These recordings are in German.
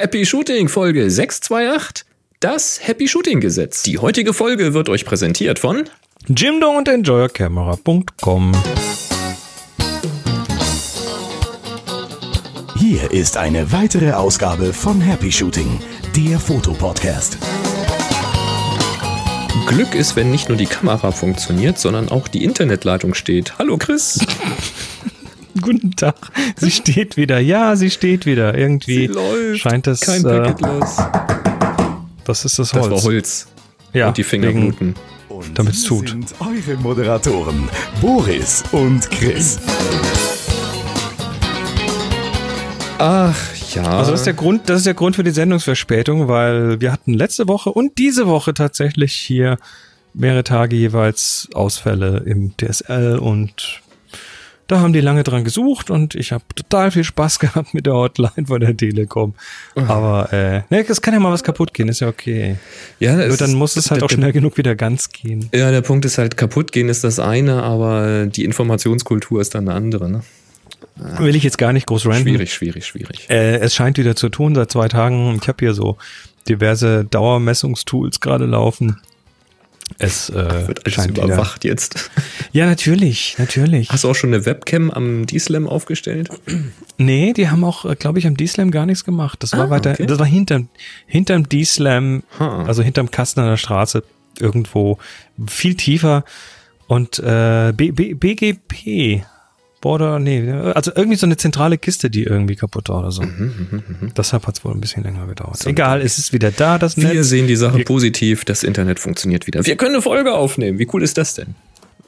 Happy Shooting Folge 628. Das Happy Shooting Gesetz. Die heutige Folge wird euch präsentiert von Jimdo und EnjoyerCamera.com. Hier ist eine weitere Ausgabe von Happy Shooting, der Fotopodcast. Glück ist, wenn nicht nur die Kamera funktioniert, sondern auch die Internetleitung steht. Hallo Chris. Guten Tag. Sie steht wieder. Ja, sie steht wieder. Irgendwie Sie läuft. scheint das. Kein äh, Paket los. das ist das Holz. Das war Holz. Ja, Und die Finger wegen- bluten. Und Damit es tut. sind eure Moderatoren, Boris und Chris. Ach ja. Also das ist der Grund, das ist der Grund für die Sendungsverspätung, weil wir hatten letzte Woche und diese Woche tatsächlich hier mehrere Tage jeweils Ausfälle im DSL und da haben die lange dran gesucht und ich habe total viel Spaß gehabt mit der Hotline von der Telekom. Aber äh, ne, es kann ja mal was kaputt gehen, ist ja okay. ja, Nur dann muss es halt auch schnell genug wieder ganz gehen. Ja, der Punkt ist halt, kaputt gehen ist das eine, aber die Informationskultur ist dann eine andere. Ne? Will ich jetzt gar nicht groß ranten. Schwierig, schwierig, schwierig. Äh, es scheint wieder zu tun seit zwei Tagen. Ich habe hier so diverse Dauermessungstools gerade laufen. Es äh, Wird alles scheint wieder. überwacht jetzt. Ja, natürlich, natürlich. Hast du auch schon eine Webcam am D-Slam aufgestellt? Nee, die haben auch, glaube ich, am D-Slam gar nichts gemacht. Das war Ah, weiter, okay. das war hinterm, hinterm D-Slam, also hinterm Kasten an der Straße, irgendwo viel tiefer. Und äh, B, B, BGP, Border, nee, also irgendwie so eine zentrale Kiste, die irgendwie kaputt war oder so. Mhm, Deshalb hat es wohl ein bisschen länger gedauert. Egal, es ist wieder da, das Wir Netz. sehen die Sache Wir- positiv, das Internet funktioniert wieder. Wir können eine Folge aufnehmen. Wie cool ist das denn?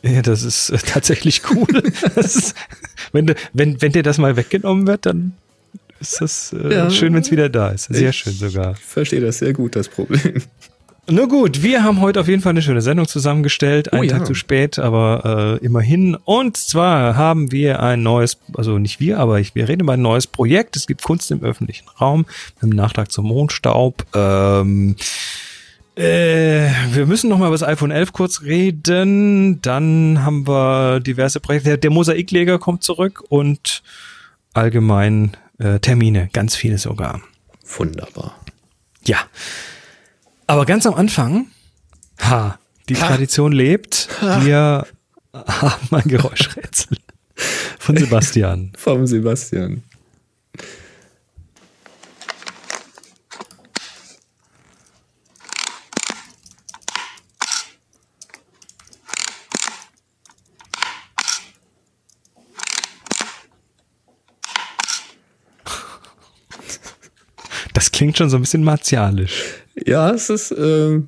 Ja, das ist äh, tatsächlich cool. ist, wenn, du, wenn, wenn dir das mal weggenommen wird, dann ist das äh, Ja. schön, wenn es wieder da ist. Sehr Ich- schön sogar. Ich verstehe das sehr gut, das Problem. Nur gut, wir haben heute auf jeden Fall eine schöne Sendung zusammengestellt. Einen Oh ja. Tag zu spät, aber äh, immerhin. Und zwar haben wir ein neues, also nicht wir, aber ich, wir reden über ein neues Projekt. Es gibt Kunst im öffentlichen Raum im Nachtrag zum Mondstaub. Ähm, äh, wir müssen noch mal über das iPhone 11 kurz reden. Dann haben wir diverse Projekte. Der, der Mosaikleger kommt zurück und allgemein äh, Termine, ganz viele sogar. Wunderbar. Ja. Aber ganz am Anfang, ha, die Tradition lebt. Wir haben ein Geräuschrätsel von Sebastian. Vom Sebastian. Das klingt schon so ein bisschen martialisch. Ja, es ist, äh,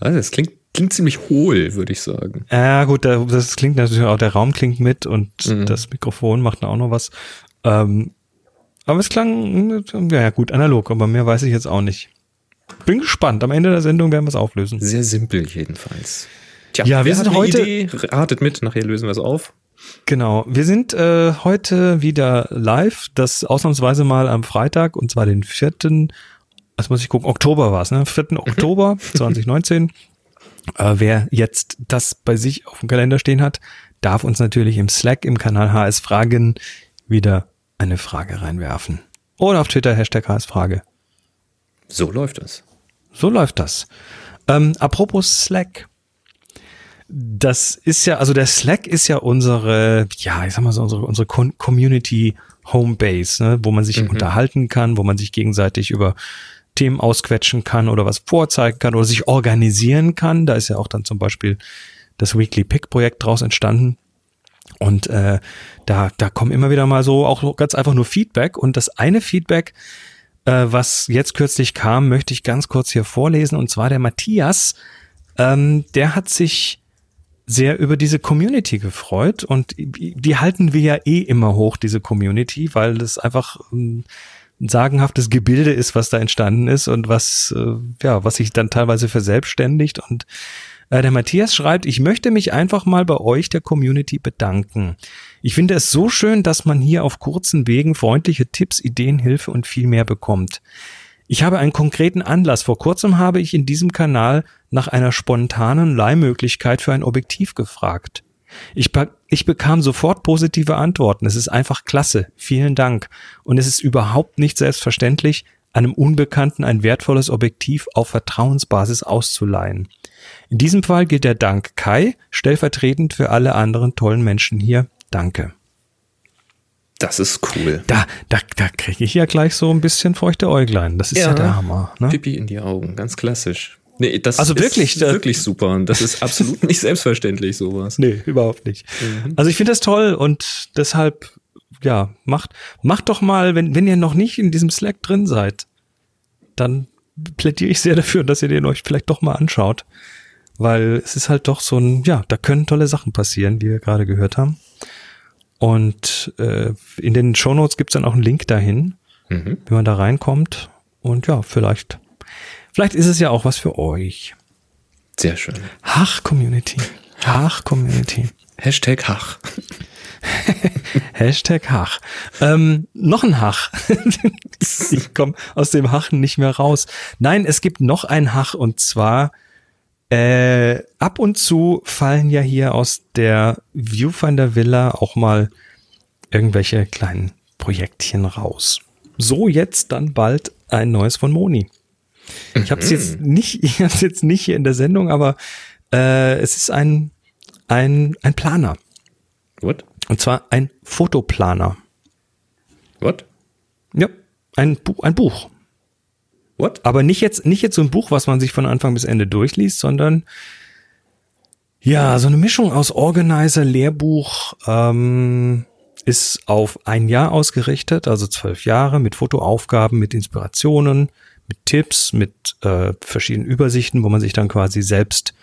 also es klingt, klingt ziemlich hohl, würde ich sagen. Ja, gut, da- das klingt natürlich auch, der Raum klingt mit und Mhm. das Mikrofon macht auch noch was. Ähm, aber es klang, ja, ja, gut, analog, aber mehr weiß ich jetzt auch nicht. Bin gespannt. Am Ende der Sendung werden wir es auflösen. Sehr simpel jedenfalls. Tja, Ja, wir sind heute- Idee? Ratet mit, nachher lösen wir es auf. Genau. Wir sind äh, heute wieder live, das ausnahmsweise mal am Freitag und zwar den 4. Was muss ich gucken? Oktober war es, ne? 4. Oktober 2019. Äh, wer jetzt das bei sich auf dem Kalender stehen hat, darf uns natürlich im Slack im Kanal HS Fragen wieder eine Frage reinwerfen. Oder auf Twitter Hashtag HS Frage. So läuft es. So läuft das. Ähm, apropos Slack. Das ist ja, also der Slack ist ja unsere, ja, ich sag mal so, unsere, unsere Community Homebase, ne, wo man sich unterhalten kann, wo man sich gegenseitig über Themen ausquetschen kann oder was vorzeigen kann oder sich organisieren kann. Da ist ja auch dann zum Beispiel das Weekly Pick Projekt draus entstanden. Und äh, da, da kommen immer wieder mal so auch ganz einfach nur Feedback. Und das eine Feedback, äh, was jetzt kürzlich kam, möchte ich ganz kurz hier vorlesen. Und zwar der Matthias, ähm, der hat sich sehr über diese Community gefreut und die halten wir ja eh immer hoch, diese Community, weil das einfach ähm, ein sagenhaftes Gebilde ist, was da entstanden ist und was, äh, ja, was sich dann teilweise verselbstständigt. Und äh, der Matthias schreibt, ich möchte mich einfach mal bei euch, der Community, bedanken. Ich finde es so schön, dass man hier auf kurzen Wegen freundliche Tipps, Ideen, Hilfe und viel mehr bekommt. Ich habe einen konkreten Anlass. Vor kurzem habe ich in diesem Kanal nach einer spontanen Leihmöglichkeit für ein Objektiv gefragt. Ich, ich bekam sofort positive Antworten. Es ist einfach klasse. Vielen Dank. Und es ist überhaupt nicht selbstverständlich, einem Unbekannten ein wertvolles Objektiv auf Vertrauensbasis auszuleihen. In diesem Fall gilt der Dank Kai, stellvertretend für alle anderen tollen Menschen hier. Danke. Das ist cool. Da, da, da kriege ich ja gleich so ein bisschen feuchte Äuglein. Das ist ja, Ja. der Hammer. Ne? Pipi in die Augen, ganz klassisch. Nee, das Also wirklich, ist wirklich super. Und das ist absolut nicht selbstverständlich, sowas. Nee, überhaupt nicht. Mhm. Also ich finde das toll und deshalb, ja, macht, macht doch mal, wenn, wenn ihr noch nicht in diesem Slack drin seid, dann plädiere ich sehr dafür, dass ihr den euch vielleicht doch mal anschaut. Weil es ist halt doch so ein, ja, da können tolle Sachen passieren, wie wir gerade gehört haben. Und äh, in den Shownotes gibt's dann auch einen Link dahin, Mhm. wie man da reinkommt. Und ja, vielleicht, vielleicht ist es ja auch was für euch. Sehr schön. Hach Community. Hach Community. Hashtag Hach. Hashtag Hach. Ähm, noch ein Hach. ich komme aus dem Hachen nicht mehr raus. Nein, es gibt noch ein Hach und zwar äh, ab und zu fallen ja hier aus der Viewfinder Villa auch mal irgendwelche kleinen Projektchen raus. So jetzt dann bald ein neues von Moni. Ich habe es jetzt nicht, ich habe jetzt nicht hier in der Sendung, aber äh, es ist ein ein ein Planer. What? Und zwar ein Fotoplaner. What? Ja, ein, Bu ein Buch. What? Aber nicht jetzt, nicht jetzt so ein Buch, was man sich von Anfang bis Ende durchliest, sondern ja, so eine Mischung aus Organizer, Lehrbuch, ähm, ist auf ein Jahr ausgerichtet, also zwölf Jahre mit Fotoaufgaben, mit Inspirationen, mit Tipps, mit äh, verschiedenen Übersichten, wo man sich dann quasi selbst,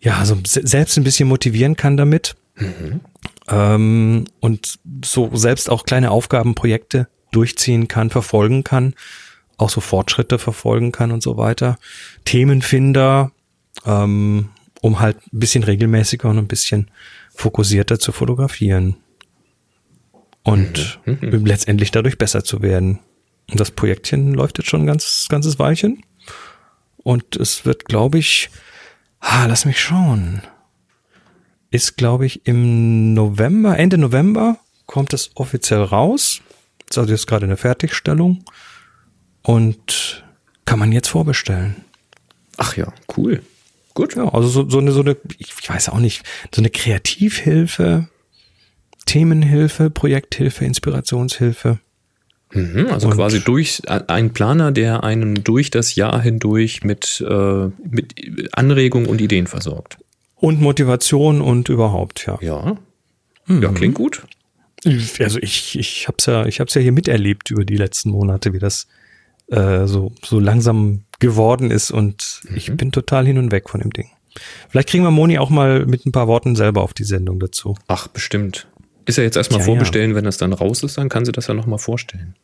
ja, so se- selbst ein bisschen motivieren kann damit. Ähm, und so selbst auch kleine Aufgaben, Projekte durchziehen kann, verfolgen kann, auch so Fortschritte verfolgen kann und so weiter. Themenfinder, ähm, um halt ein bisschen regelmäßiger und ein bisschen fokussierter zu fotografieren. Und letztendlich dadurch besser zu werden. Und das Projektchen läuft jetzt schon ein ganz, ganzes Weilchen. Und es wird, glaube ich, ah, lass mich schauen. Ist, glaube ich, im November, Ende November kommt es offiziell raus. Ist also jetzt gerade in der Fertigstellung. Und kann man jetzt vorbestellen. Ach ja, cool. Gut. Ja, also so, so eine, so eine, ich weiß auch nicht, so eine Kreativhilfe, Themenhilfe, Projekthilfe, Inspirationshilfe. Mhm, also Und- quasi durch ein Planer, der einen durch das Jahr hindurch mit, äh, mit Anregungen und Ideen versorgt. Und Motivation und überhaupt, ja. Ja. Mhm. Ja, klingt gut. Also ich, ich hab's ja, ich hab's ja hier miterlebt über die letzten Monate, wie das äh, so, so langsam geworden ist und ich bin total hin und weg von dem Ding. Vielleicht kriegen wir Moni auch mal mit ein paar Worten selber auf die Sendung dazu. Ach, bestimmt. Ist ja jetzt erstmal Ja, vorbestellen, wenn das dann raus ist, dann kann sie das ja nochmal vorstellen.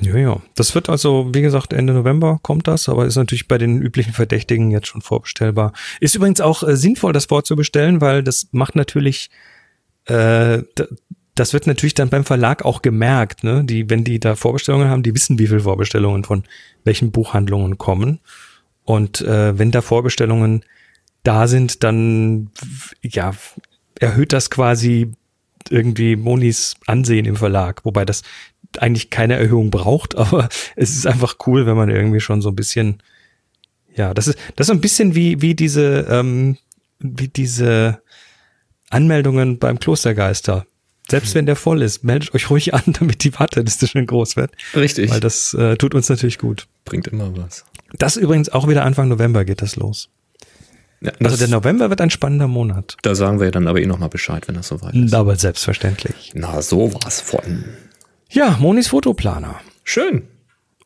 Ja, ja. Das wird also, wie gesagt, Ende November kommt das, aber ist natürlich bei den üblichen Verdächtigen jetzt schon vorbestellbar. Ist übrigens auch äh, sinnvoll, das vorzubestellen, weil das macht natürlich, äh, das wird natürlich dann beim Verlag auch gemerkt, ne? Die, wenn die da Vorbestellungen haben, die wissen, wie viele Vorbestellungen von welchen Buchhandlungen kommen. Und äh, wenn da Vorbestellungen da sind, dann ja, erhöht das quasi irgendwie Monis Ansehen im Verlag, wobei das eigentlich keine Erhöhung braucht, aber es ist einfach cool, wenn man irgendwie schon so ein bisschen, ja, das ist, das ist so ein bisschen wie, wie diese, ähm, wie diese Anmeldungen beim Klostergeister. Selbst wenn der voll ist, meldet euch ruhig an, damit die Warteliste schön groß wird. Richtig. Weil das äh, tut uns natürlich gut. Bringt immer was. Das übrigens auch wieder Anfang November geht das los. Ja, Also der November wird ein spannender Monat. da sagen wir ja dann aber eh nochmal Bescheid, wenn das soweit ist. Aber selbstverständlich. Na, sowas von. Ja, Monis Fotoplaner. Schön.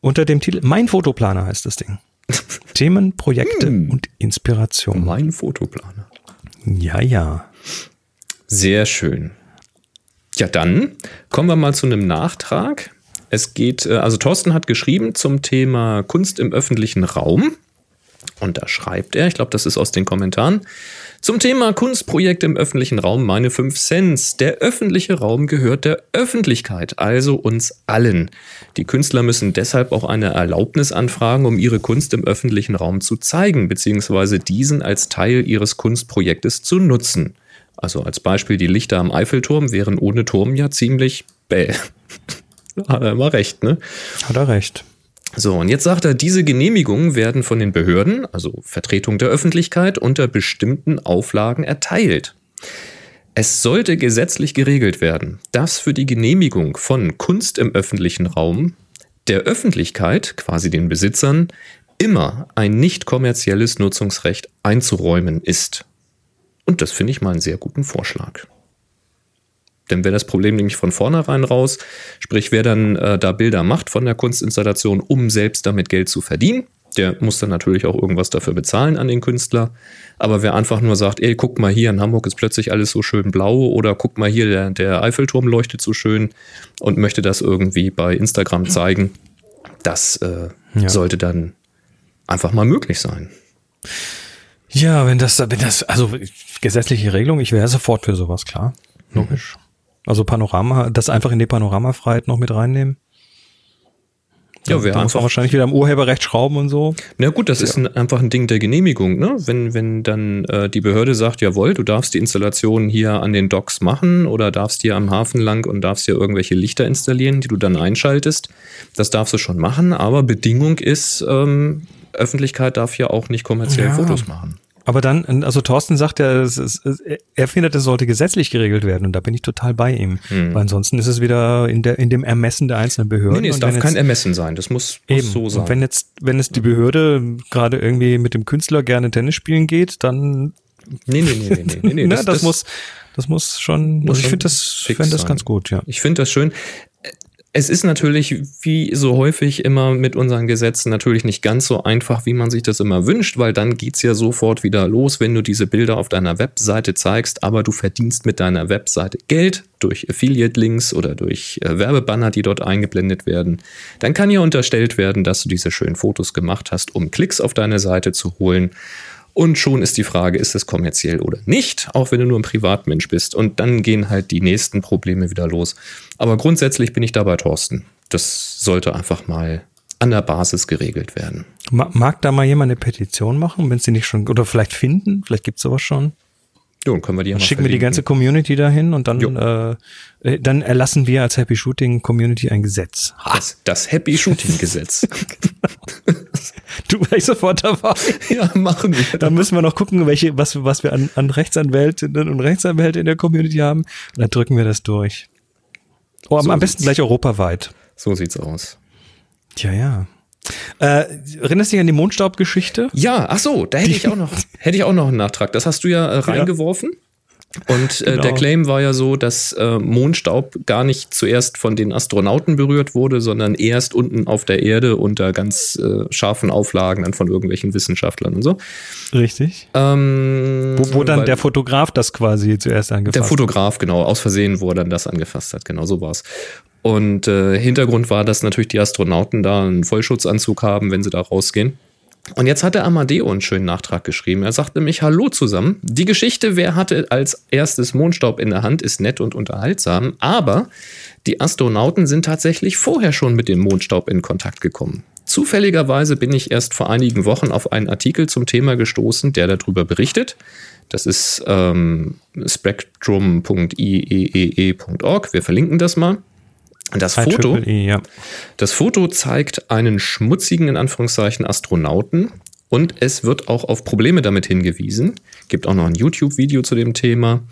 Unter dem Titel Mein Fotoplaner heißt das Ding. Themen, Projekte Hm. und Inspiration. Mein Fotoplaner. Ja, ja. Sehr schön. Ja, dann kommen wir mal zu einem Nachtrag. Es geht, äh, also Thorsten hat geschrieben zum Thema Kunst im öffentlichen Raum. Und da schreibt er, ich glaube, das ist aus den Kommentaren, zum Thema Kunstprojekte im öffentlichen Raum meine 5 Cents. Der öffentliche Raum gehört der Öffentlichkeit, also uns allen. Die Künstler müssen deshalb auch eine Erlaubnis anfragen, um ihre Kunst im öffentlichen Raum zu zeigen, beziehungsweise diesen als Teil ihres Kunstprojektes zu nutzen. Also als Beispiel die Lichter am Eiffelturm wären ohne Turm ja ziemlich bäh. Hat er immer recht, ne? Hat er recht. So, und jetzt sagt er, diese Genehmigungen werden von den Behörden, also Vertretung der Öffentlichkeit, unter bestimmten Auflagen erteilt. Es sollte gesetzlich geregelt werden, dass für die Genehmigung von Kunst im öffentlichen Raum der Öffentlichkeit, quasi den Besitzern, immer ein nicht kommerzielles Nutzungsrecht einzuräumen ist. Und das finde ich mal einen sehr guten Vorschlag. Denn wäre das Problem nämlich von vornherein raus, sprich wer dann äh, da Bilder macht von der Kunstinstallation, um selbst damit Geld zu verdienen, der muss dann natürlich auch irgendwas dafür bezahlen an den Künstler. Aber wer einfach nur sagt, ey, guck mal hier, in Hamburg ist plötzlich alles so schön blau oder guck mal hier, der, der Eiffelturm leuchtet so schön und möchte das irgendwie bei Instagram zeigen, das äh, ja. sollte dann einfach mal möglich sein. Ja, wenn das, wenn das, also gesetzliche Regelung, ich wäre sofort für sowas, klar. Logisch. Also Panorama, das einfach in die Panoramafreiheit noch mit reinnehmen. Ja, wäre einfach wahrscheinlich wieder am Urheberrecht schrauben und so. Na gut, das ja. ist ein, einfach ein Ding der Genehmigung, ne? Wenn wenn dann äh, die Behörde sagt, jawohl, du darfst die Installation hier an den Docks machen oder darfst hier am Hafen lang und darfst hier irgendwelche Lichter installieren, die du dann einschaltest, das darfst du schon machen. Aber Bedingung ist, ähm, Öffentlichkeit darf ja auch nicht kommerziell ja. Fotos machen. Aber dann, also Thorsten sagt ja, er findet, es sollte gesetzlich geregelt werden und da bin ich total bei ihm. Hm. Weil ansonsten ist es wieder in, der, in dem Ermessen der einzelnen Behörden. Nee, nee es darf kein Ermessen sein, das muss, muss eben. so sein. Und wenn jetzt, wenn es die Behörde gerade irgendwie mit dem Künstler gerne Tennis spielen geht, dann Nee, nee, nee, nee, nee, nee. das, das, das, muss, das muss schon, muss ich finde das, find das ganz gut, ja. Ich finde das schön es ist natürlich, wie so häufig immer mit unseren Gesetzen, natürlich nicht ganz so einfach, wie man sich das immer wünscht, weil dann geht's ja sofort wieder los, wenn du diese Bilder auf deiner Webseite zeigst, aber du verdienst mit deiner Webseite Geld durch Affiliate-Links oder durch äh, Werbebanner, die dort eingeblendet werden. Dann kann ja unterstellt werden, dass du diese schönen Fotos gemacht hast, um Klicks auf deine Seite zu holen. Und schon ist die Frage, ist es kommerziell oder nicht, auch wenn du nur ein Privatmensch bist. Und dann gehen halt die nächsten Probleme wieder los. Aber grundsätzlich bin ich dabei, Thorsten. Das sollte einfach mal an der Basis geregelt werden. Mag da mal jemand eine Petition machen, wenn sie nicht schon, oder vielleicht finden, vielleicht gibt es sowas schon? Ja, und können wir die ja Schicken wir die ganze Community dahin und dann, äh, äh, dann erlassen wir als Happy Shooting Community ein Gesetz. Das, das Happy Shooting Gesetz. du wärst sofort dabei. Ja, machen wir. Da müssen wir noch gucken, welche, was, was wir an, an Rechtsanwältinnen und Rechtsanwälte in der Community haben. Und dann drücken wir das durch. Oh, so am besten gleich europaweit. So sieht's aus. Tja, ja. Äh, erinnerst du dich an die Mondstaubgeschichte? Ja, ach so, da hätte ich auch noch, hätte ich auch noch einen Nachtrag. Das hast du ja äh, reingeworfen. Ja. Und äh, genau. der Claim war ja so, dass äh, Mondstaub gar nicht zuerst von den Astronauten berührt wurde, sondern erst unten auf der Erde unter ganz äh, scharfen Auflagen dann von irgendwelchen Wissenschaftlern und so. Richtig. Ähm, wo, wo dann der Fotograf das quasi zuerst angefasst hat. Der Fotograf, genau, aus Versehen, wo er dann das angefasst hat. Genau, so war's. Und äh, Hintergrund war, dass natürlich die Astronauten da einen Vollschutzanzug haben, wenn sie da rausgehen. Und jetzt hat der Amadeo einen schönen Nachtrag geschrieben. Er sagt nämlich Hallo zusammen. Die Geschichte, wer hatte als erstes Mondstaub in der Hand, ist nett und unterhaltsam, aber die Astronauten sind tatsächlich vorher schon mit dem Mondstaub in Kontakt gekommen. Zufälligerweise bin ich erst vor einigen Wochen auf einen Artikel zum Thema gestoßen, der darüber berichtet. Das ist ähm, spectrum.ieee.org. Wir verlinken das mal. Das Foto, e, ja. das Foto zeigt einen schmutzigen, in Anführungszeichen, Astronauten und es wird auch auf Probleme damit hingewiesen. Gibt auch noch ein YouTube-Video zu dem Thema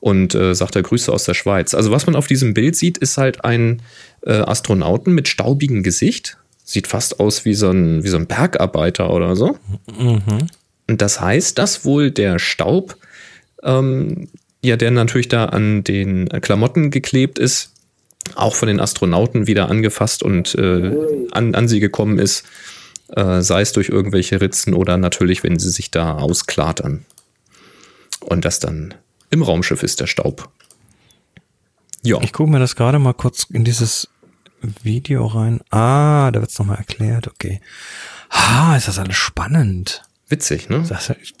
und äh, sagt er Grüße aus der Schweiz. Also was man auf diesem Bild sieht, ist halt ein äh, Astronauten mit staubigem Gesicht. Sieht fast aus wie so ein, wie so ein Bergarbeiter oder so. Mhm. Und das heißt, dass wohl der Staub, ähm, ja, der natürlich da an den Klamotten geklebt ist, auch von den Astronauten wieder angefasst und äh, an, an sie gekommen ist, äh, sei es durch irgendwelche Ritzen oder natürlich, wenn sie sich da ausklatern. Und das dann im Raumschiff ist der Staub. Ja. Ich gucke mir das gerade mal kurz in dieses Video rein. Ah, da wird es nochmal erklärt, okay. Ah, ist das alles spannend. Witzig, ne?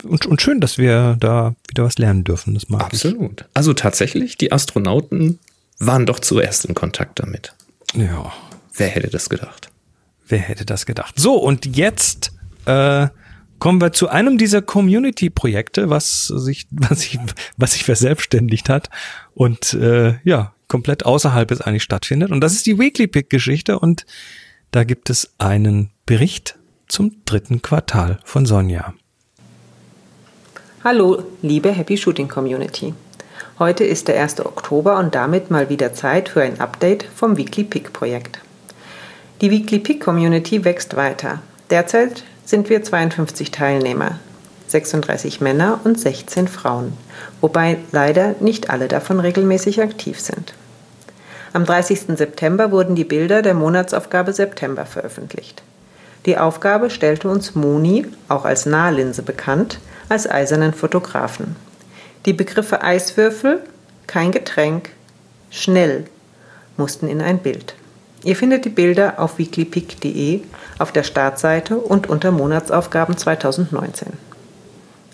Und, und, schön, dass wir da wieder was lernen dürfen. Das mag Absolut. Ich. Also tatsächlich, die Astronauten waren doch zuerst in Kontakt damit. Ja. Wer hätte das gedacht? Wer hätte das gedacht? So, und jetzt äh, kommen wir zu einem dieser Community-Projekte, was sich, was sich, was sich verselbstständigt hat und äh, ja, komplett außerhalb es eigentlich stattfindet. Und das ist die Weekly Pick-Geschichte und Da gibt es einen Bericht zum dritten Quartal von Sonja. Hallo, liebe Happy Shooting Community. Heute ist der 1. Oktober und damit mal wieder Zeit für ein Update vom Weekly Pick Projekt. Die Weekly Pick Community wächst weiter. Derzeit sind wir 52 Teilnehmer, 36 Männer und 16 Frauen, wobei leider nicht alle davon regelmäßig aktiv sind. Am 30. September wurden die Bilder der Monatsaufgabe September veröffentlicht. Die Aufgabe stellte uns Moni, auch als Nahlinse bekannt, als eisernen Fotografen. Die Begriffe Eiswürfel, kein Getränk, schnell mussten in ein Bild. Ihr findet die Bilder auf weeklypick.de, auf der Startseite und unter Monatsaufgaben 2019.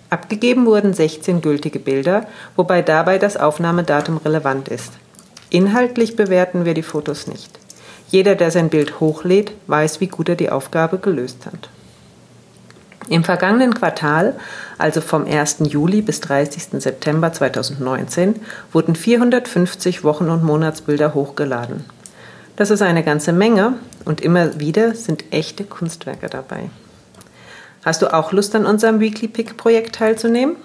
Abgegeben wurden 16 gültige Bilder, wobei dabei das Aufnahmedatum relevant ist. Inhaltlich bewerten wir die Fotos nicht. Jeder, der sein Bild hochlädt, weiß, wie gut er die Aufgabe gelöst hat. Im vergangenen Quartal, also vom 1. Juli bis 30. September 2019, wurden 450 Wochen- und Monatsbilder hochgeladen. Das ist eine ganze Menge und immer wieder sind echte Kunstwerke dabei. Hast du auch Lust an unserem Weekly Pick Projekt teilzunehmen?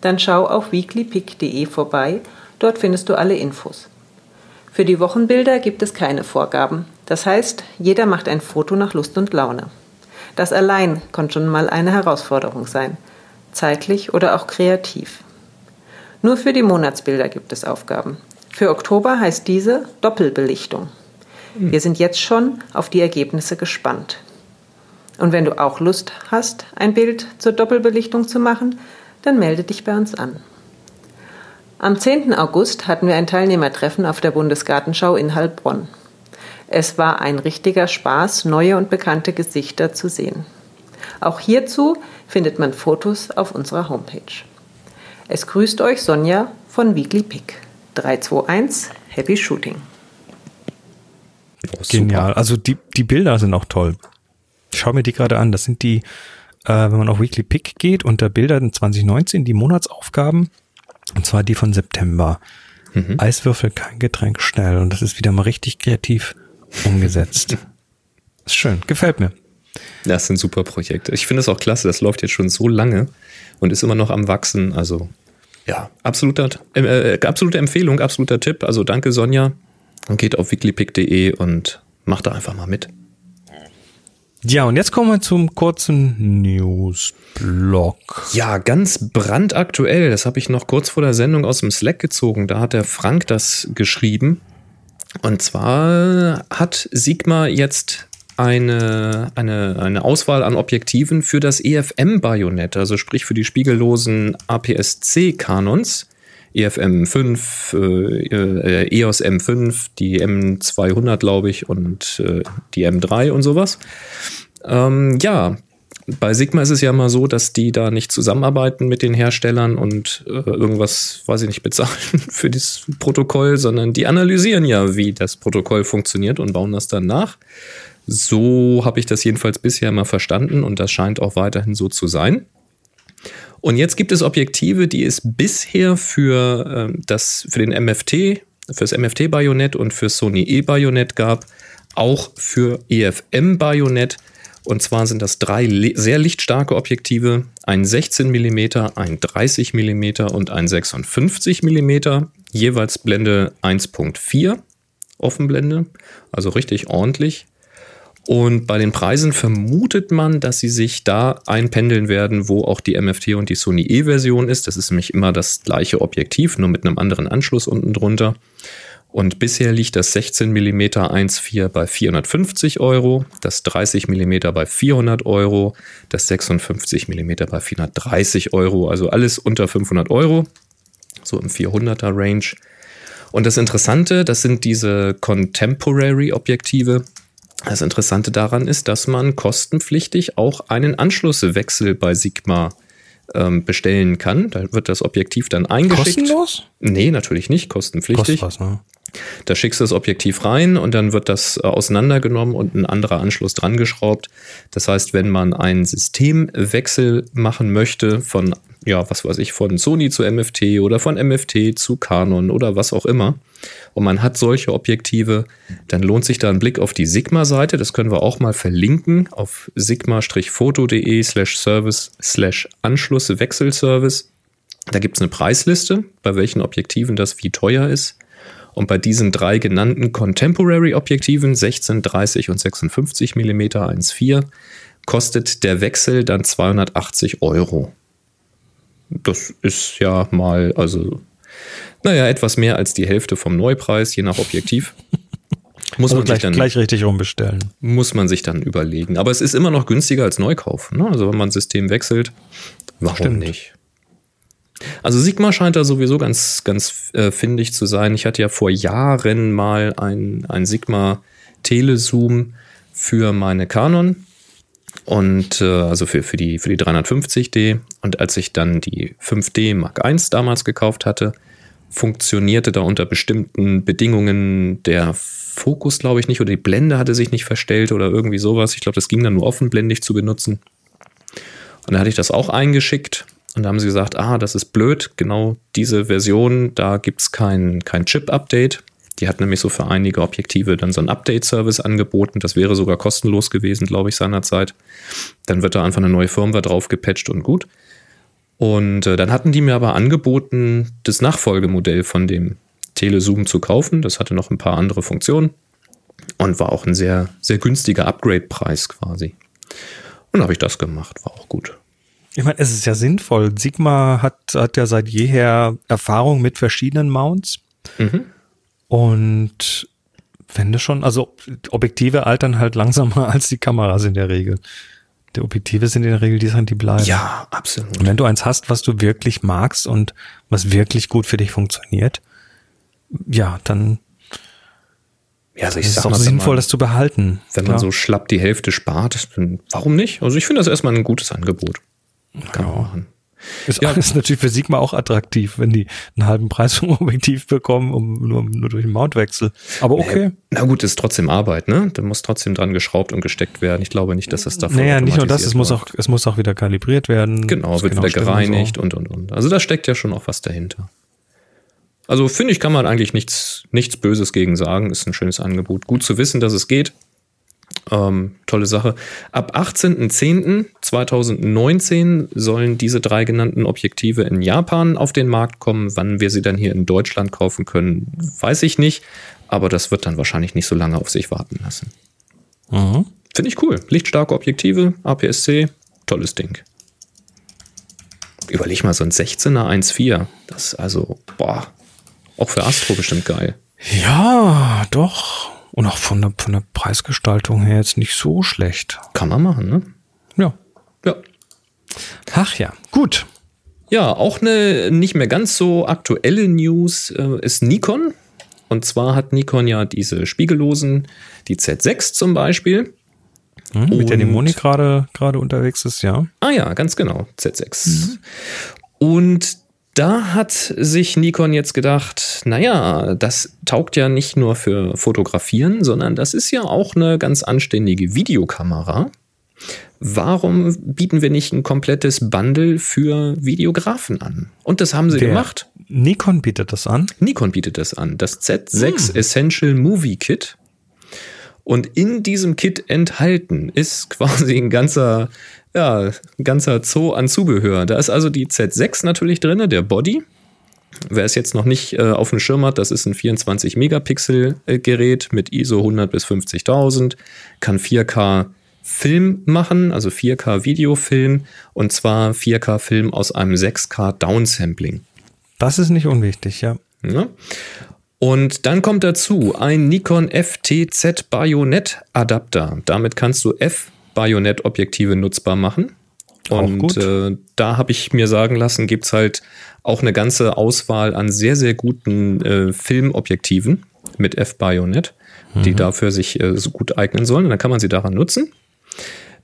Dann schau auf weeklypick.de vorbei, dort findest du alle Infos. Für die Wochenbilder gibt es keine Vorgaben. Das heißt, jeder macht ein Foto nach Lust und Laune. Das allein kann schon mal eine Herausforderung sein, zeitlich oder auch kreativ. Nur für die Monatsbilder gibt es Aufgaben. Für Oktober heißt diese Doppelbelichtung. Wir sind jetzt schon auf die Ergebnisse gespannt. Und wenn du auch Lust hast, ein Bild zur Doppelbelichtung zu machen, dann melde dich bei uns an. Am 10. August hatten wir ein Teilnehmertreffen auf der Bundesgartenschau in Heilbronn. Es war ein richtiger Spaß, neue und bekannte Gesichter zu sehen. Auch hierzu findet man Fotos auf unserer Homepage. Es grüßt euch Sonja von Weekly Pick. 321 Happy Shooting. Oh, Genial. Also die, die Bilder sind auch toll. schau mir die gerade an. Das sind die, äh, wenn man auf Weekly Pick geht, unter Bilder in 2019, die Monatsaufgaben. Und zwar die von September. Mhm. Eiswürfel, kein Getränk, schnell. Und das ist wieder mal richtig kreativ umgesetzt. ist schön. Gefällt mir. Das sind super Projekte. Ich finde es auch klasse. Das läuft jetzt schon so lange und ist immer noch am Wachsen. Also ja, absoluter, äh, äh absolute Empfehlung, absoluter Tipp. Also danke Sonja. Und geht auf weeklypick.de und macht da einfach mal mit. Ja, und jetzt kommen wir zum kurzen News-Blog. Ja, ganz brandaktuell. Das habe ich noch kurz vor der Sendung aus dem Slack gezogen. Da hat der Frank das geschrieben. Und zwar hat Sigma jetzt eine, eine, eine Auswahl an Objektiven für das EFM-Bajonett, also sprich für die spiegellosen APS-C-Kanons. EFM 5, äh, äh, EOS M5, die M200, glaube ich, und äh, die M3 und sowas. Ähm, ja, bei Sigma ist es ja mal so, dass die da nicht zusammenarbeiten mit den Herstellern und äh, irgendwas, weiß ich nicht, bezahlen für das Protokoll, sondern die analysieren ja, wie das Protokoll funktioniert und bauen das dann nach. So habe ich das jedenfalls bisher mal verstanden und das scheint auch weiterhin so zu sein. Und jetzt gibt es Objektive, die es bisher für, äh, das, für den MFT, für das MFT-Bajonett und für Sony E-Bajonett gab, auch für EFM-Bajonett. Und zwar sind das drei sehr lichtstarke Objektive, ein 16 mm, ein 30 mm und ein 56 mm, jeweils Blende 1.4 Offenblende, also richtig ordentlich. Und bei den Preisen vermutet man, dass sie sich da einpendeln werden, wo auch die MFT und die Sony E-Version ist. Das ist nämlich immer das gleiche Objektiv, nur mit einem anderen Anschluss unten drunter. Und bisher liegt das 16 mm 1.4 bei 450 Euro, das 30 mm bei 400 Euro, das 56 mm bei 430 Euro, also alles unter 500 Euro, so im 400er Range. Und das Interessante, das sind diese Contemporary Objektive. Das Interessante daran ist, dass man kostenpflichtig auch einen Anschlusswechsel bei Sigma ähm, bestellen kann. Da wird das Objektiv dann eingeschickt. Kostenlos? Nee, natürlich nicht, kostenpflichtig. Kostet was, ne? Da schickst du das Objektiv rein und dann wird das äh, auseinandergenommen und ein anderer Anschluss dran geschraubt. Das heißt, wenn man einen Systemwechsel machen möchte von, ja, was weiß ich, von Sony zu MFT oder von MFT zu Canon oder was auch immer, und man hat solche Objektive, dann lohnt sich da ein Blick auf die Sigma-Seite. Das können wir auch mal verlinken auf sigma-foto.de slash service slash Anschluss Wechselservice. Da gibt es eine Preisliste, bei welchen Objektiven das wie teuer ist. Und bei diesen drei genannten Contemporary-Objektiven, 16, 30 und 56 mm 1.4, kostet der Wechsel dann 280 Euro. Das ist ja mal, also, naja, etwas mehr als die Hälfte vom Neupreis, je nach Objektiv. Muss also man gleich, sich dann, gleich richtig rumbestellen. Muss man sich dann überlegen. Aber es ist immer noch günstiger als Neukauf. Ne? Also wenn man ein System wechselt, warum Stimmt. nicht? Also Sigma scheint da sowieso ganz, ganz äh, findig zu sein. Ich hatte ja vor Jahren mal ein, ein Sigma Telezoom für meine Canon und äh, also für, für, die, für die 350D. Und als ich dann die 5D Mark I damals gekauft hatte, funktionierte da unter bestimmten Bedingungen der Fokus, glaube ich, nicht, oder die Blende hatte sich nicht verstellt oder irgendwie sowas. Ich glaube, das ging dann nur offenblendig zu benutzen. Und da hatte ich das auch eingeschickt und da haben sie gesagt, ah, das ist blöd, genau diese Version, da gibt es kein, kein Chip-Update. Die hat nämlich so für einige Objektive dann so einen Update-Service angeboten. Das wäre sogar kostenlos gewesen, glaube ich, seinerzeit. Dann wird da einfach eine neue Firmware drauf gepatcht und gut. Und äh, dann hatten die mir aber angeboten, das Nachfolgemodell von dem Telezoom zu kaufen. Das hatte noch ein paar andere Funktionen und war auch ein sehr, sehr günstiger Upgrade-Preis quasi. Und habe ich das gemacht, war auch gut. Ich meine, es ist ja sinnvoll. Sigma hat, hat ja seit jeher Erfahrung mit verschiedenen Mounts. Mhm. Und wenn du schon, also Objektive altern halt langsamer als die Kameras in der Regel. Die Objektive sind in der Regel die Sachen, die bleiben. Ja, absolut. Und wenn du eins hast, was du wirklich magst und was wirklich gut für dich funktioniert, ja, dann ja, also ich ist es auch sinnvoll, man, das zu behalten. Wenn Klar. man so schlapp die Hälfte spart, dann warum nicht? Also ich finde das erstmal ein gutes Angebot. Kann man machen. Ist, ja. ist natürlich für Sigma auch attraktiv, wenn die einen halben Preis vom Objektiv bekommen, um nur, nur durch den Mountwechsel. Aber okay. Na gut, ist trotzdem Arbeit, ne? Da muss trotzdem dran geschraubt und gesteckt werden. Ich glaube nicht, dass das davon. Naja, nicht nur das, es muss auch, es muss auch wieder kalibriert werden. Genau, wird wieder gereinigt und, und, und. Also da steckt ja schon auch was dahinter. Also finde ich, kann man eigentlich nichts, nichts Böses gegen sagen. Ist ein schönes Angebot. Gut zu wissen, dass es geht. Ähm, tolle Sache. Ab 18.10.2019 sollen diese drei genannten Objektive in Japan auf den Markt kommen. Wann wir sie dann hier in Deutschland kaufen können, weiß ich nicht. Aber das wird dann wahrscheinlich nicht so lange auf sich warten lassen. Mhm. Finde ich cool. Lichtstarke Objektive, APS-C, tolles Ding. Überleg mal, so ein 16er 1.4. Das ist also, boah, auch für Astro bestimmt geil. Ja, doch. Und auch von der, von der Preisgestaltung her jetzt nicht so schlecht. Kann man machen, ne? Ja. Ja. Ach ja, gut. Ja, auch eine nicht mehr ganz so aktuelle News äh, ist Nikon. Und zwar hat Nikon ja diese spiegellosen, die Z6 zum Beispiel. Hm, mit der die Moni gerade unterwegs ist, ja. Ah ja, ganz genau, Z6. Mhm. Und da hat sich Nikon jetzt gedacht, naja, das taugt ja nicht nur für Fotografieren, sondern das ist ja auch eine ganz anständige Videokamera. Warum bieten wir nicht ein komplettes Bundle für Videografen an? Und das haben sie Der gemacht. Nikon bietet das an? Nikon bietet das an. Das Z6 hm. Essential Movie Kit. Und in diesem Kit enthalten ist quasi ein ganzer ja, ein ganzer Zoo an Zubehör. Da ist also die Z6 natürlich drin, der Body. Wer es jetzt noch nicht äh, auf dem Schirm hat, das ist ein 24 Megapixel Gerät mit ISO 100 bis 50.000, kann 4K Film machen, also 4K Videofilm und zwar 4K Film aus einem 6K Downsampling. Das ist nicht unwichtig, ja. ja. Und dann kommt dazu ein Nikon FTZ Bayonet Adapter. Damit kannst du F Bajonett-Objektive nutzbar machen. Und äh, da habe ich mir sagen lassen, gibt es halt auch eine ganze Auswahl an sehr, sehr guten äh, Filmobjektiven mit F-Bajonett, mhm. die dafür sich äh, so gut eignen sollen. Und dann kann man sie daran nutzen.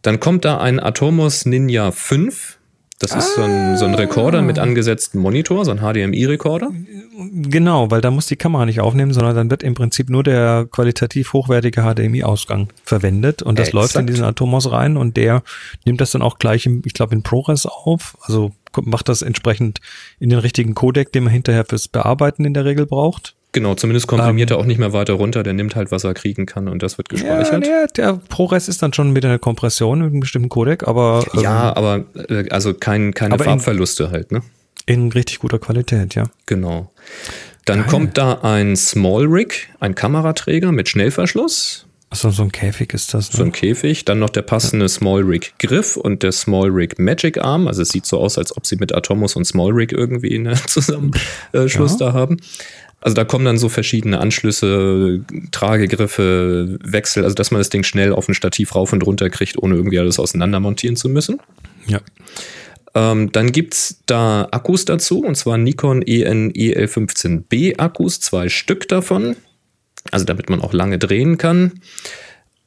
Dann kommt da ein Atomos Ninja 5. Das ist so ein, so ein Rekorder mit angesetztem Monitor, so ein HDMI-Rekorder. Genau, weil da muss die Kamera nicht aufnehmen, sondern dann wird im Prinzip nur der qualitativ hochwertige HDMI-Ausgang verwendet und das Exakt. läuft in diesen Atomos rein und der nimmt das dann auch gleich, im, ich glaube, in ProRes auf. Also macht das entsprechend in den richtigen Codec, den man hinterher fürs Bearbeiten in der Regel braucht. Genau, zumindest komprimiert er auch nicht mehr weiter runter. Der nimmt halt, was er kriegen kann und das wird Ähm. Ja, gespeichert. der, der ProRes ist dann schon mit einer Kompression mit einem bestimmten Codec, aber ähm, Ja, aber äh, also kein, keine Aber in- Farbverluste halt, ne? in richtig guter Qualität, ja. Genau. Dann kommt da ein Small Rig, ein Kameraträger mit Schnellverschluss, Also so ein Käfig ist das. Ne? so ein Käfig, dann noch der passende Small Rig Griff und der Small Rig Magic Arm. Also es sieht so aus, als ob sie mit Atomos und Small Rig irgendwie einen Zusammenschluss da haben. Also da kommen dann so verschiedene Anschlüsse, Tragegriffe, Wechsel, also dass man das Ding schnell auf ein Stativ rauf und runter kriegt, ohne irgendwie alles auseinander montieren zu müssen. ja. Ähm, dann gibt's da Akkus dazu, und zwar Nikon EN EL15B Akkus, zwei Stück davon. Also damit man auch lange drehen kann.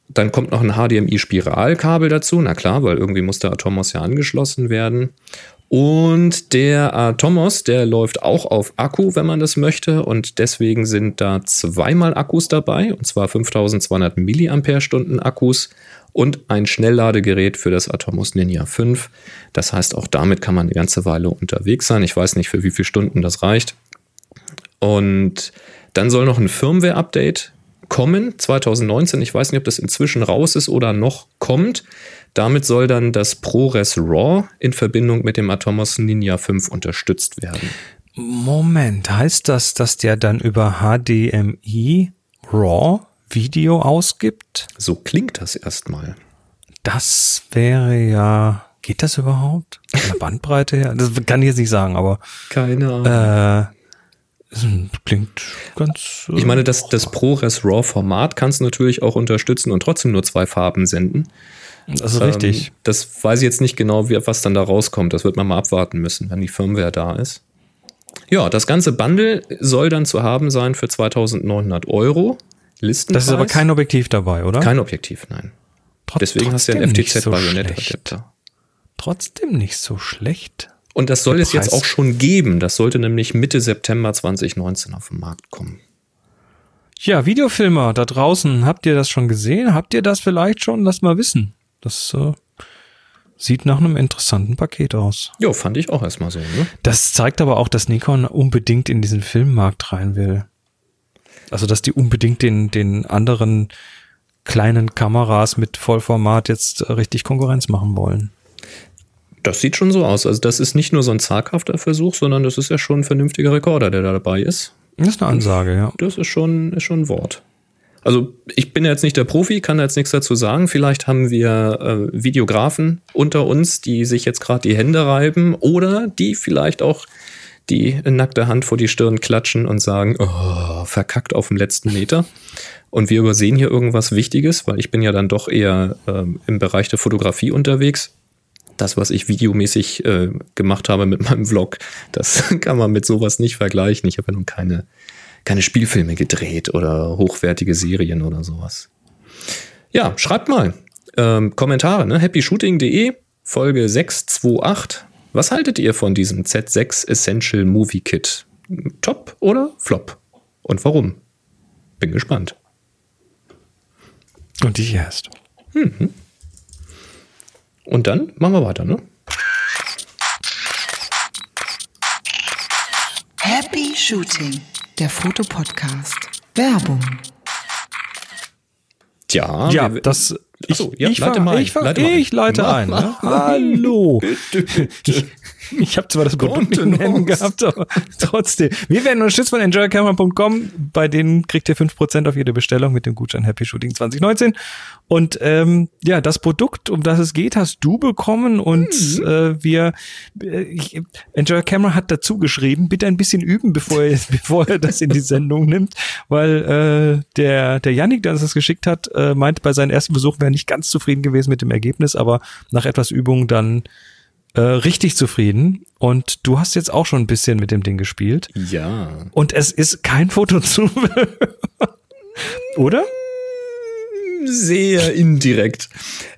Dann kommt noch ein HDMI-Spiralkabel dazu, na klar, weil irgendwie muss der Atomos ja angeschlossen werden. Und der Atomos, der läuft auch auf Akku, wenn man das möchte. Und deswegen sind da zweimal Akkus dabei, und zwar 5200 Milliampere-Stunden Akkus und ein Schnellladegerät für das Atomos Ninja 5. Das heißt, auch damit kann man eine ganze Weile unterwegs sein. Ich weiß nicht, für wie viele Stunden das reicht. Und dann soll noch ein Firmware-Update kommen, 2019. Ich weiß nicht, ob das inzwischen raus ist oder noch kommt. Damit soll dann das ProRes RAW in Verbindung mit dem Atomos Ninja 5 unterstützt werden. Moment, heißt das, dass der dann über HDMI RAW Video ausgibt? So klingt das erstmal. Das wäre ja. Geht das überhaupt? Von der Bandbreite her? Das kann ich jetzt nicht sagen, aber Keine Ahnung. äh, klingt ganz. äh, ich meine, das, das ProRes RAW-Format kannst du natürlich auch unterstützen und trotzdem nur zwei Farben senden. Das ist richtig. Ähm, das weiß ich jetzt nicht genau, wie, was dann da rauskommt. Das wird man mal abwarten müssen, wenn die Firmware da ist. Ja, das ganze Bundle soll dann zu haben sein für 2900 Euro. Listenpreis. Das ist aber kein Objektiv dabei, oder? kein Objektiv, nein. Trotz- Deswegen hast du ja ein so FTZ-Bajonett-Adapter. schlecht. Trotzdem nicht so schlecht. Und das soll Der es jetzt Preis- auch schon geben. Das sollte nämlich Mitte September 2019 auf den Markt kommen. Ja, Videofilmer da draußen, habt ihr das schon gesehen? Habt ihr das vielleicht schon? Lass mal wissen. Das äh, sieht nach einem interessanten Paket aus. Jo, fand ich auch erstmal so. Ne? Das zeigt aber auch, dass Nikon unbedingt in diesen Filmmarkt rein will. Also, dass die unbedingt den, den anderen kleinen Kameras mit Vollformat jetzt richtig Konkurrenz machen wollen. Das sieht schon so aus. Also das ist nicht nur so ein zaghafter Versuch, sondern das ist ja schon ein vernünftiger Rekorder, der da dabei ist. Das ist eine Ansage, ja. Das ist schon, ist schon ein Wort. Also ich bin jetzt nicht der Profi, kann jetzt nichts dazu sagen. Vielleicht haben wir äh, Videografen unter uns, die sich jetzt gerade die Hände reiben oder die vielleicht auch die nackte Hand vor die Stirn klatschen und sagen, oh, verkackt auf dem letzten Meter. Und wir übersehen hier irgendwas Wichtiges, weil ich bin ja dann doch eher ähm, im Bereich der Fotografie unterwegs. Das, was ich videomäßig äh, gemacht habe mit meinem Vlog, das kann man mit sowas nicht vergleichen. Ich habe ja nun keine, keine Spielfilme gedreht oder hochwertige Serien oder sowas. Ja, schreibt mal. Ähm, Kommentare, ne? happyshooting.de, Folge 628. Was haltet ihr von diesem Z6 Essential Movie Kit? Top oder Flop? Und warum? Bin gespannt. Und ich erst. Und dann machen wir weiter, ne? Happy Shooting, der Fotopodcast. Werbung. Tja, Ja, wir- das. Ach so, ja, ich, leite war, mal ein, ich, war, leite mal ein. ich leite Mach ein. Ne? Hallo. Ich, ich habe zwar das Produkt in den Händen gehabt, aber trotzdem. Wir werden unterstützt von enjoycamera.com. Bei denen kriegt ihr 5% auf jede Bestellung mit dem Gutschein Happy Shooting 2019. Und ähm, ja, das Produkt, um das es geht, hast du bekommen und Mhm. äh, wir äh, ich, Enjoy Camera hat dazu geschrieben, bitte ein bisschen üben, bevor er, bevor er das in die Sendung nimmt, weil äh, der der Yannick, der uns das geschickt hat, äh, meinte bei seinem ersten Besuch wäre nicht ganz zufrieden gewesen mit dem Ergebnis, aber nach etwas Übung dann äh, richtig zufrieden. Und du hast jetzt auch schon ein bisschen mit dem Ding gespielt. Ja. Und es ist kein Foto zu. Oder? Sehr indirekt.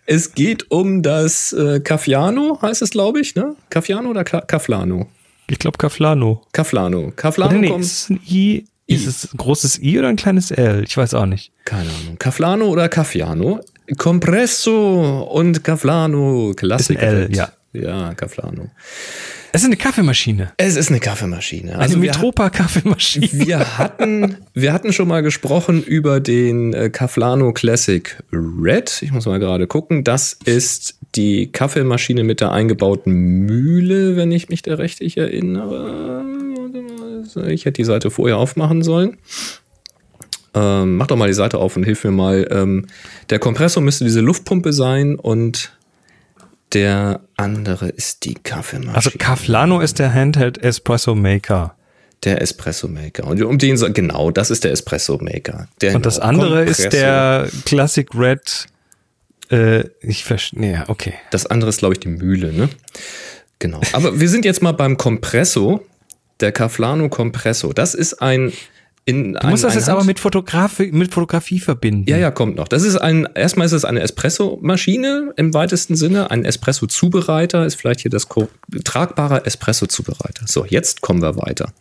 Es geht um das äh, Caffiano, heißt es, glaube ich, ne? Caffiano oder Ka Kaflano? Ich glaube. Kaflano. Kaflano Oder nee, kommt. ist es ein I? Ist es ein großes I oder ein kleines L? Ich weiß auch nicht. Keine Ahnung. Kaflano oder Caffiano? Compresso und Kaflano. Klassik. L, ja. Ja, Kaflano. Es ist eine Kaffeemaschine. Es ist eine Kaffeemaschine. Eine Also wir, Metropa-Kaffeemaschine. wir hatten, wir hatten schon mal gesprochen über den äh, Kaflano Classic Red. Ich muss mal gerade gucken. Das ist die Kaffeemaschine mit der eingebauten Mühle, wenn ich mich da richtig erinnere. Ich hätte die Seite vorher aufmachen sollen. Ähm, mach doch mal die Seite auf und hilf mir mal. Ähm, der Kompressor müsste diese Luftpumpe sein und der andere ist die Kaffeemaschine. Also Kaflano ist der Handheld Espresso Maker. Der Espresso Maker. Und um den genau, das ist der Espresso Maker. Der Und das andere ist der Classic Red. Äh, ich verstehe. Nee, okay. Das andere ist, glaube ich, die Mühle, ne? Genau. Aber wir sind jetzt mal beim Compresso. Der Kaflano Compresso. Das ist ein. In Du musst das jetzt aber mit, Fotografie, mit Fotografie verbinden. Ja, ja, kommt noch. Das ist ein, erstmal ist es eine Espresso-Maschine im weitesten Sinne. Ein Espresso-Zubereiter ist vielleicht hier das tragbare Espresso-Zubereiter. So, jetzt kommen wir weiter.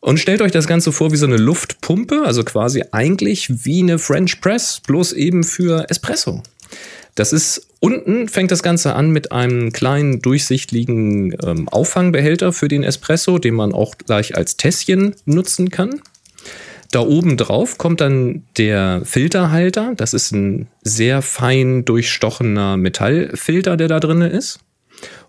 Und stellt euch das Ganze vor wie so eine Luftpumpe, also quasi eigentlich wie eine French Press, bloß eben für Espresso. Das ist unten fängt das Ganze an mit einem kleinen durchsichtigen ähm, Auffangbehälter für den Espresso, den man auch gleich als Tässchen nutzen kann. Da oben drauf kommt dann der Filterhalter. Das ist ein sehr fein durchstochener Metallfilter, der da drin ist.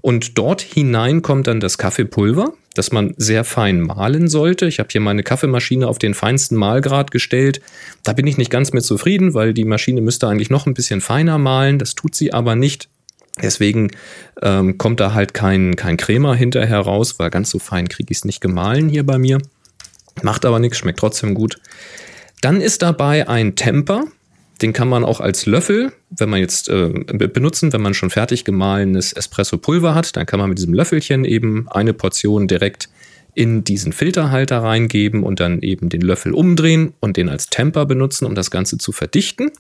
Und dort hinein kommt dann das Kaffeepulver, das man sehr fein mahlen sollte. Ich habe hier meine Kaffeemaschine auf den feinsten Mahlgrad gestellt. Da bin ich nicht ganz mit zufrieden, weil die Maschine müsste eigentlich noch ein bisschen feiner mahlen. Das tut sie aber nicht. Deswegen ähm, kommt da halt kein, kein Crema hinterher raus, weil ganz so fein kriege ich es nicht gemahlen hier bei mir. Macht aber nichts, schmeckt trotzdem gut. Dann ist dabei ein Temper. Den kann man auch als Löffel, wenn man jetzt äh, be- benutzen, wenn man schon fertig gemahlenes Espresso-Pulver hat, dann kann man mit diesem Löffelchen eben eine Portion direkt in diesen Filterhalter reingeben und dann eben den Löffel umdrehen und den als Temper benutzen, um das Ganze zu verdichten.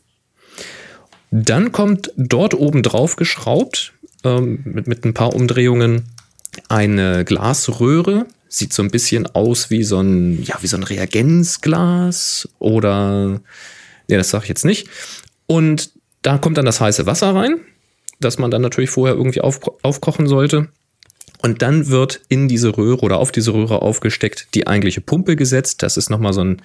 Dann kommt dort oben drauf geschraubt, ähm, mit, mit ein paar Umdrehungen, eine Glasröhre. Sieht so ein bisschen aus wie so ein, ja, wie so ein Reagenzglas oder, ja, das sage ich jetzt nicht. Und da kommt dann das heiße Wasser rein, das man dann natürlich vorher irgendwie auf, aufkochen sollte. Und dann wird in diese Röhre oder auf diese Röhre aufgesteckt die eigentliche Pumpe gesetzt. Das ist nochmal so ein,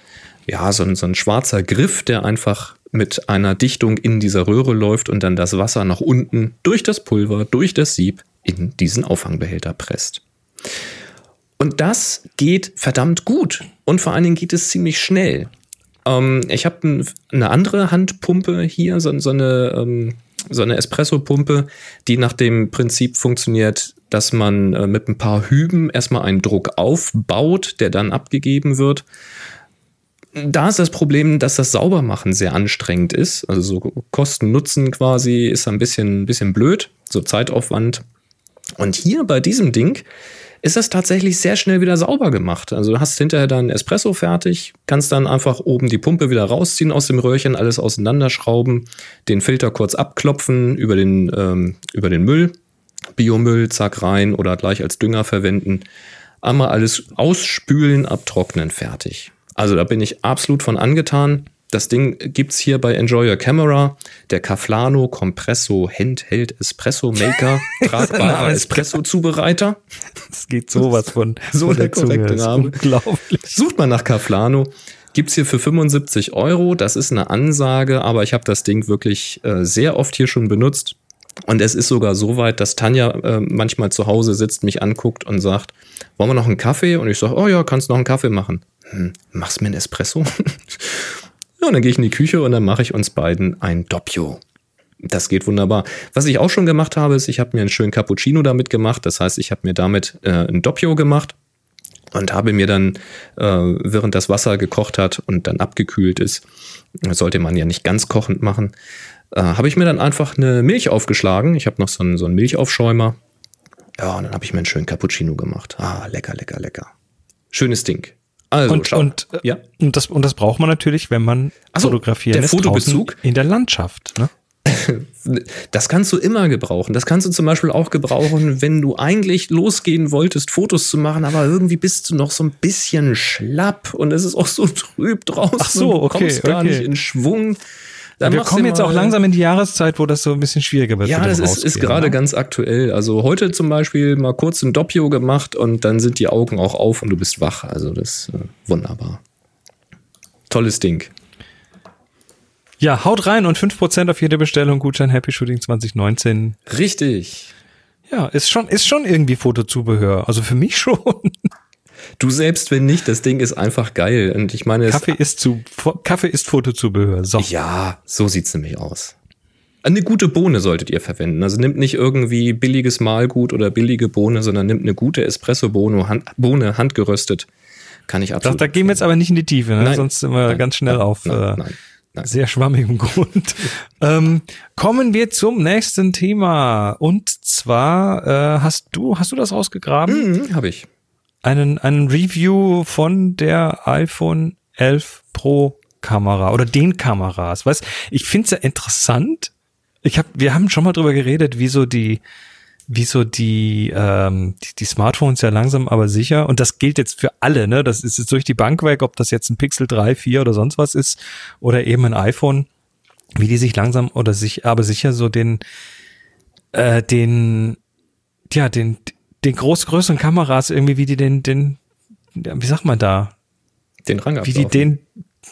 ja, so ein, so ein schwarzer Griff, der einfach mit einer Dichtung in dieser Röhre läuft und dann das Wasser nach unten durch das Pulver, durch das Sieb in diesen Auffangbehälter presst. Und das geht verdammt gut. Und vor allen Dingen geht es ziemlich schnell. Ähm, ich habe eine andere Handpumpe hier, so, so eine, ähm, so eine Espresso-Pumpe, die nach dem Prinzip funktioniert, dass man äh, mit ein paar Hüben erstmal einen Druck aufbaut, der dann abgegeben wird. Da ist das Problem, dass das Saubermachen sehr anstrengend ist. Also so Kosten-Nutzen quasi ist ein bisschen, ein bisschen blöd, so Zeitaufwand. Und hier bei diesem Ding ist das tatsächlich sehr schnell wieder sauber gemacht. Also du hast hinterher dann Espresso fertig, kannst dann einfach oben die Pumpe wieder rausziehen aus dem Röhrchen, alles auseinanderschrauben, den Filter kurz abklopfen über den, ähm, über den Müll, Biomüll, zack rein oder gleich als Dünger verwenden. Einmal alles ausspülen, abtrocknen, fertig. Also da bin ich absolut von angetan. Das Ding gibt's hier bei Enjoy Your Camera. Der Caflano Compresso Handheld Espresso Maker. Tragbarer Espresso-Zubereiter. Es geht sowas von So von der Zunge. korrekte Das Name. Unglaublich. Sucht mal nach Caflano. Gibt's hier für 75 Euro. Das ist eine Ansage, aber ich habe das Ding wirklich äh, sehr oft hier schon benutzt. Und es ist sogar so weit, dass Tanja äh, manchmal zu Hause sitzt, mich anguckt und sagt, wollen wir noch einen Kaffee? Und ich sage, oh ja, kannst noch einen Kaffee machen. Hm, machst mir einen Espresso? ja, und dann gehe ich in die Küche und dann mache ich uns beiden ein Doppio. Das geht wunderbar. Was ich auch schon gemacht habe, ist, ich habe mir einen schönen Cappuccino damit gemacht. Das heißt, ich habe mir damit äh, ein Doppio gemacht und habe mir dann, äh, während das Wasser gekocht hat und dann abgekühlt ist, sollte man ja nicht ganz kochend machen, äh, habe ich mir dann einfach eine Milch aufgeschlagen. Ich habe noch so einen, so einen Milchaufschäumer. Ja, und dann habe ich mir einen schönen Cappuccino gemacht. Ah, lecker, lecker, lecker. Schönes Ding. Also, und, schau. und, äh, ja. und, das, und das braucht man natürlich, wenn man so, fotografieren der Fotobezug? draußen in der Landschaft. Ne? Das kannst du immer gebrauchen. Das kannst du zum Beispiel auch gebrauchen, wenn du eigentlich losgehen wolltest, Fotos zu machen, aber irgendwie bist du noch so ein bisschen schlapp und es ist auch so trüb draußen. Ach so, und du okay, kommst gar okay. nicht in Schwung. Dann wir kommen jetzt auch langsam in die Jahreszeit, wo das so ein bisschen schwieriger wird. Ja, das ist, ist gerade ne? ganz aktuell. Also heute zum Beispiel mal kurz ein Doppio gemacht und dann sind die Augen auch auf und du bist wach. Also das ist äh, wunderbar. Tolles Ding. Ja, haut rein und 5% auf jede Bestellung, Gutschein Happy Shooting 2019. Richtig. Ja, ist schon, ist schon irgendwie Fotozubehör. Also für mich schon. Du selbst, wenn nicht, das Ding ist einfach geil. Und ich meine, es Kaffee ist zu, Kaffee ist Fotozubehör. So. Ja, so sieht's nämlich aus. Eine gute Bohne solltet ihr verwenden. Also nimmt nicht irgendwie billiges Mahlgut oder billige Bohne, sondern nimmt eine gute Espresso-Bohne, hand, Bohne handgeröstet. Kann ich Da, absolut. da gehen wir jetzt aber nicht in die Tiefe, ne? Nein. sonst sind wir Nein. ganz schnell auf nein, äh, nein, nein. sehr schwammigem Grund. ähm, kommen wir zum nächsten Thema. Und zwar äh, hast du, hast du das rausgegraben? Mhm, Habe ich. Einen, einen Review von der iPhone 11 Pro Kamera oder den Kameras. Weißt, ich finde es ja interessant. Ich hab, wir haben schon mal drüber geredet, wie so die, wie so die, ähm, die, die Smartphones ja langsam aber sicher, und das gilt jetzt für alle, ne? Das ist jetzt durch die Bank weg, ob das jetzt ein Pixel 3, 4 oder sonst was ist, oder eben ein iPhone, wie die sich langsam oder sich, aber sicher so den, äh, den, ja, den, den groß, größeren Kameras irgendwie, wie die den, den, wie sagt man da, Den Rang wie die den,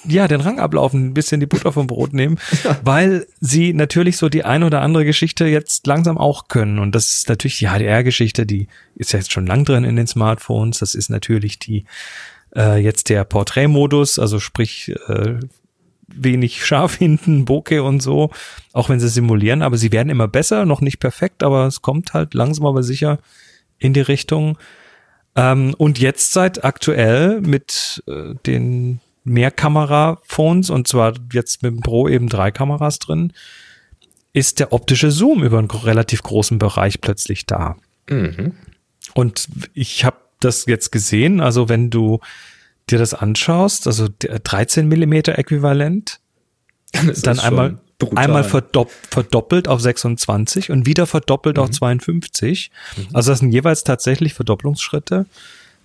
ja, den Rang ablaufen, ein bisschen die Butter vom Brot nehmen, weil sie natürlich so die ein oder andere Geschichte jetzt langsam auch können. Und das ist natürlich die HDR-Geschichte, die ist ja jetzt schon lang drin in den Smartphones. Das ist natürlich die, äh, jetzt der Porträtmodus, also sprich, äh, wenig scharf hinten, Bokeh und so, auch wenn sie simulieren, aber sie werden immer besser, noch nicht perfekt, aber es kommt halt langsam aber sicher in die Richtung. Ähm, und jetzt seit aktuell mit äh, den Mehrkamera-Phones und zwar jetzt mit dem Pro eben drei Kameras drin, ist der optische Zoom über einen relativ großen Bereich plötzlich da. Mhm. Und ich habe das jetzt gesehen, also wenn du dir das anschaust, also der 13 Millimeter Äquivalent, Das dann einmal, brutal. einmal verdopp verdoppelt auf 26 und wieder verdoppelt Mhm. auf 52. Also das sind jeweils tatsächlich Verdopplungsschritte.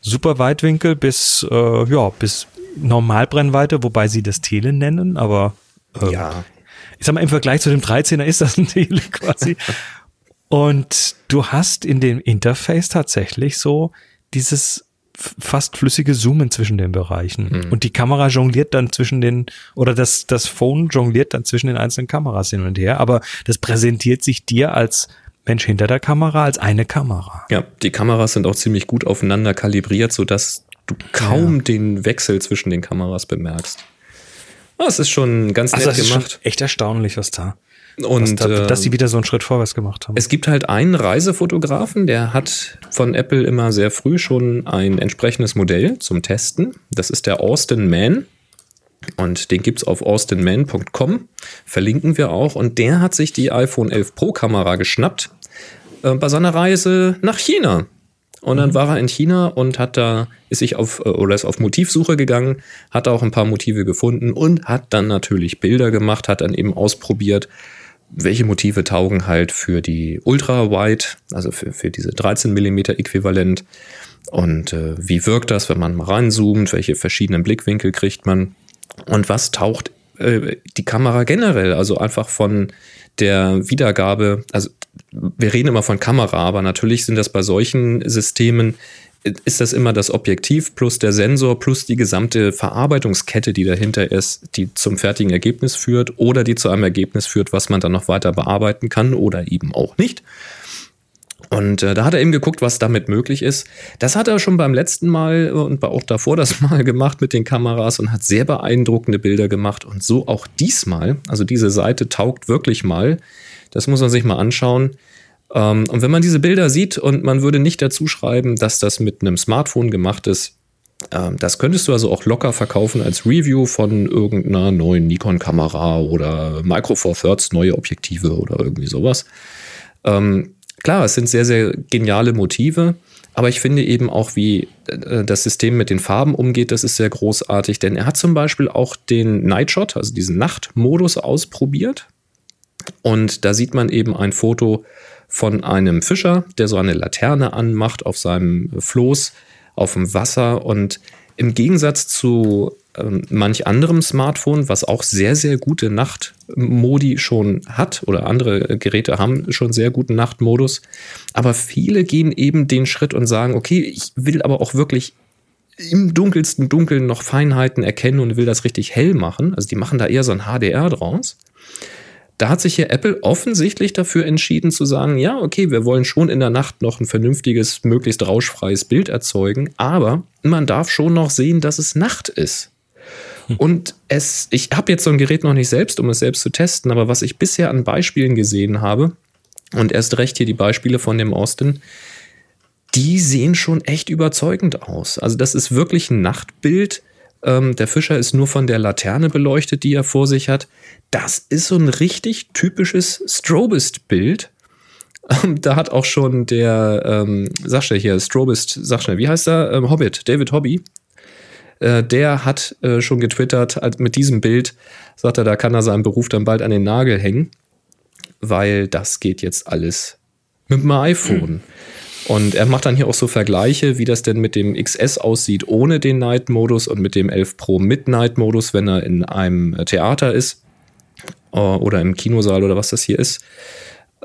Super Weitwinkel bis, äh, ja, bis Normalbrennweite, wobei sie das Tele nennen, aber äh, Ja. ich sag mal, im Vergleich zu dem 13er ist das ein Tele quasi. Und du hast in dem Interface tatsächlich so dieses fast flüssige Zoomen zwischen den Bereichen. Und die Kamera jongliert dann zwischen den, oder das, das Phone jongliert dann zwischen den einzelnen Kameras hin und her. Aber das präsentiert sich dir als Mensch hinter der Kamera als eine Kamera. Ja, die Kameras sind auch ziemlich gut aufeinander kalibriert, sodass du kaum den Wechsel zwischen den Kameras bemerkst. Ah, Es ist schon ganz nett Also das ist schon gemacht. echt erstaunlich, was da, Und da äh, dass sie wieder so einen Schritt vorwärts gemacht haben. es gibt halt einen Reisefotografen, der hat von Apple immer sehr früh schon ein entsprechendes Modell zum Testen. Das ist der Austin Mann. Und den gibt's auf austinman.com. Verlinken wir auch. Und der hat sich die iPhone 11 Pro Kamera geschnappt äh, bei seiner Reise nach China. Und dann war er in China und hat da, ist sich auf, äh, oder ist auf Motivsuche gegangen, hat auch ein paar Motive gefunden und hat dann natürlich Bilder gemacht, hat dann eben ausprobiert, welche Motive taugen halt für die Ultra-Wide, also für, für diese 13 mm Äquivalent. Und äh, wie wirkt das, wenn man mal reinzoomt, welche verschiedenen Blickwinkel kriegt man? Und was taucht äh, die Kamera generell, also einfach von der Wiedergabe, also wir reden immer von Kamera, aber natürlich sind das bei solchen Systemen, ist das immer das Objektiv plus der Sensor plus die gesamte Verarbeitungskette, die dahinter ist, die zum fertigen Ergebnis führt oder die zu einem Ergebnis führt, was man dann noch weiter bearbeiten kann oder eben auch nicht. Und äh, da hat er eben geguckt, was damit möglich ist. Das hat er schon beim letzten Mal und auch davor das Mal gemacht mit den Kameras und hat sehr beeindruckende Bilder gemacht. Und so auch diesmal. Also diese Seite taugt wirklich mal. Das muss man sich mal anschauen. Ähm, und wenn man diese Bilder sieht und man würde nicht dazu schreiben, dass das mit einem Smartphone gemacht ist, ähm, das könntest du also auch locker verkaufen als Review von irgendeiner neuen Nikon-Kamera oder Micro Four Thirds neue Objektive oder irgendwie sowas. Ähm, klar, es sind sehr, sehr geniale Motive, Aber ich finde eben auch, wie äh, das System mit den Farben umgeht, das ist sehr großartig, denn er hat zum Beispiel auch den Nightshot, also diesen Nachtmodus ausprobiert. Und da sieht man eben ein Foto von einem Fischer, der so eine Laterne anmacht auf seinem Floß auf dem Wasser und im Gegensatz zu ähm, manch anderem Smartphone, was auch sehr, sehr gute Nachtmodi schon hat oder andere Geräte haben schon sehr guten Nachtmodus. Aber viele gehen eben den Schritt und sagen, okay, ich will aber auch wirklich im dunkelsten Dunkeln noch Feinheiten erkennen und will das richtig hell machen. Also die machen da eher so ein HDR draus. Da hat sich hier Apple offensichtlich dafür entschieden zu sagen, ja, okay, wir wollen schon in der Nacht noch ein vernünftiges, möglichst rauschfreies Bild erzeugen, aber man darf schon noch sehen, dass es Nacht ist. Hm. Und es, ich habe jetzt so ein Gerät noch nicht selbst, um es selbst zu testen, aber was ich bisher an Beispielen gesehen habe, und erst recht hier die Beispiele von dem Austin, die sehen schon echt überzeugend aus. Also das ist wirklich ein Nachtbild, ähm, der Fischer ist nur von der Laterne beleuchtet, die er vor sich hat. Das ist so ein richtig typisches Strobist-Bild. Ähm, da hat auch schon der, ähm, sag schnell hier, Strobist, sag schnell, wie heißt er? Ähm, Hobbit, David Hobby. Äh, der hat äh, schon getwittert, als mit diesem Bild, sagt er, da kann er seinen Beruf dann bald an den Nagel hängen, weil das geht jetzt alles mit dem iPhone. Mhm. Und er macht dann hier auch so Vergleiche, wie das denn mit dem XS aussieht ohne den Night-Modus und mit dem 11 Pro mit Night-Modus, wenn er in einem Theater ist äh, oder im Kinosaal oder was das hier ist.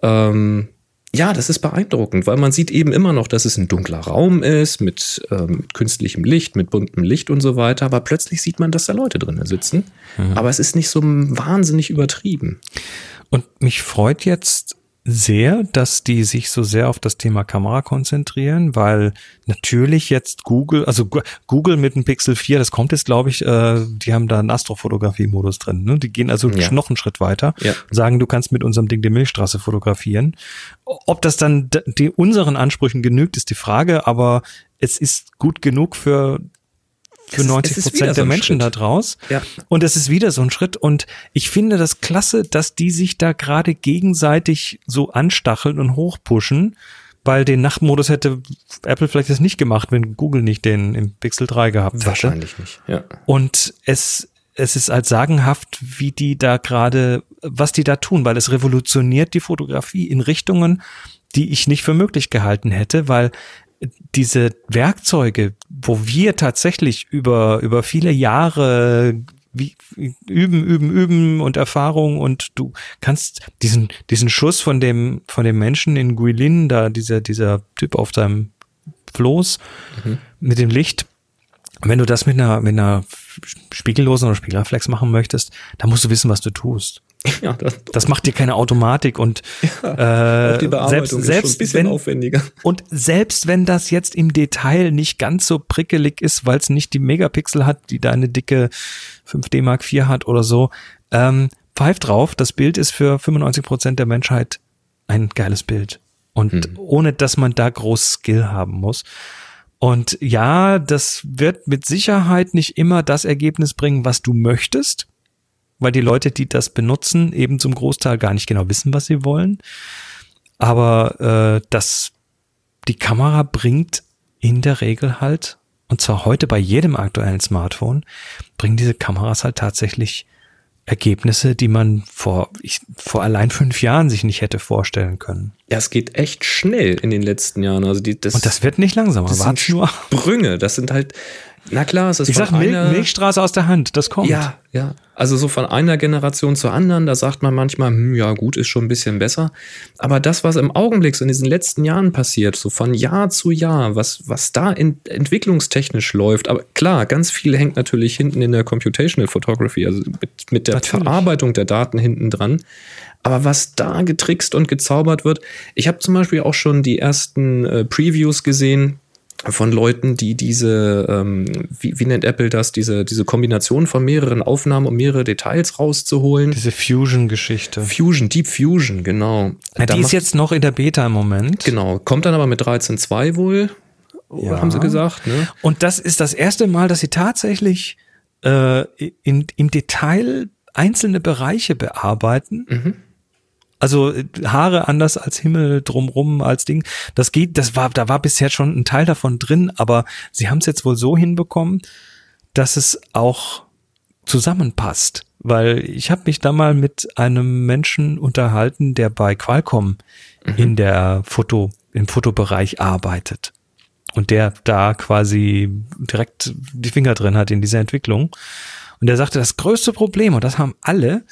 Ähm, ja, das ist beeindruckend, weil man sieht eben immer noch, dass es ein dunkler Raum ist mit, ähm, mit künstlichem Licht, mit buntem Licht und so weiter. Aber plötzlich sieht man, dass da Leute drinnen sitzen. Mhm. Aber es ist nicht so wahnsinnig übertrieben. Und mich freut jetzt sehr, dass die sich so sehr auf das Thema Kamera konzentrieren, weil natürlich jetzt Google, also Google mit dem Pixel 4, das kommt jetzt, glaube ich, äh, die haben da einen Astrofotografie-Modus drin. Ne? Die gehen also ja. noch einen Schritt weiter ja. und sagen, du kannst mit unserem Ding die Milchstraße fotografieren. Ob das dann die, unseren Ansprüchen genügt, ist die Frage, aber es ist gut genug für für 90 Prozent der Menschen Schritt. da draus. Ja. Und es ist wieder so ein Schritt. Und ich finde das klasse, dass die sich da gerade gegenseitig so anstacheln und hochpushen, weil den Nachtmodus hätte Apple vielleicht jetzt nicht gemacht, wenn Google nicht den im Pixel 3 gehabt hätte. Wahrscheinlich nicht, ja. Und es, es ist als sagenhaft, wie die da gerade, was die da tun, weil es revolutioniert die Fotografie in Richtungen, die ich nicht für möglich gehalten hätte, weil diese Werkzeuge, wo wir tatsächlich über, über viele Jahre wie, üben, üben, üben und Erfahrung und du kannst diesen, diesen Schuss von dem, von dem Menschen in Guilin, da dieser, dieser Typ auf seinem Floß mhm. mit dem Licht, wenn du das mit einer, mit einer spiegellosen oder Spiegelreflex machen möchtest, dann musst du wissen, was du tust. Ja, das, das macht dir keine Automatik und ja, äh, die Bearbeitung selbst, selbst ein bisschen wenn, aufwendiger. Und selbst wenn das jetzt im Detail nicht ganz so prickelig ist, weil es nicht die Megapixel hat, die da eine dicke 5D Mark IV hat oder so, ähm, pfeif drauf, das Bild ist für 95 Prozent der Menschheit ein geiles Bild. Und hm. ohne dass man da groß Skill haben muss. Und ja, das wird mit Sicherheit nicht immer das Ergebnis bringen, was du möchtest weil die Leute, die das benutzen, eben zum Großteil gar nicht genau wissen, was sie wollen. Aber äh, das, die Kamera bringt in der Regel halt, und zwar heute bei jedem aktuellen Smartphone, bringen diese Kameras halt tatsächlich Ergebnisse, die man vor, ich, vor allein fünf Jahren sich nicht hätte vorstellen können. Ja, es geht echt schnell in den letzten Jahren. Also die, das, und das wird nicht langsamer. Das sind nur. Sprünge. Das sind halt, na klar, es ist Ich sag Milch, Milchstraße aus der Hand, das kommt. Ja, ja. Also so von einer Generation zur anderen, da sagt man manchmal, hm, ja gut, ist schon ein bisschen besser. Aber das, was im Augenblick so in diesen letzten Jahren passiert, so von Jahr zu Jahr, was, was da in, entwicklungstechnisch läuft, aber klar, ganz viel hängt natürlich hinten in der Computational Photography, also mit, mit der natürlich. Verarbeitung der Daten hinten dran. Aber was da getrickst und gezaubert wird, ich habe zum Beispiel auch schon die ersten äh, Previews gesehen von Leuten, die diese, ähm, wie, wie nennt Apple das, diese, diese Kombination von mehreren Aufnahmen, um mehrere Details rauszuholen. Diese Fusion-Geschichte. Fusion, Deep Fusion, genau. Ja, die ist jetzt noch in der Beta im Moment. Genau, kommt dann aber mit 13.2 wohl, ja. haben sie gesagt. Ne? Und das ist das erste Mal, dass sie tatsächlich äh, in, im Detail einzelne Bereiche bearbeiten. Mhm Also äh, Haare anders als Himmel drumrum als Ding. Das geht, das war, da war bisher schon ein Teil davon drin, aber sie haben es jetzt wohl so hinbekommen, dass es auch zusammenpasst. Weil ich habe mich da mal mit einem Menschen unterhalten, der bei Qualcomm in der Foto, im Fotobereich arbeitet. Und der da quasi direkt die Finger drin hat in dieser Entwicklung. Und der sagte, das größte Problem, und das haben alle,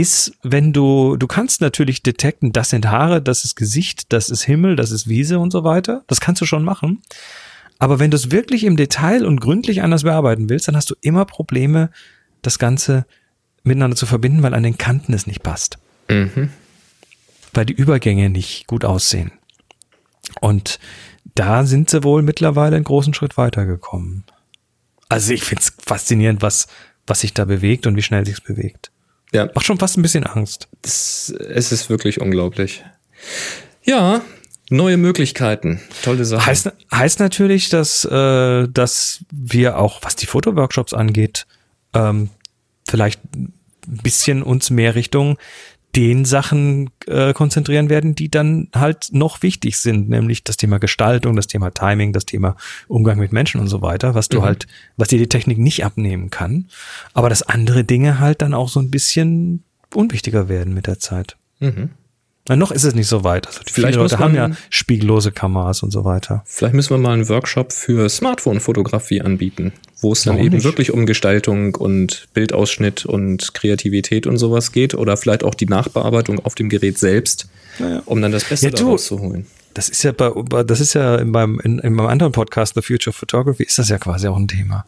ist, wenn du, du kannst natürlich detekten, das sind Haare, das ist Gesicht, das ist Himmel, das ist Wiese und so weiter. Das kannst du schon machen. Aber wenn du es wirklich im Detail und gründlich anders bearbeiten willst, dann hast du immer Probleme, das Ganze miteinander zu verbinden, weil an den Kanten es nicht passt. Mhm. Weil die Übergänge nicht gut aussehen. Und da sind sie wohl mittlerweile einen großen Schritt weitergekommen. Also ich finde es faszinierend, was, was sich da bewegt und wie schnell sich's bewegt. Ja, Macht schon fast ein bisschen Angst. das, es ist wirklich unglaublich. Ja, neue Möglichkeiten. Tolle Sache. Heißt, heißt natürlich, dass, äh, dass wir auch, was die Fotoworkshops angeht, ähm, vielleicht ein bisschen uns mehr Richtung den Sachen äh, konzentrieren werden, die dann halt noch wichtig sind, nämlich das Thema Gestaltung, das Thema Timing, das Thema Umgang mit Menschen und so weiter, was du halt, was dir die Technik nicht abnehmen kann, aber dass andere Dinge halt dann auch so ein bisschen unwichtiger werden mit der Zeit. Mhm. Na, noch ist es nicht so weit. Also die Vielleicht viele Leute haben ja spiegellose Kameras und so weiter. Vielleicht müssen wir mal einen Workshop für Smartphone-Fotografie anbieten, wo es dann Warum eben nicht? wirklich um Gestaltung und Bildausschnitt und Kreativität und sowas geht oder vielleicht auch die Nachbearbeitung auf dem Gerät selbst, um dann das Beste Ja, du- daraus zu holen. Das ist ja bei, bei das ist ja in meinem, in, in meinem anderen Podcast, The Future of Photography, ist das ja quasi auch ein Thema.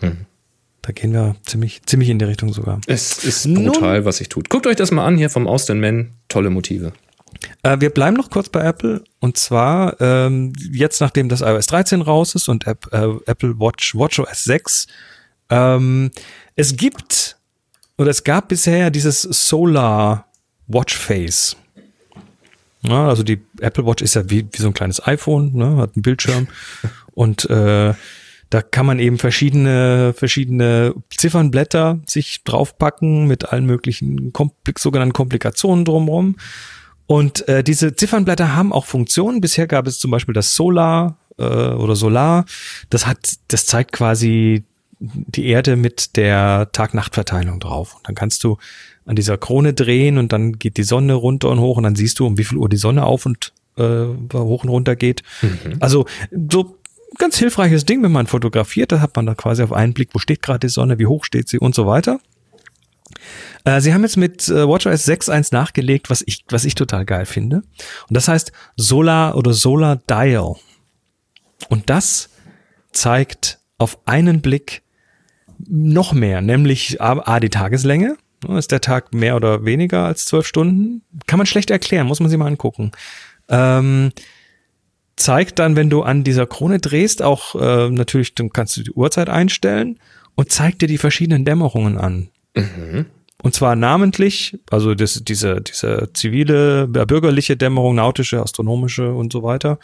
Hm. Da gehen wir ziemlich, ziemlich in die Richtung sogar. Es ist Nun- brutal, was sich tut. Guckt euch das mal an hier vom Austin Man. Tolle Motive. Äh, wir bleiben noch kurz bei Apple und zwar ähm, jetzt, nachdem das iOS 13 raus ist und App, äh, Apple Watch WatchOS 6, ähm, es gibt oder es gab bisher dieses Solar Watch Face. Ja, also die Apple Watch ist ja wie, wie so ein kleines iPhone, ne, hat einen Bildschirm und äh, da kann man eben verschiedene, verschiedene Ziffernblätter sich draufpacken mit allen möglichen Kompli sogenannten Komplikationen drumherum. Und äh, diese Ziffernblätter haben auch Funktionen. Bisher gab es zum Beispiel das Solar äh, oder Solar. Das hat, das zeigt quasi die Erde mit der Tag-Nacht-Verteilung drauf. Und dann kannst du an dieser Krone drehen und dann geht die Sonne runter und hoch und dann siehst du, um wie viel Uhr die Sonne auf und äh, hoch und runter geht. Also so ganz hilfreiches Ding, wenn man fotografiert, da hat man da quasi auf einen Blick, wo steht gerade die Sonne, wie hoch steht sie und so weiter. Äh, sie haben jetzt mit äh, WatchOS 6.1 nachgelegt, was ich, was ich total geil finde. Und das heißt Solar oder Solar Dial. Und das zeigt auf einen Blick noch mehr, nämlich A, A die Tageslänge. Ne, Ist der Tag mehr oder weniger als zwölf Stunden? Kann man schlecht erklären, muss man sich mal angucken. Ähm, zeigt dann, wenn du an dieser Krone drehst, auch äh, natürlich, dann kannst du die Uhrzeit einstellen und zeigt dir die verschiedenen Dämmerungen an. Und zwar namentlich, also das, diese, diese zivile, bürgerliche Dämmerung, nautische, astronomische und so weiter,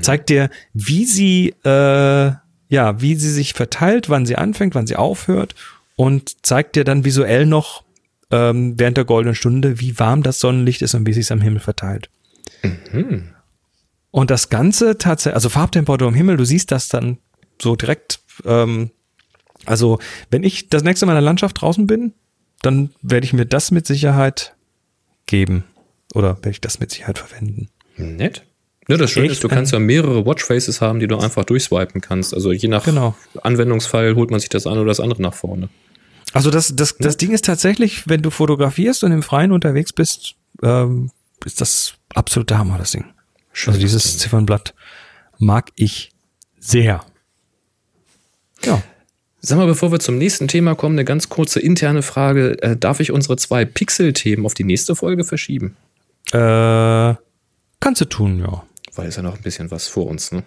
zeigt dir, wie sie, äh, ja, wie sie sich verteilt, wann sie anfängt, wann sie aufhört und zeigt dir dann visuell noch ähm, während der goldenen Stunde, wie warm das Sonnenlicht ist und wie sich es am Himmel verteilt. Und das Ganze tatsächlich, also Farbtemperatur im Himmel, du siehst das dann so direkt, ähm, also wenn ich das nächste Mal in der Landschaft draußen bin, dann werde ich mir das mit Sicherheit geben. Oder werde ich das mit Sicherheit verwenden. Nett. Ja, das Schöne ist, du kannst ja mehrere Watchfaces haben, die du einfach durchswipen kannst. Also je nach Genau. Anwendungsfall holt man sich das eine oder das andere nach vorne. Also das, das, das Ding ist tatsächlich, wenn du fotografierst und im Freien unterwegs bist, ähm, ist das absolute Hammer, das Ding. Also dieses Ziffernblatt mag ich sehr. Ja. Sag mal, bevor wir zum nächsten Thema kommen, eine ganz kurze interne Frage. Äh, darf ich unsere zwei Pixel-Themen auf die nächste Folge verschieben? Äh, kannst du tun, ja. Weil ist ja noch ein bisschen was vor uns, ne?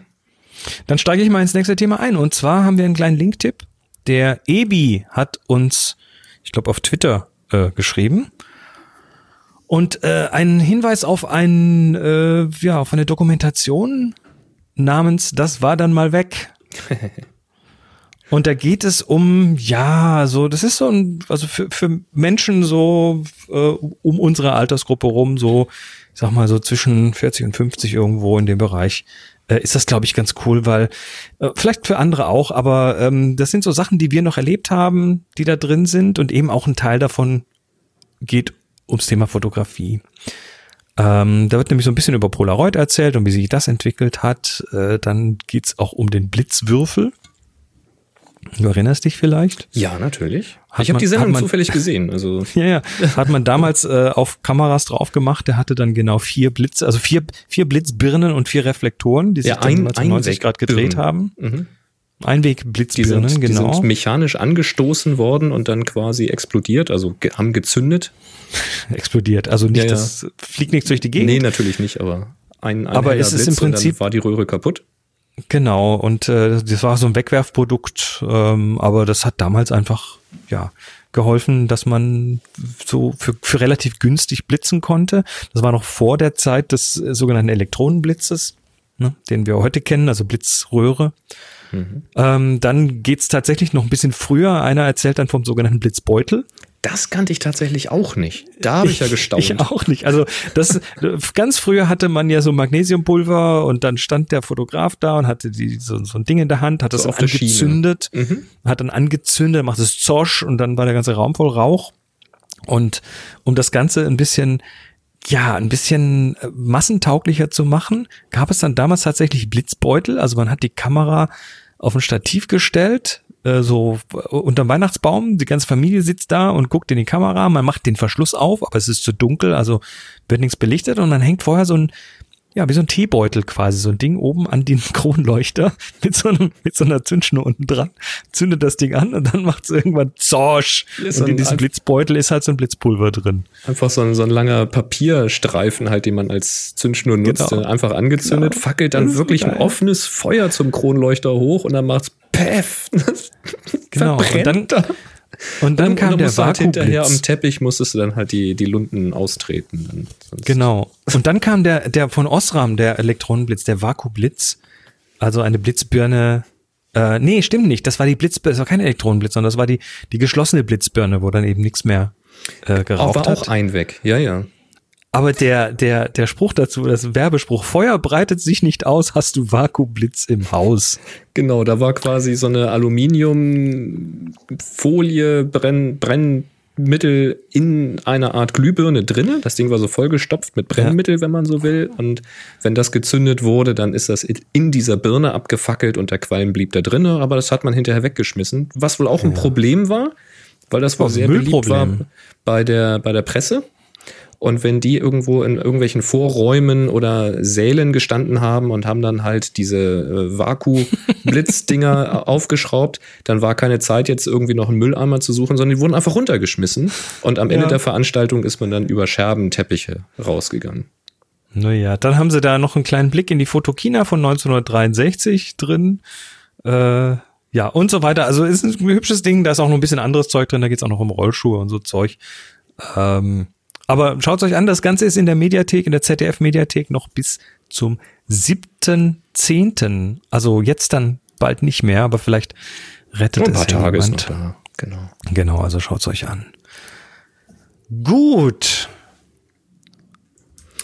Dann steige ich mal ins nächste Thema ein. Und zwar haben wir einen kleinen Linktipp. Der Ebi hat uns, ich glaube, auf Twitter äh, geschrieben. Und äh, einen Hinweis auf ein, äh, ja, auf eine Dokumentation namens Das war dann mal weg. Und da geht es um, ja, so, das ist so ein, also für, für Menschen so äh, um unsere Altersgruppe rum, so, ich sag mal so zwischen 40 und 50 irgendwo in dem Bereich, äh, ist das, glaube ich, ganz cool, weil äh, vielleicht für andere auch, aber ähm, das sind so Sachen, die wir noch erlebt haben, die da drin sind und eben auch ein Teil davon geht ums Thema Fotografie. Ähm, da wird nämlich so ein bisschen über Polaroid erzählt und wie sich das entwickelt hat. Äh, dann geht's auch um den Blitzwürfel. Du erinnerst dich vielleicht? Ja, natürlich. Hat ich habe die Sendung man- zufällig gesehen. Also Ja, ja. Hat man damals äh, auf Kameras drauf gemacht. Der hatte dann genau vier Blitze, also vier, vier Blitzbirnen und vier Reflektoren, die sich Ja, dann ein- mal zu 90 Grad gedreht haben. mhm. Die, Einwegblitzbirnen, sind, die genau. sind mechanisch angestoßen worden und dann quasi explodiert, also ge haben gezündet. explodiert. Also nicht, Ja, ja. das fliegt nichts durch die Gegend. Nee, natürlich nicht, aber ein, ein Aber ist es im Blitz und Prinzip- war die Röhre kaputt. Genau, und äh, das war so ein Wegwerfprodukt, ähm, aber das hat damals einfach ja geholfen, dass man so für, für relativ günstig blitzen konnte. Das war noch vor der Zeit des äh, sogenannten Elektronenblitzes, ne, den wir heute kennen, also Blitzröhre. Ähm, dann geht's tatsächlich noch ein bisschen früher. Einer erzählt dann vom sogenannten Blitzbeutel. Das kannte ich tatsächlich auch nicht. Da habe ich, ja gestaunt. Ich auch nicht. Also das ganz früher hatte man ja so Magnesiumpulver und dann stand der Fotograf da und hatte die, so, so ein Ding in der Hand, hat So das Schiene. angezündet, Mhm. hat dann angezündet, macht es zosch und dann war der ganze Raum voll Rauch. Und um das Ganze ein bisschen ja, ein bisschen äh, massentauglicher zu machen, gab es dann damals tatsächlich Blitzbeutel. Also man hat die Kamera auf ein Stativ gestellt, äh, so äh, unterm Weihnachtsbaum. Die ganze Familie sitzt da und guckt in die Kamera. Man macht den Verschluss auf, aber es ist zu dunkel, also wird nichts belichtet. Und dann hängt vorher so ein, ja, wie so ein Teebeutel quasi, so ein Ding oben an den Kronleuchter mit so, einem, mit so einer Zündschnur unten dran. Zündet das Ding an und dann macht es irgendwann Zosch. Ist und in ein diesem Blitzbeutel ist halt so ein Blitzpulver drin. Einfach so ein, so ein langer Papierstreifen halt, den man als Zündschnur nutzt, Genau. dann einfach angezündet, Genau. fackelt dann wirklich ein geil. offenes Feuer zum Kronleuchter hoch und dann macht's Peff. Genau. Und Verbrennt dann, da. Und dann Und kam dann der du halt hinterher am Vakuumblitz. Teppich musstest du dann halt die, die Lunden austreten. Genau. Und dann kam der, der von Osram, der Elektronenblitz, der Vakuumblitz. Also eine Blitzbirne. Äh, nee, stimmt nicht. Das war die Blitzbirne, das war kein Elektronenblitz, sondern das war die, die geschlossene Blitzbirne, wo dann eben nichts mehr äh, Auch, geraucht war hat. auch ein weg. Ja, ja. Aber der, der, der Spruch dazu, das Werbespruch, Feuer breitet sich nicht aus, hast du Vakuumblitz im Haus. Genau, da war quasi so eine Aluminiumfolie, Brenn, Brennmittel in einer Art Glühbirne drinne. Das Ding war so vollgestopft mit Brennmittel, wenn man so will. Und wenn das gezündet wurde, dann ist das in dieser Birne abgefackelt und der Qualm blieb da drinne. Aber das hat man hinterher weggeschmissen. Was wohl auch ein Problem war, weil das wohl sehr beliebt war bei der, bei der Presse. Und wenn die irgendwo in irgendwelchen Vorräumen oder Sälen gestanden haben und haben dann halt diese äh, Vaku-Blitzdinger aufgeschraubt, dann war keine Zeit, jetzt irgendwie noch einen Mülleimer zu suchen, sondern die wurden einfach runtergeschmissen. Und am Ende Ja. der Veranstaltung ist man dann über Scherbenteppiche rausgegangen. Naja, dann haben sie da noch einen kleinen Blick in die Fotokina von 1963 drin. Äh, ja, und so weiter. Also ist ein hübsches Ding, da ist auch noch ein bisschen anderes Zeug drin, da geht's auch noch um Rollschuhe und so Zeug. Ähm, aber schaut euch an, das Ganze ist in der Mediathek, in der ZDF-Mediathek noch bis zum 7.10. Also jetzt dann bald nicht mehr, aber vielleicht rettet Ein es paar Tage ist noch jemand. da. Genau. Genau, also schaut's euch an. Gut.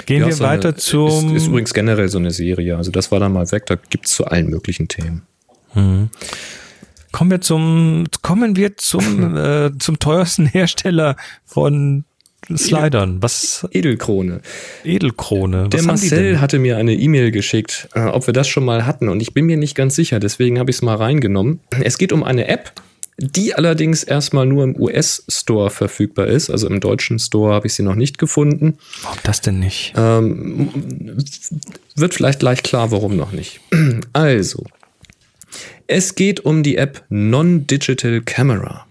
Gehen Ja, wir so eine- weiter zum. Ist, ist übrigens generell so eine Serie. Also das war dann mal weg. Da gibt's zu allen möglichen Themen. kommen wir zum kommen wir zum äh, zum teuersten Hersteller von Slidern. Was Edelkrone. Edelkrone. Der Was die Marcel hatte mir eine E-Mail geschickt, äh, ob wir das schon mal hatten. Und ich bin mir nicht ganz sicher, deswegen habe ich es mal reingenommen. Es geht um eine App, die allerdings erstmal nur im US-Store verfügbar ist. Also im deutschen Store habe ich sie noch nicht gefunden. Warum das denn nicht? Ähm, wird vielleicht gleich klar, warum noch nicht. Also, es geht um die App Non-Digital Camera.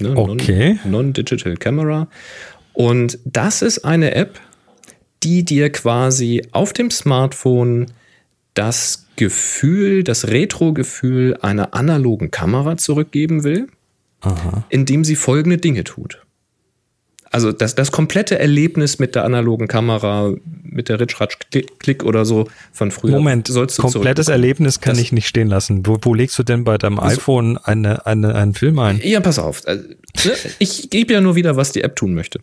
Ne, Non- Okay. Non-Digital Camera. Und das ist eine App, die dir quasi auf dem Smartphone das Gefühl, das Retro-Gefühl einer analogen Kamera zurückgeben will, Aha. indem sie folgende Dinge tut. Also das, das komplette Erlebnis mit der analogen Kamera, mit der Ritsch-Ratsch-Klick oder so von früher. Moment, sollst du komplettes. Erlebnis kann Das- ich nicht stehen lassen. Wo, wo legst du denn bei deinem iPhone eine, eine, einen Film ein? Ja, pass auf. Also, ne, Ich gebe ja nur wieder, was die App tun möchte.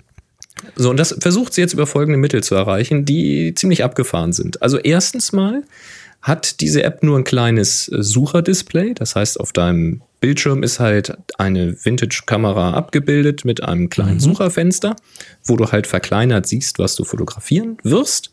So, und das versucht sie jetzt über folgende Mittel zu erreichen, die ziemlich abgefahren sind. Also erstens mal hat diese App nur ein kleines äh, Sucherdisplay. Das heißt, auf deinem Bildschirm ist halt eine Vintage-Kamera abgebildet mit einem kleinen Sucherfenster, wo du halt verkleinert siehst, was du fotografieren wirst.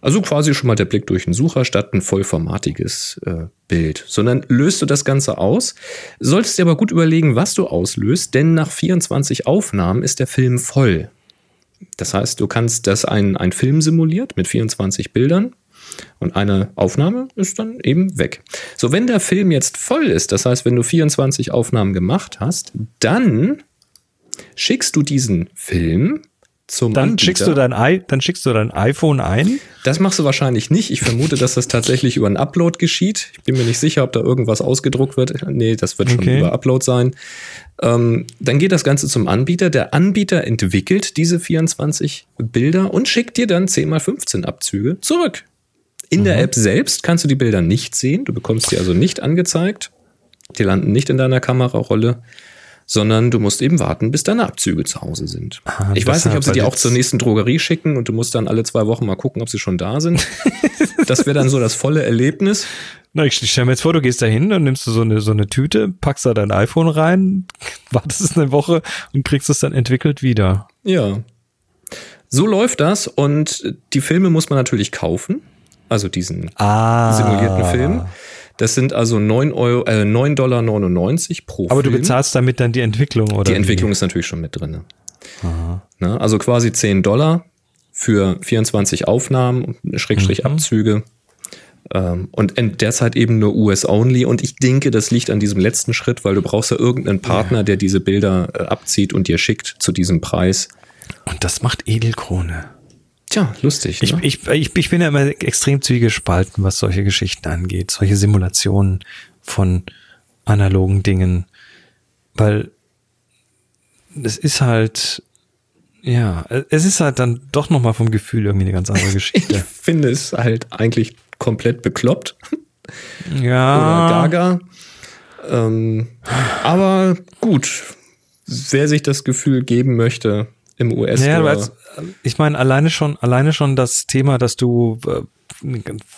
Also quasi schon mal der Blick durch den Sucher statt ein vollformatiges äh, Bild. Sondern löst du das Ganze aus, solltest dir aber gut überlegen, was du auslöst, denn nach 24 Aufnahmen ist der Film voll. Das heißt, du kannst das ein, ein Film simuliert mit 24 Bildern und eine Aufnahme ist dann eben weg. So, wenn der Film jetzt voll ist, das heißt, wenn du 24 Aufnahmen gemacht hast, dann schickst du diesen Film zum Dann Anbieter. schickst, du dein I, dann schickst du dein iPhone ein. Das machst du wahrscheinlich nicht. Ich vermute, dass das tatsächlich über einen Upload geschieht. Ich bin mir nicht sicher, ob da irgendwas ausgedruckt wird. Nee, das wird schon Okay. über Upload sein. Ähm, dann geht das Ganze zum Anbieter. Der Anbieter entwickelt diese 24 Bilder und schickt dir dann 10x15 Abzüge zurück. In der App selbst kannst du die Bilder nicht sehen. Du bekommst sie also nicht angezeigt. Die landen nicht in deiner Kamerarolle, sondern du musst eben warten, bis deine Abzüge zu Hause sind. Ah, ich weiß nicht, ob sie die auch zur nächsten Drogerie schicken und du musst dann alle zwei Wochen mal gucken, ob sie schon da sind. das wäre dann so das volle Erlebnis. Na, ich stell mir jetzt vor, du gehst da hin, dann nimmst du so eine, so eine Tüte, packst da dein iPhone rein, wartest es eine Woche und kriegst es dann entwickelt wieder. Ja. So läuft das und die Filme muss man natürlich kaufen. Also diesen Ah. simulierten Film. Das sind also 9 Euro, äh, 9,99 Dollar pro Aber du Film. bezahlst damit dann die Entwicklung, oder? Die wie? Entwicklung ist natürlich schon mit drin. Ne? Also quasi 10 Dollar für 24 Aufnahmen, Schrägstrich Mhm. Abzüge. Ähm, und derzeit eben nur US-only. Und ich denke, das liegt an diesem letzten Schritt, weil du brauchst ja irgendeinen Partner, der diese Bilder äh, abzieht und dir schickt zu diesem Preis. Und das macht Edelkrone. Tja, lustig. Ich, ne? ich, ich, ich bin ja immer extrem zwiegespalten, was solche Geschichten angeht, solche Simulationen von analogen Dingen, weil es ist halt, ja, es ist halt dann doch nochmal vom Gefühl irgendwie eine ganz andere ich Geschichte. finde es halt eigentlich komplett bekloppt. ja, oder Gaga. Ähm, aber gut, wer sich das Gefühl geben möchte im Ja, US-Store. weil es- ich meine, alleine schon, alleine schon das Thema, dass du äh,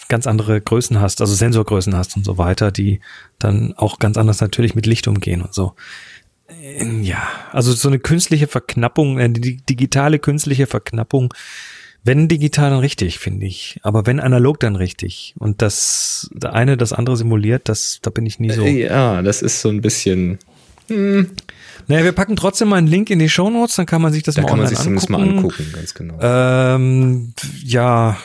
ganz andere Größen hast, also Sensorgrößen hast und so weiter, die dann auch ganz anders natürlich mit Licht umgehen und so. Äh, Ja, also so eine künstliche Verknappung, eine di- digitale künstliche Verknappung, wenn digital dann richtig, finde ich. Aber wenn analog dann richtig. Und das, der eine das andere simuliert, das, da bin ich nie so. ja, das ist so ein bisschen. Naja, wir packen trotzdem mal einen Link in die Shownotes, dann kann man sich das Da mal kann man sich zumindest mal angucken. ganz genau. Ähm, ja.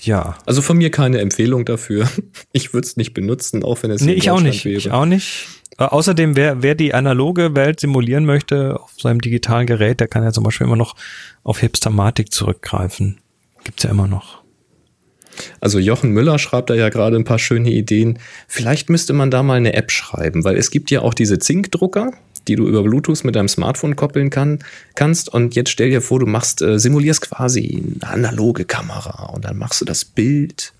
Ja. Also von mir keine Empfehlung dafür. Ich würde es nicht benutzen, auch wenn es Nee, in ich auch nicht. wäre. Ich auch nicht. Äh, außerdem, wer, wer die analoge Welt simulieren möchte auf seinem digitalen Gerät, der kann ja zum Beispiel immer noch auf Hipstermatik zurückgreifen. Gibt's ja immer noch. Also Jochen Müller schreibt da ja gerade ein paar schöne Ideen. Vielleicht müsste man da mal eine App schreiben, weil es gibt ja auch diese Zinkdrucker, die du über Bluetooth mit deinem Smartphone koppeln kann, kannst. Und jetzt stell dir vor, du machst, äh, simulierst quasi eine analoge Kamera und dann machst du das Bild.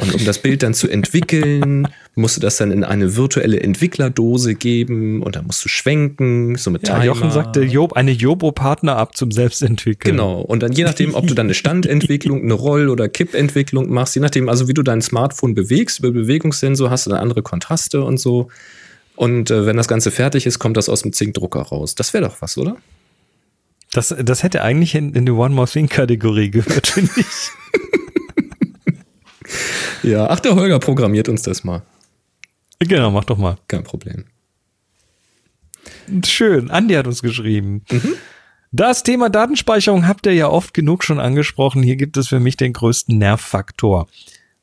Und um das Bild dann zu entwickeln, musst du das dann in eine virtuelle Entwicklerdose geben und dann musst du schwenken, so mit Ja, Timer. Jochen sagte, Job, eine Jobo-Partner ab zum Selbstentwickeln. Genau. Und dann je nachdem, ob du dann eine Standentwicklung, eine Roll- oder Kippentwicklung machst, je nachdem, also wie du dein Smartphone bewegst, über Bewegungssensor hast du dann andere Kontraste und so. Und äh, wenn das Ganze fertig ist, kommt das aus dem Zinkdrucker raus. Das wäre doch was, oder? Das, das hätte eigentlich in, in die One More Thing-Kategorie gehört, finde ich. Ja. Ach, der Holger programmiert uns das mal. genau, mach doch mal. Kein Problem. Schön. Andi hat uns geschrieben. Mhm. Das Thema Datenspeicherung habt ihr ja oft genug schon angesprochen. Hier gibt es für mich den größten Nervfaktor.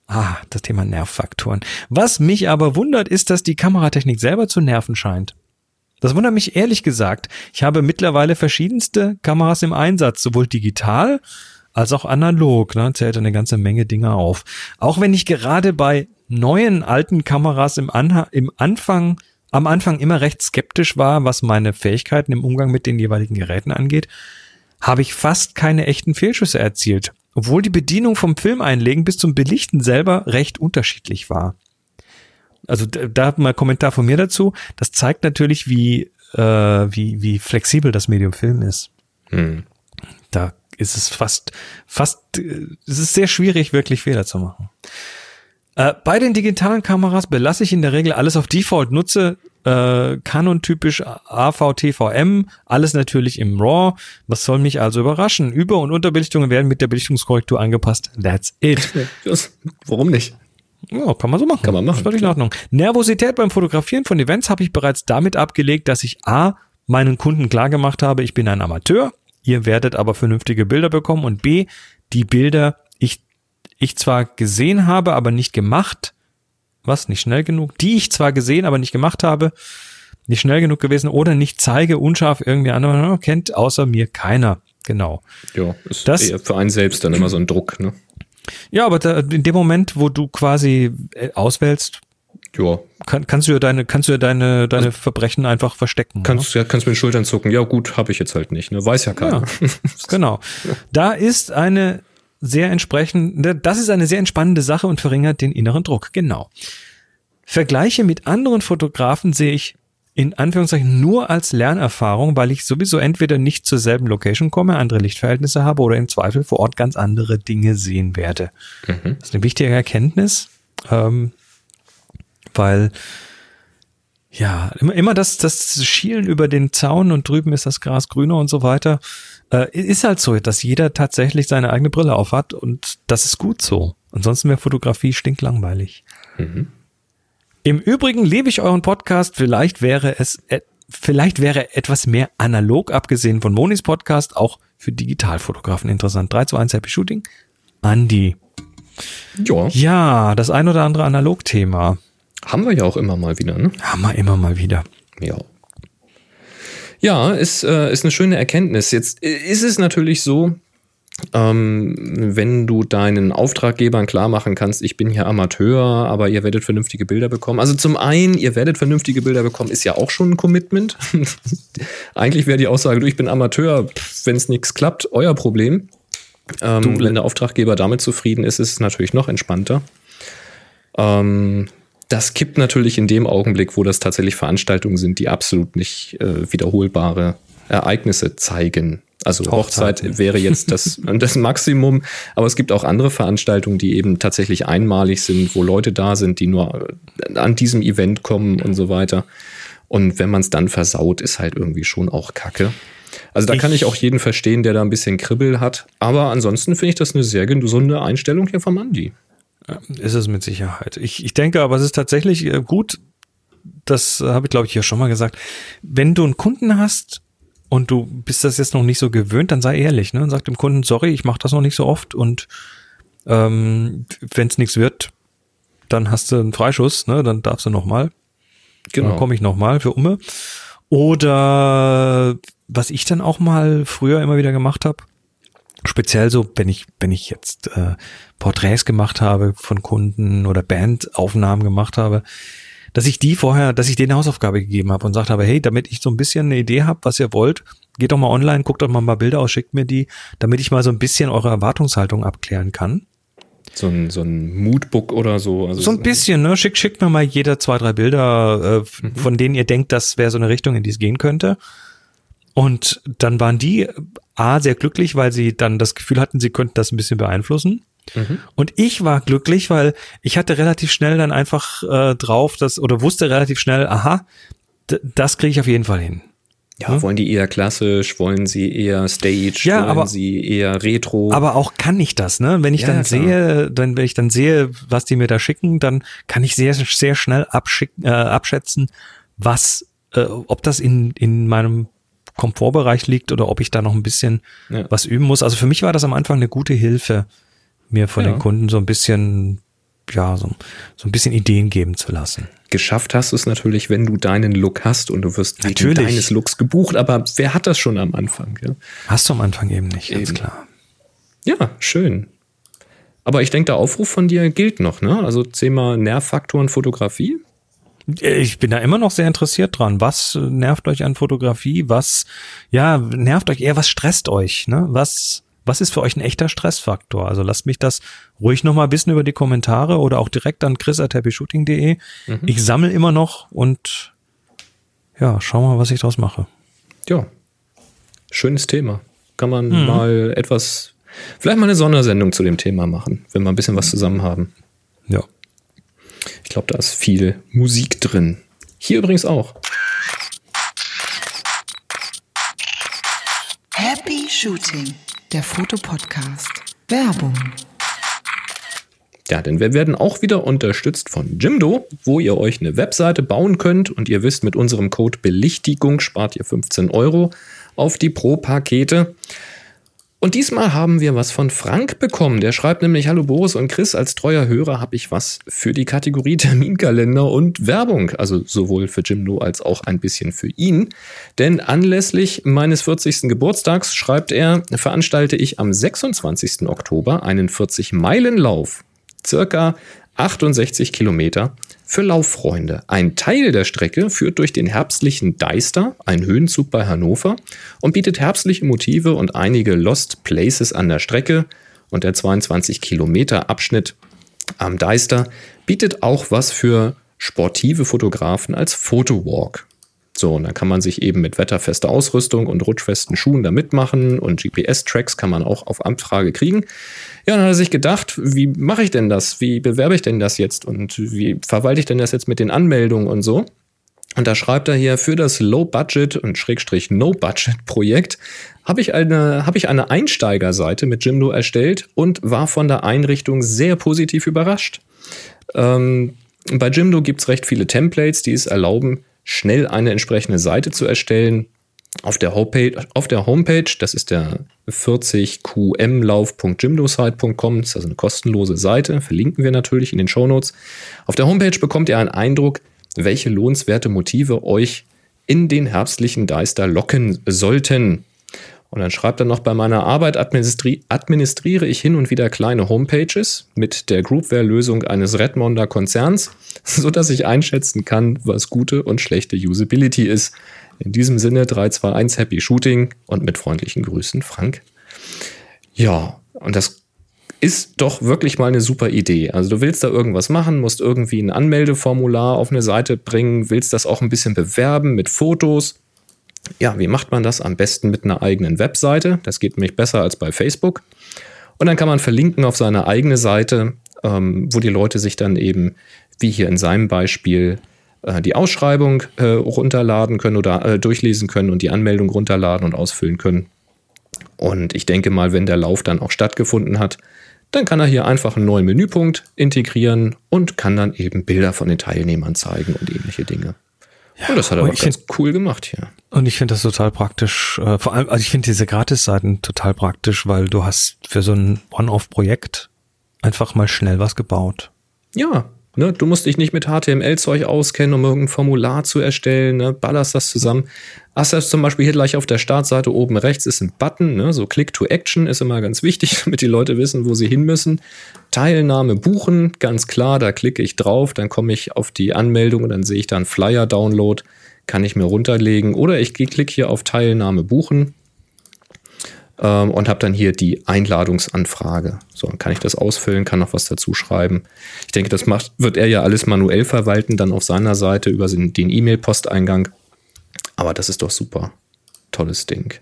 Ah, das Thema Nervfaktoren. Was mich aber wundert, ist, dass die Kameratechnik selber zu nerven scheint. Das wundert mich ehrlich gesagt. Ich habe mittlerweile verschiedenste Kameras im Einsatz, sowohl digital als auch analog. Ne? Zählt eine ganze Menge Dinge auf. Auch wenn ich gerade bei neuen alten Kameras im, Anha im Anfang am Anfang immer recht skeptisch war, was meine Fähigkeiten im Umgang mit den jeweiligen Geräten angeht, habe ich fast keine echten Fehlschüsse erzielt, obwohl die Bedienung vom Film einlegen bis zum Belichten selber recht unterschiedlich war. Also da mal Kommentar von mir dazu. Das zeigt natürlich, wie, äh, wie, wie flexibel das Medium Film ist. Hm. Da ist es fast, fast, es ist sehr schwierig, wirklich Fehler zu machen. Äh, bei den digitalen Kameras belasse ich in der Regel alles auf Default, nutze äh, Canon-typisch AVTVM, alles natürlich im RAW. Was soll mich also überraschen? Über- und Unterbelichtungen werden mit der Belichtungskorrektur angepasst. That's it. Warum nicht? Ja, kann man so machen. Kann man machen. Völlig in Ordnung. Nervosität beim Fotografieren von Events habe ich bereits damit abgelegt, dass ich A, meinen Kunden klargemacht habe, ich bin ein Amateur, ihr werdet aber vernünftige Bilder bekommen und B, die Bilder ich ich zwar gesehen habe, aber nicht gemacht, was, nicht schnell genug, die ich zwar gesehen, aber nicht gemacht habe, nicht schnell genug gewesen oder nicht zeige, unscharf irgendwie andere kennt, außer mir keiner. Genau. Ja, ist das, für einen selbst dann immer so ein Druck, ne? Ja, aber da, in dem Moment, wo du quasi äh, auswählst, ja. Kann, kannst du ja deine, kannst du ja deine, deine also, Verbrechen einfach verstecken. Kannst, ne? ja, kannst mit den Schultern zucken. Ja, gut, habe ich jetzt halt nicht. Ne? Weiß ja keiner. Ja, genau. Da ist eine sehr entsprechend, ne, das ist eine sehr entspannende Sache und verringert den inneren Druck. Genau. Vergleiche mit anderen Fotografen sehe ich in Anführungszeichen nur als Lernerfahrung, weil ich sowieso entweder nicht zur selben Location komme, andere Lichtverhältnisse habe oder im Zweifel vor Ort ganz andere Dinge sehen werde. Mhm. Das ist eine wichtige Erkenntnis, ähm, weil ja, immer, immer das, das Schielen über den Zaun und drüben ist das Gras grüner und so weiter. Äh, ist halt so, dass jeder tatsächlich seine eigene Brille aufhat und das ist gut so. Ansonsten wäre Fotografie stinklangweilig. Mhm. Im Übrigen liebe ich euren Podcast. Vielleicht wäre es, äh, vielleicht wäre etwas mehr analog, abgesehen von Monis Podcast, auch für Digitalfotografen interessant. 3 zu 1 Happy Shooting. Andi. Ja. Ja, das ein oder andere Analog-Thema. Haben wir ja auch immer mal wieder, ne? Haben wir immer mal wieder. Ja. Ja, ist, äh, ist eine schöne Erkenntnis. Jetzt ist es natürlich so, ähm, wenn du deinen Auftraggebern klar machen kannst, ich bin hier Amateur, aber ihr werdet vernünftige Bilder bekommen. Also zum einen, ihr werdet vernünftige Bilder bekommen, ist ja auch schon ein Commitment. Eigentlich wäre die Aussage, du, ich bin Amateur, wenn es nichts klappt, euer Problem. Ähm, wenn der Auftraggeber damit zufrieden ist, ist es natürlich noch entspannter. Ähm, das kippt natürlich in dem Augenblick, wo das tatsächlich Veranstaltungen sind, die absolut nicht äh, wiederholbare Ereignisse zeigen. Also Hochzeit, Hochzeit wäre jetzt das, das Maximum, aber es gibt auch andere Veranstaltungen, die eben tatsächlich einmalig sind, wo Leute da sind, die nur äh, an diesem Event kommen und so weiter. Und wenn man es dann versaut, ist halt irgendwie schon auch Kacke. Also da ich, kann ich auch jeden verstehen, der da ein bisschen Kribbel hat. Aber ansonsten finde ich das eine sehr gesunde Einstellung hier vom Andi. Ist es mit Sicherheit. Ich, ich denke aber, es ist tatsächlich äh, gut, das habe ich glaube ich hier schon mal gesagt, wenn du einen Kunden hast und du bist das jetzt noch nicht so gewöhnt, dann sei ehrlich ne? und sag dem Kunden, sorry, ich mache das noch nicht so oft und ähm, wenn es nichts wird, dann hast du einen Freischuss, ne? dann darfst du nochmal. Genau. Dann komme ich nochmal für Umme. Oder was ich dann auch mal früher immer wieder gemacht habe, speziell so, wenn ich, wenn ich jetzt äh, Porträts gemacht habe von Kunden oder Bandaufnahmen gemacht habe, dass ich die vorher, dass ich denen eine Hausaufgabe gegeben habe und gesagt habe, hey, damit ich so ein bisschen eine Idee habe, was ihr wollt, geht doch mal online, guckt doch mal ein paar Bilder aus, schickt mir die, damit ich mal so ein bisschen eure Erwartungshaltung abklären kann. So ein, so ein Moodbook oder so. Also so ein bisschen, ne? Schickt, schickt mir mal jeder zwei, drei Bilder, äh, mhm. von denen ihr denkt, das wäre so eine Richtung, in die es gehen könnte. Und dann waren die A, sehr glücklich, weil sie dann das Gefühl hatten, sie könnten das ein bisschen beeinflussen. Mhm. Und ich war glücklich, weil ich hatte relativ schnell dann einfach äh, drauf, dass, oder wusste relativ schnell, aha, das kriege ich auf jeden Fall hin. Ja, hm? wollen die eher klassisch, wollen sie eher Stage, ja, wollen aber, sie eher Retro? Aber auch kann ich das, ne? Wenn ich ja, dann klar. sehe, dann, wenn ich dann sehe, was die mir da schicken, dann kann ich sehr, sehr schnell abschicken, äh, abschätzen, was, äh, ob das in, in meinem Komfortbereich liegt oder ob ich da noch ein bisschen ja. was üben muss. Also für mich war das am Anfang eine gute Hilfe, mir von ja. den Kunden so ein bisschen, ja, so, so ein bisschen Ideen geben zu lassen. Geschafft hast du es natürlich, wenn du deinen Look hast und du wirst natürlich. wegen deines Looks gebucht, aber wer hat das schon am Anfang? Ja? Hast du am Anfang eben nicht, ganz eben. klar. Ja, schön. Aber ich denke, der Aufruf von dir gilt noch, ne? Also Thema Nervfaktoren Fotografie. Ich bin da immer noch sehr interessiert dran. Was nervt euch an Fotografie? Was, ja, nervt euch eher? Was stresst euch? Ne? Was, was ist für euch ein echter Stressfaktor? Also lasst mich das ruhig nochmal wissen über die Kommentare oder auch direkt an chris.happyshooting.de. Mhm. Ich sammle immer noch und ja, schau mal, was ich daraus mache. Ja, schönes Thema. Kann man mhm. mal etwas, vielleicht mal eine Sondersendung zu dem Thema machen, wenn wir ein bisschen was zusammen haben. Ja. Ich glaube, da ist viel Musik drin. Hier übrigens auch. Happy Shooting, der Fotopodcast. Werbung. Ja, denn wir werden auch wieder unterstützt von Jimdo, wo ihr euch eine Webseite bauen könnt und ihr wisst, mit unserem Code Belichtigung spart ihr 15 Euro auf die Pro-Pakete. Und diesmal haben wir was von Frank bekommen. Der schreibt nämlich, hallo Boris und Chris, als treuer Hörer habe ich was für die Kategorie Terminkalender und Werbung. Also sowohl für Jimdo als auch ein bisschen für ihn. Denn anlässlich meines 40. Geburtstags, schreibt er, veranstalte ich am 26. Oktober einen 40-Meilen-Lauf. Circa 68 Kilometer für Lauffreunde. Ein Teil der Strecke führt durch den herbstlichen Deister, ein Höhenzug bei Hannover, und bietet herbstliche Motive und einige Lost Places an der Strecke. Und der 22 Kilometer Abschnitt am Deister bietet auch was für sportive Fotografen als Fotowalk. So, und dann kann man sich eben mit wetterfester Ausrüstung und rutschfesten Schuhen da mitmachen und GPS-Tracks kann man auch auf Anfrage kriegen. Ja, dann hat er sich gedacht, wie mache ich denn das? Wie bewerbe ich denn das jetzt? Und wie verwalte ich denn das jetzt mit den Anmeldungen und so? Und da schreibt er hier, für das Low-Budget und Schrägstrich No-Budget-Projekt habe ich, eine, ich eine Einsteigerseite mit Jimdo erstellt und war von der Einrichtung sehr positiv überrascht. Ähm, bei Jimdo gibt es recht viele Templates, die es erlauben, schnell eine entsprechende Seite zu erstellen. Auf der Homepage, auf der Homepage das ist der 40qmlauf.jimdosite.com, das ist also eine kostenlose Seite, verlinken wir natürlich in den Shownotes. Auf der Homepage bekommt ihr einen Eindruck, welche lohnenswerte Motive euch in den herbstlichen Deister locken sollten. Und dann schreibt er noch, bei meiner Arbeit administri administriere ich hin und wieder kleine Homepages mit der Groupware-Lösung eines Redmonder Konzerns, sodass ich einschätzen kann, was gute und schlechte Usability ist. In diesem Sinne 321 Happy Shooting und mit freundlichen Grüßen, Frank. Ja, und das ist doch wirklich mal eine super Idee. Also du willst da irgendwas machen, musst irgendwie ein Anmeldeformular auf eine Seite bringen, willst das auch ein bisschen bewerben mit Fotos ja, wie macht man das? Am besten mit einer eigenen Webseite. Das geht nämlich besser als bei Facebook. Und dann kann man verlinken auf seine eigene Seite, ähm, wo die Leute sich dann eben, wie hier in seinem Beispiel, äh, die Ausschreibung äh, runterladen können oder äh, durchlesen können und die Anmeldung runterladen und ausfüllen können. Und ich denke mal, wenn der Lauf dann auch stattgefunden hat, dann kann er hier einfach einen neuen Menüpunkt integrieren und kann dann eben Bilder von den Teilnehmern zeigen und ähnliche Dinge. Ja, und das hat er aber ganz find, cool gemacht hier. Und ich finde das total praktisch. Äh, vor allem, also ich finde diese Gratis-Seiten total praktisch, weil du hast für so ein One-Off-Projekt einfach mal schnell was gebaut. Ja, Ne, du musst dich nicht mit HTML-Zeug auskennen, um irgendein Formular zu erstellen. Ne, ballerst das zusammen. Hast du zum Beispiel hier gleich auf der Startseite oben rechts ist ein Button, ne, so Click to Action ist immer ganz wichtig, damit die Leute wissen, wo sie hin müssen. Teilnahme buchen, ganz klar, da klicke ich drauf, dann komme ich auf die Anmeldung und dann sehe ich dann Flyer-Download, kann ich mir runterlegen. Oder ich klicke hier auf Teilnahme buchen ähm, und habe dann hier die Einladungsanfrage. So, dann kann ich das ausfüllen, kann noch was dazu schreiben. Ich denke, das macht, wird er ja alles manuell verwalten, dann auf seiner Seite über den E-Mail-Posteingang. Aber das ist doch super. Tolles Ding.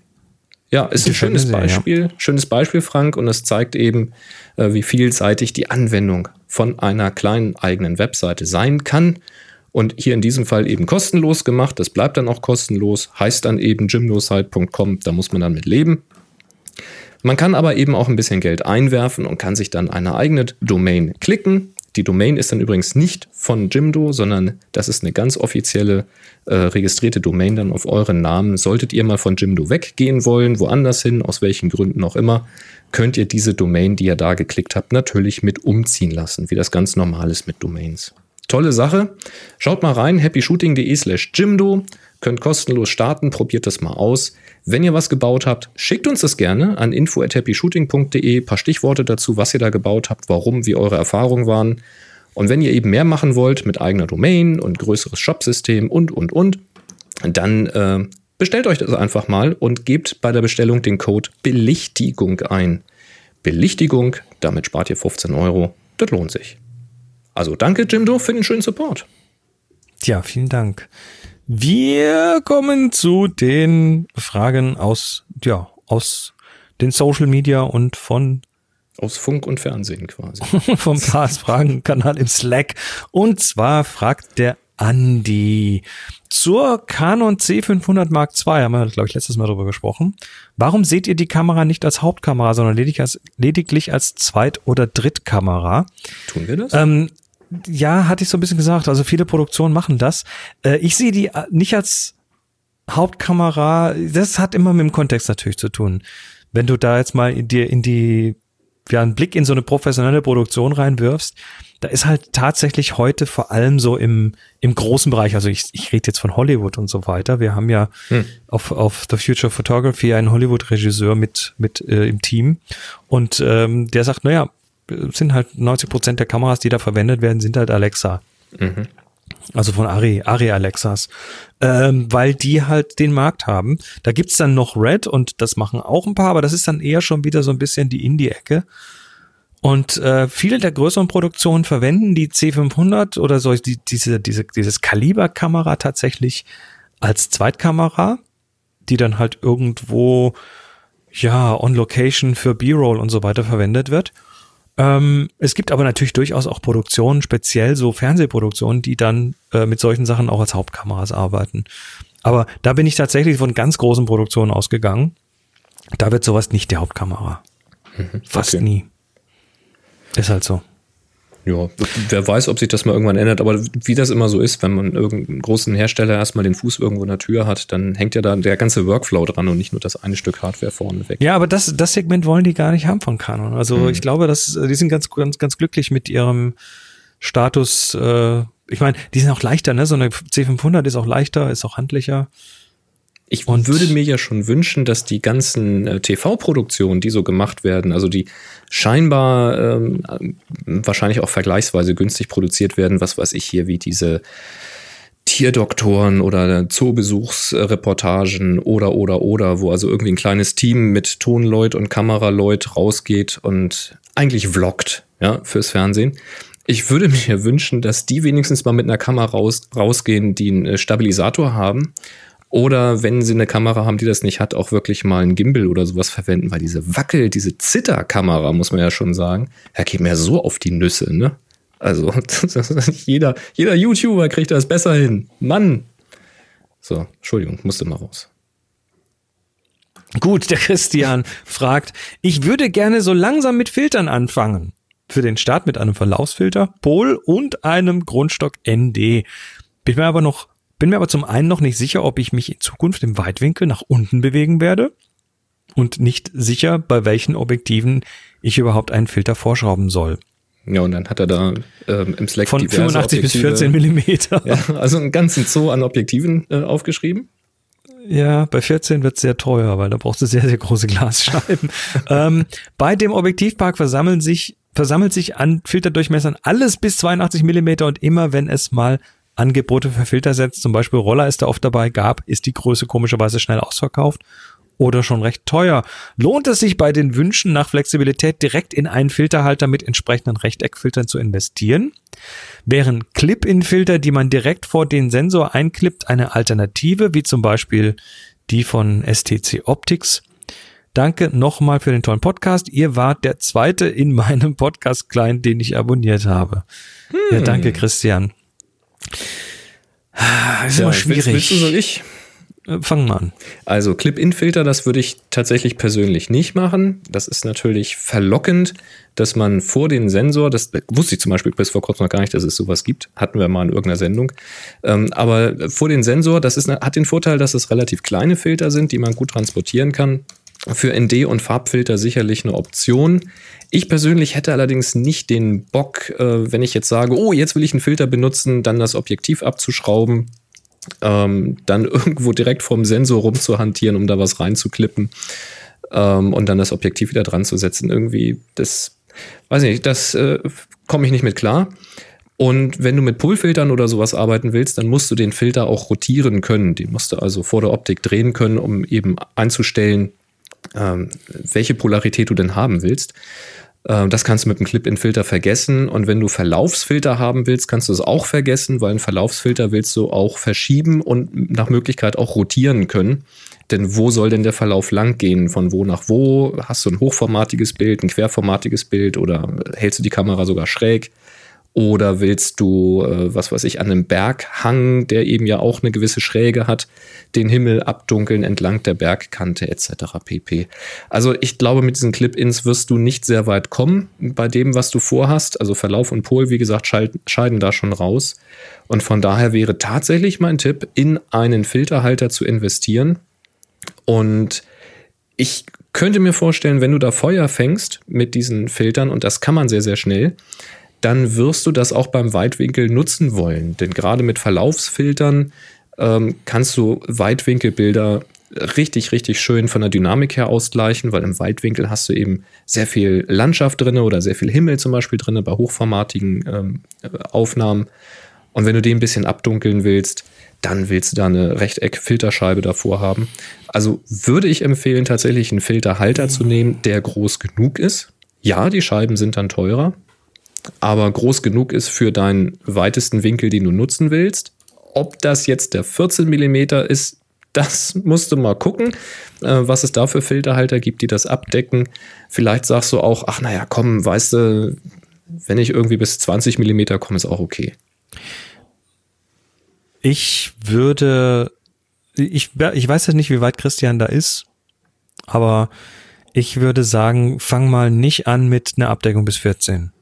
Ja, ist ein schönes Beispiel, ja. schönes Beispiel, Frank, und es zeigt eben, äh, wie vielseitig die Anwendung von einer kleinen eigenen Webseite sein kann. Und hier in diesem Fall eben kostenlos gemacht. Das bleibt dann auch kostenlos, heißt dann eben gymnosite.com, da muss man dann mit leben. Man kann aber eben auch ein bisschen Geld einwerfen und kann sich dann eine eigene Domain klicken. Die Domain ist dann übrigens nicht von Jimdo, sondern das ist eine ganz offizielle äh, registrierte Domain dann auf euren Namen. Solltet ihr mal von Jimdo weggehen wollen, woanders hin, aus welchen Gründen auch immer, könnt ihr diese Domain, die ihr da geklickt habt, natürlich mit umziehen lassen, wie das ganz normal ist mit Domains. Tolle Sache. Schaut mal rein, happyshooting.de slash Jimdo. Könnt kostenlos starten, probiert das mal aus. Wenn ihr was gebaut habt, schickt uns das gerne an info@happyshooting.de. Paar Stichworte dazu, was ihr da gebaut habt, warum, wie eure Erfahrungen waren. Und wenn ihr eben mehr machen wollt mit eigener Domain und größeres Shopsystem und, und, und, dann äh, bestellt euch das einfach mal und gebt bei der Bestellung den Code Belichtigung ein. Belichtigung, damit spart ihr 15 Euro. Das lohnt sich. Also danke, Jimdo, für den schönen Support. Ja, vielen Dank. Wir kommen zu den Fragen aus, ja, aus den Social Media und von aus Funk und Fernsehen quasi. vom Pass Fragen Kanal im Slack. Und zwar fragt der Andi zur Canon C500 Mark II, haben wir, glaube ich, letztes Mal darüber gesprochen. Warum seht ihr die Kamera nicht als Hauptkamera, sondern lediglich als, lediglich als Zweit- oder Drittkamera? Tun wir das? Ähm, ja, hatte ich so ein bisschen gesagt. Also viele Produktionen machen das. Äh, ich sehe die äh, nicht als Hauptkamera. Das hat immer mit dem Kontext natürlich zu tun. Wenn du da jetzt mal in dir in die ja, einen Blick in so eine professionelle Produktion reinwirfst, da ist halt tatsächlich heute vor allem so im, im großen Bereich, also ich, ich rede jetzt von Hollywood und so weiter. Wir haben ja hm. auf, auf The Future Photography einen Hollywood-Regisseur mit, mit äh, im Team und ähm, der sagt, naja, sind halt 90 Prozent der Kameras, die da verwendet werden, sind halt Alexa. Mhm. Also von Ari, Ari Alexas. Ähm, weil die halt den Markt haben. Da gibt's dann noch Red und das machen auch ein paar, aber das ist dann eher schon wieder so ein bisschen die Indie-Ecke. Und äh, viele der größeren Produktionen verwenden die C500 oder so die, diese, diese, dieses Kaliberkamera tatsächlich als Zweitkamera, die dann halt irgendwo ja on Location für B-Roll und so weiter verwendet wird. Ähm, es gibt aber natürlich durchaus auch Produktionen, speziell so Fernsehproduktionen, die dann äh, mit solchen Sachen auch als Hauptkameras arbeiten. Aber da bin ich tatsächlich von ganz großen Produktionen ausgegangen. Da wird sowas nicht die Hauptkamera. Mhm, Fast okay. nie. Ist halt so. Ja, wer weiß, ob sich das mal irgendwann ändert, aber wie das immer so ist, wenn man irgendeinen großen Hersteller erstmal den Fuß irgendwo in der Tür hat, dann hängt ja da der ganze Workflow dran und nicht nur das eine Stück Hardware vorne weg. Ja, aber das, das Segment wollen die gar nicht haben von Canon. Also hm. ich glaube, dass, die sind ganz, ganz, ganz glücklich mit ihrem Status. Äh, ich meine, die sind auch leichter, ne? So eine C500 ist auch leichter, ist auch handlicher. Ich und würde mir ja schon wünschen, dass die ganzen äh, TV-Produktionen, die so gemacht werden, also die scheinbar ähm, wahrscheinlich auch vergleichsweise günstig produziert werden, was weiß ich hier, wie diese Tierdoktoren oder Zoobesuchsreportagen oder oder oder, wo also irgendwie ein kleines Team mit Tonleut und Kameraleut rausgeht und eigentlich vloggt, ja, fürs Fernsehen. Ich würde mir wünschen, dass die wenigstens mal mit einer Kamera raus, rausgehen, die einen Stabilisator haben oder wenn sie eine Kamera haben, die das nicht hat, auch wirklich mal einen Gimbal oder sowas verwenden, weil diese Wackel, diese Zitterkamera, muss man ja schon sagen, ja, geht mir so auf die Nüsse, ne? Also, jeder, jeder YouTuber kriegt das besser hin. Mann! So, Entschuldigung, musste mal raus. Gut, der Christian fragt, ich würde gerne so langsam mit Filtern anfangen. Für den Start mit einem Verlaufsfilter, Pol und einem Grundstock ND. Bin mir aber noch bin mir aber zum einen noch nicht sicher, ob ich mich in Zukunft im Weitwinkel nach unten bewegen werde und nicht sicher, bei welchen Objektiven ich überhaupt einen Filter vorschrauben soll. Ja, und dann hat er da ähm, im Slack von 85 bis 14 Millimeter. Ja, also einen ganzen Zoo an Objektiven äh, aufgeschrieben. Ja, bei 14 wird es sehr teuer, weil da brauchst du sehr, sehr große Glasscheiben. ähm, bei dem Objektivpark versammeln sich, versammelt sich an Filterdurchmessern alles bis 82 Millimeter und immer wenn es mal Angebote für Filtersets, zum Beispiel Roller ist da oft dabei, gab, ist die Größe komischerweise schnell ausverkauft oder schon recht teuer. Lohnt es sich bei den Wünschen nach Flexibilität direkt in einen Filterhalter mit entsprechenden Rechteckfiltern zu investieren? Wären Clip-in-Filter, die man direkt vor den Sensor einklippt, eine Alternative, wie zum Beispiel die von STC Optics? Danke nochmal für den tollen Podcast. Ihr wart der zweite in meinem Podcast-Client, den ich abonniert habe. Hm. Ja, danke, Christian. Das ist ja, immer schwierig. Willst, willst du, soll ich? Äh, Fangen wir an. Also Clip-In-Filter, das würde ich tatsächlich persönlich nicht machen. Das ist natürlich verlockend, dass man vor den Sensor, das wusste ich zum Beispiel bis vor kurzem noch gar nicht, dass es sowas gibt, hatten wir mal in irgendeiner Sendung. Ähm, aber vor den Sensor, das ist, hat den Vorteil, dass es relativ kleine Filter sind, die man gut transportieren kann. Für ND und Farbfilter sicherlich eine Option. Ich persönlich hätte allerdings nicht den Bock, äh, wenn ich jetzt sage, oh, jetzt will ich einen Filter benutzen, dann das Objektiv abzuschrauben, ähm, dann irgendwo direkt vom Sensor rumzuhantieren, um da was reinzuklippen ähm, und dann das Objektiv wieder dran zu setzen. Irgendwie, das weiß ich nicht, das äh, komme ich nicht mit klar. Und wenn du mit Pullfiltern oder sowas arbeiten willst, dann musst du den Filter auch rotieren können. Den musst du also vor der Optik drehen können, um eben einzustellen, ähm, welche Polarität du denn haben willst. Ähm, das kannst du mit einem Clip-in-Filter vergessen. Und wenn du Verlaufsfilter haben willst, kannst du es auch vergessen, weil einen Verlaufsfilter willst du auch verschieben und nach Möglichkeit auch rotieren können. Denn wo soll denn der Verlauf lang gehen? Von wo nach wo? Hast du ein hochformatiges Bild, ein querformatiges Bild oder hältst du die Kamera sogar schräg? Oder willst du, äh, was weiß ich, an einem Berghang, der eben ja auch eine gewisse Schräge hat, den Himmel abdunkeln entlang der Bergkante etc. pp. Also ich glaube, mit diesen Clip-Ins wirst du nicht sehr weit kommen bei dem, was du vorhast. Also Verlauf und Pol, wie gesagt, scheiden da schon raus. Und von daher wäre tatsächlich mein Tipp, in einen Filterhalter zu investieren. Und ich könnte mir vorstellen, wenn du da Feuer fängst mit diesen Filtern, und das kann man sehr, sehr schnell, dann wirst du das auch beim Weitwinkel nutzen wollen. Denn gerade mit Verlaufsfiltern ähm, kannst du Weitwinkelbilder richtig, richtig schön von der Dynamik her ausgleichen, weil im Weitwinkel hast du eben sehr viel Landschaft drin oder sehr viel Himmel zum Beispiel drin bei hochformatigen ähm, Aufnahmen. Und wenn du den ein bisschen abdunkeln willst, dann willst du da eine Rechteck-Filterscheibe davor haben. Also würde ich empfehlen, tatsächlich einen Filterhalter zu nehmen, der groß genug ist. Ja, die Scheiben sind dann teurer, aber groß genug ist für deinen weitesten Winkel, den du nutzen willst. Ob das jetzt der 14 mm ist, das musst du mal gucken, äh, was es da für Filterhalter gibt, die das abdecken. Vielleicht sagst du auch, ach naja, komm, weißt du, wenn ich irgendwie bis 20 mm komme, ist auch okay. Ich würde, ich, ich weiß jetzt nicht, wie weit Christian da ist, aber ich würde sagen, fang mal nicht an mit einer Abdeckung bis 14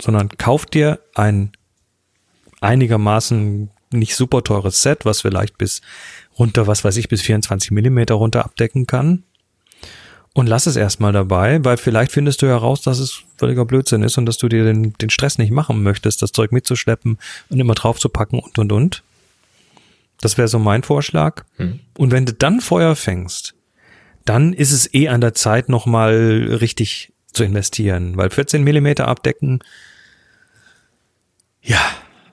sondern kauf dir ein einigermaßen nicht super teures Set, was vielleicht bis runter, was weiß ich, bis 24 Millimeter runter abdecken kann. Und lass es erstmal dabei, weil vielleicht findest du heraus, dass es völliger Blödsinn ist und dass du dir den, den Stress nicht machen möchtest, das Zeug mitzuschleppen und immer drauf zu packen und und und. Das wäre so mein Vorschlag. Hm. Und wenn du dann Feuer fängst, dann ist es eh an der Zeit, nochmal richtig zu investieren, weil 14 Millimeter abdecken, ja,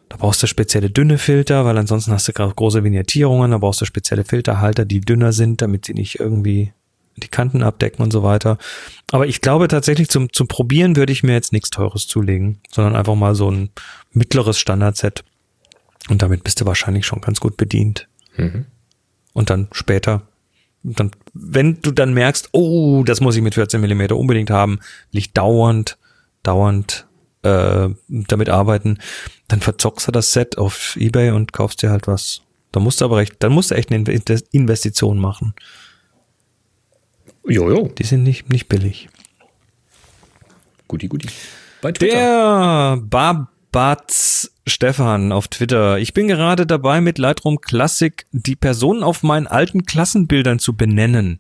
da brauchst du spezielle dünne Filter, weil ansonsten hast du gerade große Vignettierungen, da brauchst du spezielle Filterhalter, die dünner sind, damit sie nicht irgendwie die Kanten abdecken und so weiter. Aber ich glaube tatsächlich zum, zum Probieren würde ich mir jetzt nichts Teures zulegen, sondern einfach mal so ein mittleres Standardset. Und damit bist du wahrscheinlich schon ganz gut bedient. Mhm. Und dann später dann, wenn du dann merkst, oh, das muss ich mit 14 Millimeter unbedingt haben, will ich dauernd, dauernd äh, damit arbeiten, dann verzockst du das Set auf Ebay und kaufst dir halt was. Da musst du aber recht, dann musst du echt eine Investition machen. Jojo. Die sind nicht, nicht billig. Guti, guti. Bei Twitter. Der Babatz Stefan auf Twitter. Ich bin gerade dabei, mit Lightroom Classic die Personen auf meinen alten Klassenbildern zu benennen.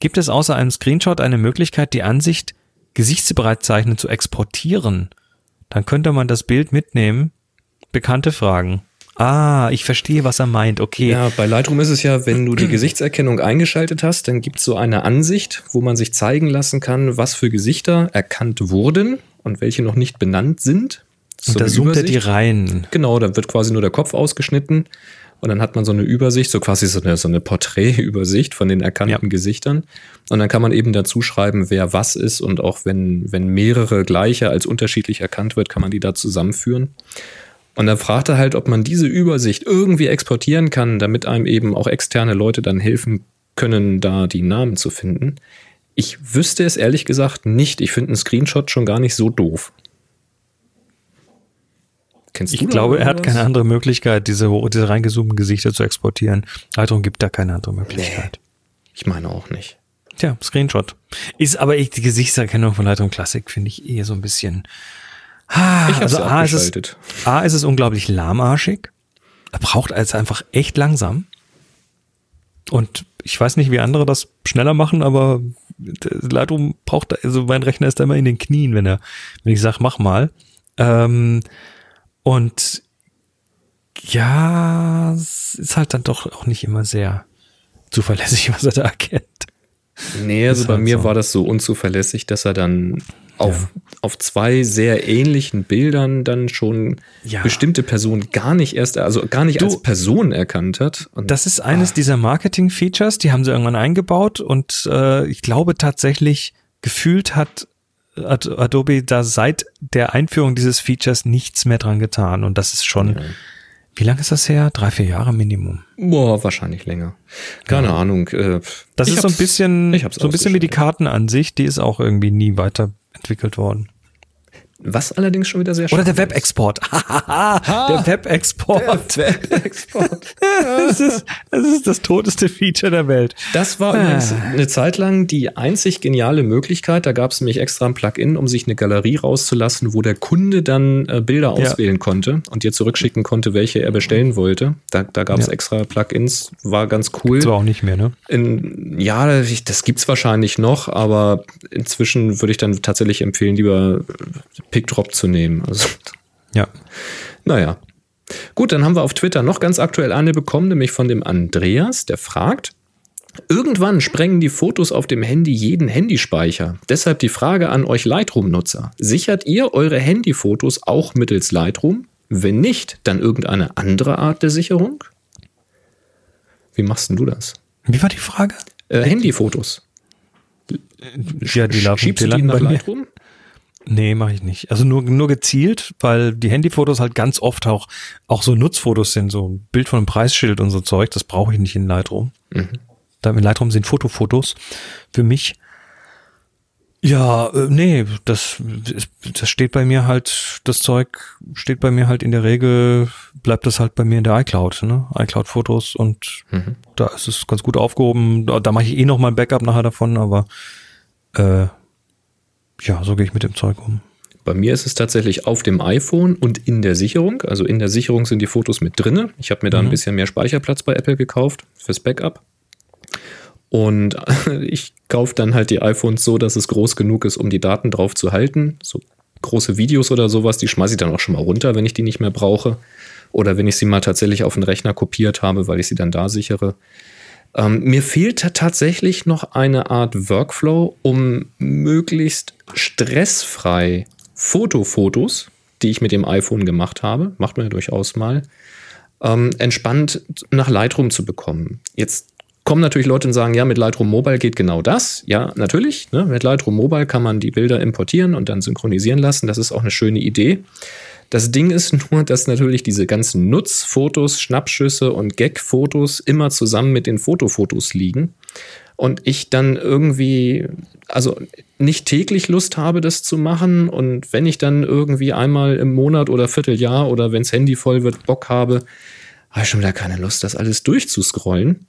Gibt es außer einem Screenshot eine Möglichkeit, die Ansicht Gesichtsbereitzeichnen zu exportieren? Dann könnte man das Bild mitnehmen. Bekannte Fragen. Ah, ich verstehe, was er meint. Okay. Ja, bei Lightroom ist es ja, wenn du die Gesichtserkennung eingeschaltet hast, dann gibt es so eine Ansicht, wo man sich zeigen lassen kann, was für Gesichter erkannt wurden und welche noch nicht benannt sind. Und da zoomt er die rein. Genau, da wird quasi nur der Kopf ausgeschnitten und dann hat man so eine Übersicht, so quasi so eine, so eine Porträtübersicht von den erkannten ja. Gesichtern. Und dann kann man eben dazu schreiben, wer was ist und auch wenn, wenn mehrere gleiche als unterschiedlich erkannt wird, kann man die da zusammenführen. Und dann fragt er halt, ob man diese Übersicht irgendwie exportieren kann, damit einem eben auch externe Leute dann helfen können, da die Namen zu finden. Ich wüsste es ehrlich gesagt nicht. Ich finde einen Screenshot schon gar nicht so doof. Kennst ich glaube, er hat keine andere Möglichkeit, diese, diese reingezoomten Gesichter zu exportieren. Lightroom gibt da keine andere Möglichkeit. Nee, ich meine auch nicht. Tja, Screenshot. Ist aber ich, die Gesichtserkennung von Lightroom Classic finde ich eher so ein bisschen. Ah, ich also A ist, es, A ist es unglaublich lahmarschig. Er braucht also einfach echt langsam. Und ich weiß nicht, wie andere das schneller machen, aber Lightroom braucht, also mein Rechner ist da immer in den Knien, wenn er, wenn ich sage, mach mal. Ähm, und ja, es ist halt dann doch auch nicht immer sehr zuverlässig, was er da erkennt. Nee, also bei halt mir so. war das so unzuverlässig, dass er dann auf, ja. auf zwei sehr ähnlichen Bildern dann schon Ja. bestimmte Personen gar nicht erst, also gar nicht Du- als Person erkannt hat. Und Das ist eines dieser Marketing-Features, die haben sie irgendwann eingebaut und äh, ich glaube tatsächlich, gefühlt hat Ad Adobe da seit der Einführung dieses Features nichts mehr dran getan. Und das ist schon, wie lange ist das her? Drei, vier Jahre Minimum. boah, wahrscheinlich länger. Keine Ahnung. Äh, Das ist so ein bisschen, so ein bisschen wie die. Kartenansicht, die ist auch irgendwie nie weiterentwickelt worden. Was allerdings schon wieder sehr Oder der schade ist. Webexport. der Webexport. Webexport. Das ist, das ist das todeste Feature der Welt. Das war übrigens eine Zeit lang die einzig geniale Möglichkeit. Da gab es nämlich extra ein Plugin, um sich eine Galerie rauszulassen, wo der Kunde dann äh, Bilder Ja. auswählen konnte und dir zurückschicken konnte, welche er bestellen wollte. Da, da gab es Ja. extra Plugins, war ganz cool. Das war auch nicht mehr, ne? In, ja, das gibt's wahrscheinlich noch, aber inzwischen würde ich dann tatsächlich empfehlen, lieber PickDrop zu nehmen. Also, Ja. naja. Gut, dann haben wir auf Twitter noch ganz aktuell eine bekommen, nämlich von dem Andreas, der fragt, Irgendwann sprengen die Fotos auf dem Handy jeden Handyspeicher. Deshalb die Frage an euch Lightroom-Nutzer. Sichert ihr eure Handyfotos auch mittels Lightroom? Wenn nicht, dann irgendeine andere Art der Sicherung? Wie machst denn du das? Wie war die Frage? Äh, Handyfotos. Ja, die laufen, Schiebst die du die nach. Lightroom? Nee, mache ich nicht. Also nur, nur gezielt, weil die Handyfotos halt ganz oft auch, auch so Nutzfotos sind, so ein Bild von einem Preisschild und so Zeug, das brauche ich nicht in Lightroom. Da in Lightroom sind Fotofotos für mich. Ja, äh, nee, das, das steht bei mir halt, das Zeug steht bei mir halt in der Regel, bleibt das halt bei mir in der iCloud, ne? iCloud-Fotos und da ist es ganz gut aufgehoben. Da, da mache ich eh noch mal ein Backup nachher davon, aber äh, ja, so gehe ich mit dem Zeug um. Bei mir ist es tatsächlich auf dem iPhone und in der Sicherung. Also in der Sicherung sind die Fotos mit drinne. Ich habe mir da ein bisschen mehr Speicherplatz bei Apple gekauft fürs Backup. Und ich kaufe dann halt die iPhones so, dass es groß genug ist, um die Daten drauf zu halten. So große Videos oder sowas, die schmeiße ich dann auch schon mal runter, wenn ich die nicht mehr brauche. Oder wenn ich sie mal tatsächlich auf den Rechner kopiert habe, weil ich sie dann da sichere. Ähm, mir fehlt ta- tatsächlich noch eine Art Workflow, um möglichst stressfrei Fotofotos, die ich mit dem iPhone gemacht habe, macht man ja durchaus mal, ähm, entspannt nach Lightroom zu bekommen. Jetzt kommen natürlich Leute und sagen, ja, mit Lightroom Mobile geht genau das. Ja, natürlich. Ne? Mit Lightroom Mobile kann man die Bilder importieren und dann synchronisieren lassen. Das ist auch eine schöne Idee. Das Ding ist nur, dass natürlich diese ganzen Nutzfotos, Schnappschüsse und Gag-Fotos immer zusammen mit den Fotofotos liegen. Und ich dann irgendwie, also nicht täglich Lust habe, das zu machen. Und wenn ich dann irgendwie einmal im Monat oder Vierteljahr oder wenns Handy voll wird, Bock habe, habe ich schon wieder keine Lust, das alles durchzuscrollen.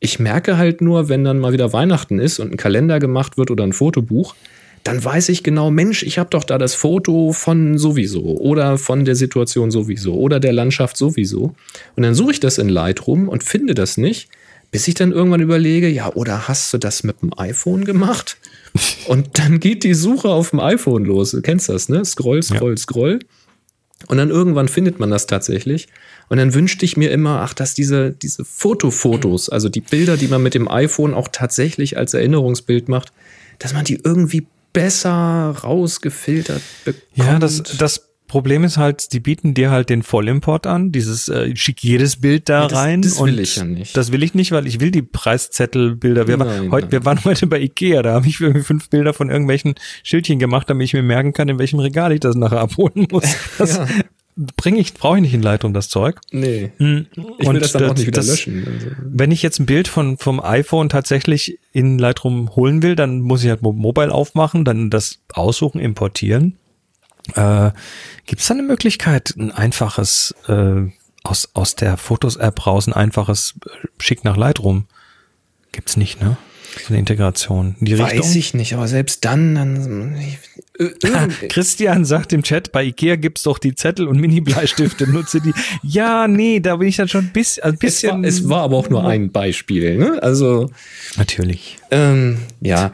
Ich merke halt nur, wenn dann mal wieder Weihnachten ist und ein Kalender gemacht wird oder ein Fotobuch, dann weiß ich genau, Mensch, ich habe doch da das Foto von sowieso oder von der Situation sowieso oder der Landschaft sowieso. Und dann suche ich das in Lightroom und finde das nicht, bis ich dann irgendwann überlege, ja, oder hast du das mit dem iPhone gemacht? Und dann geht die Suche auf dem iPhone los. Du kennst das, ne? Scroll, scroll, scroll. Und dann irgendwann findet man das tatsächlich. Und dann wünschte ich mir immer, ach, dass diese, diese Fotofotos, also die Bilder, die man mit dem iPhone auch tatsächlich als Erinnerungsbild macht, dass man die irgendwie besser rausgefiltert bekommt. Ja, das, das Problem ist halt, die bieten dir halt den Vollimport an, dieses äh, schick jedes Bild da Ja, das- rein. das will ich ja nicht. Das will ich nicht, weil ich will die Preiszettelbilder. Wir, war, Nein, heute, nein. wir waren heute bei Ikea, da habe ich irgendwie fünf Bilder von irgendwelchen Schildchen gemacht, damit ich mir merken kann, in welchem Regal ich das nachher abholen muss. Das bringe ich, brauche ich nicht in Lightroom, das Zeug. Nee. Ich Und will das dann auch das- nicht wieder das- löschen. Also, Wenn ich jetzt ein Bild von, vom iPhone tatsächlich in Lightroom holen will, dann muss ich halt Mo- Mobile aufmachen, dann das aussuchen, importieren. Äh, Gibt es da eine Möglichkeit, ein einfaches, äh, aus, aus der Fotos-App raus, ein einfaches äh, Schick nach Lightroom? Gibt's nicht, ne? So eine Integration. In die Richtung? weiß ich nicht, aber selbst dann, dann äh, Christian sagt im Chat, bei Ikea gibt's doch die Zettel und Mini-Bleistifte, nutze die. Ja, nee, da bin ich dann schon ein bisschen, ein es, bisschen. war, es war aber auch nur ein Beispiel. Ne? Also Natürlich. Ähm, ja.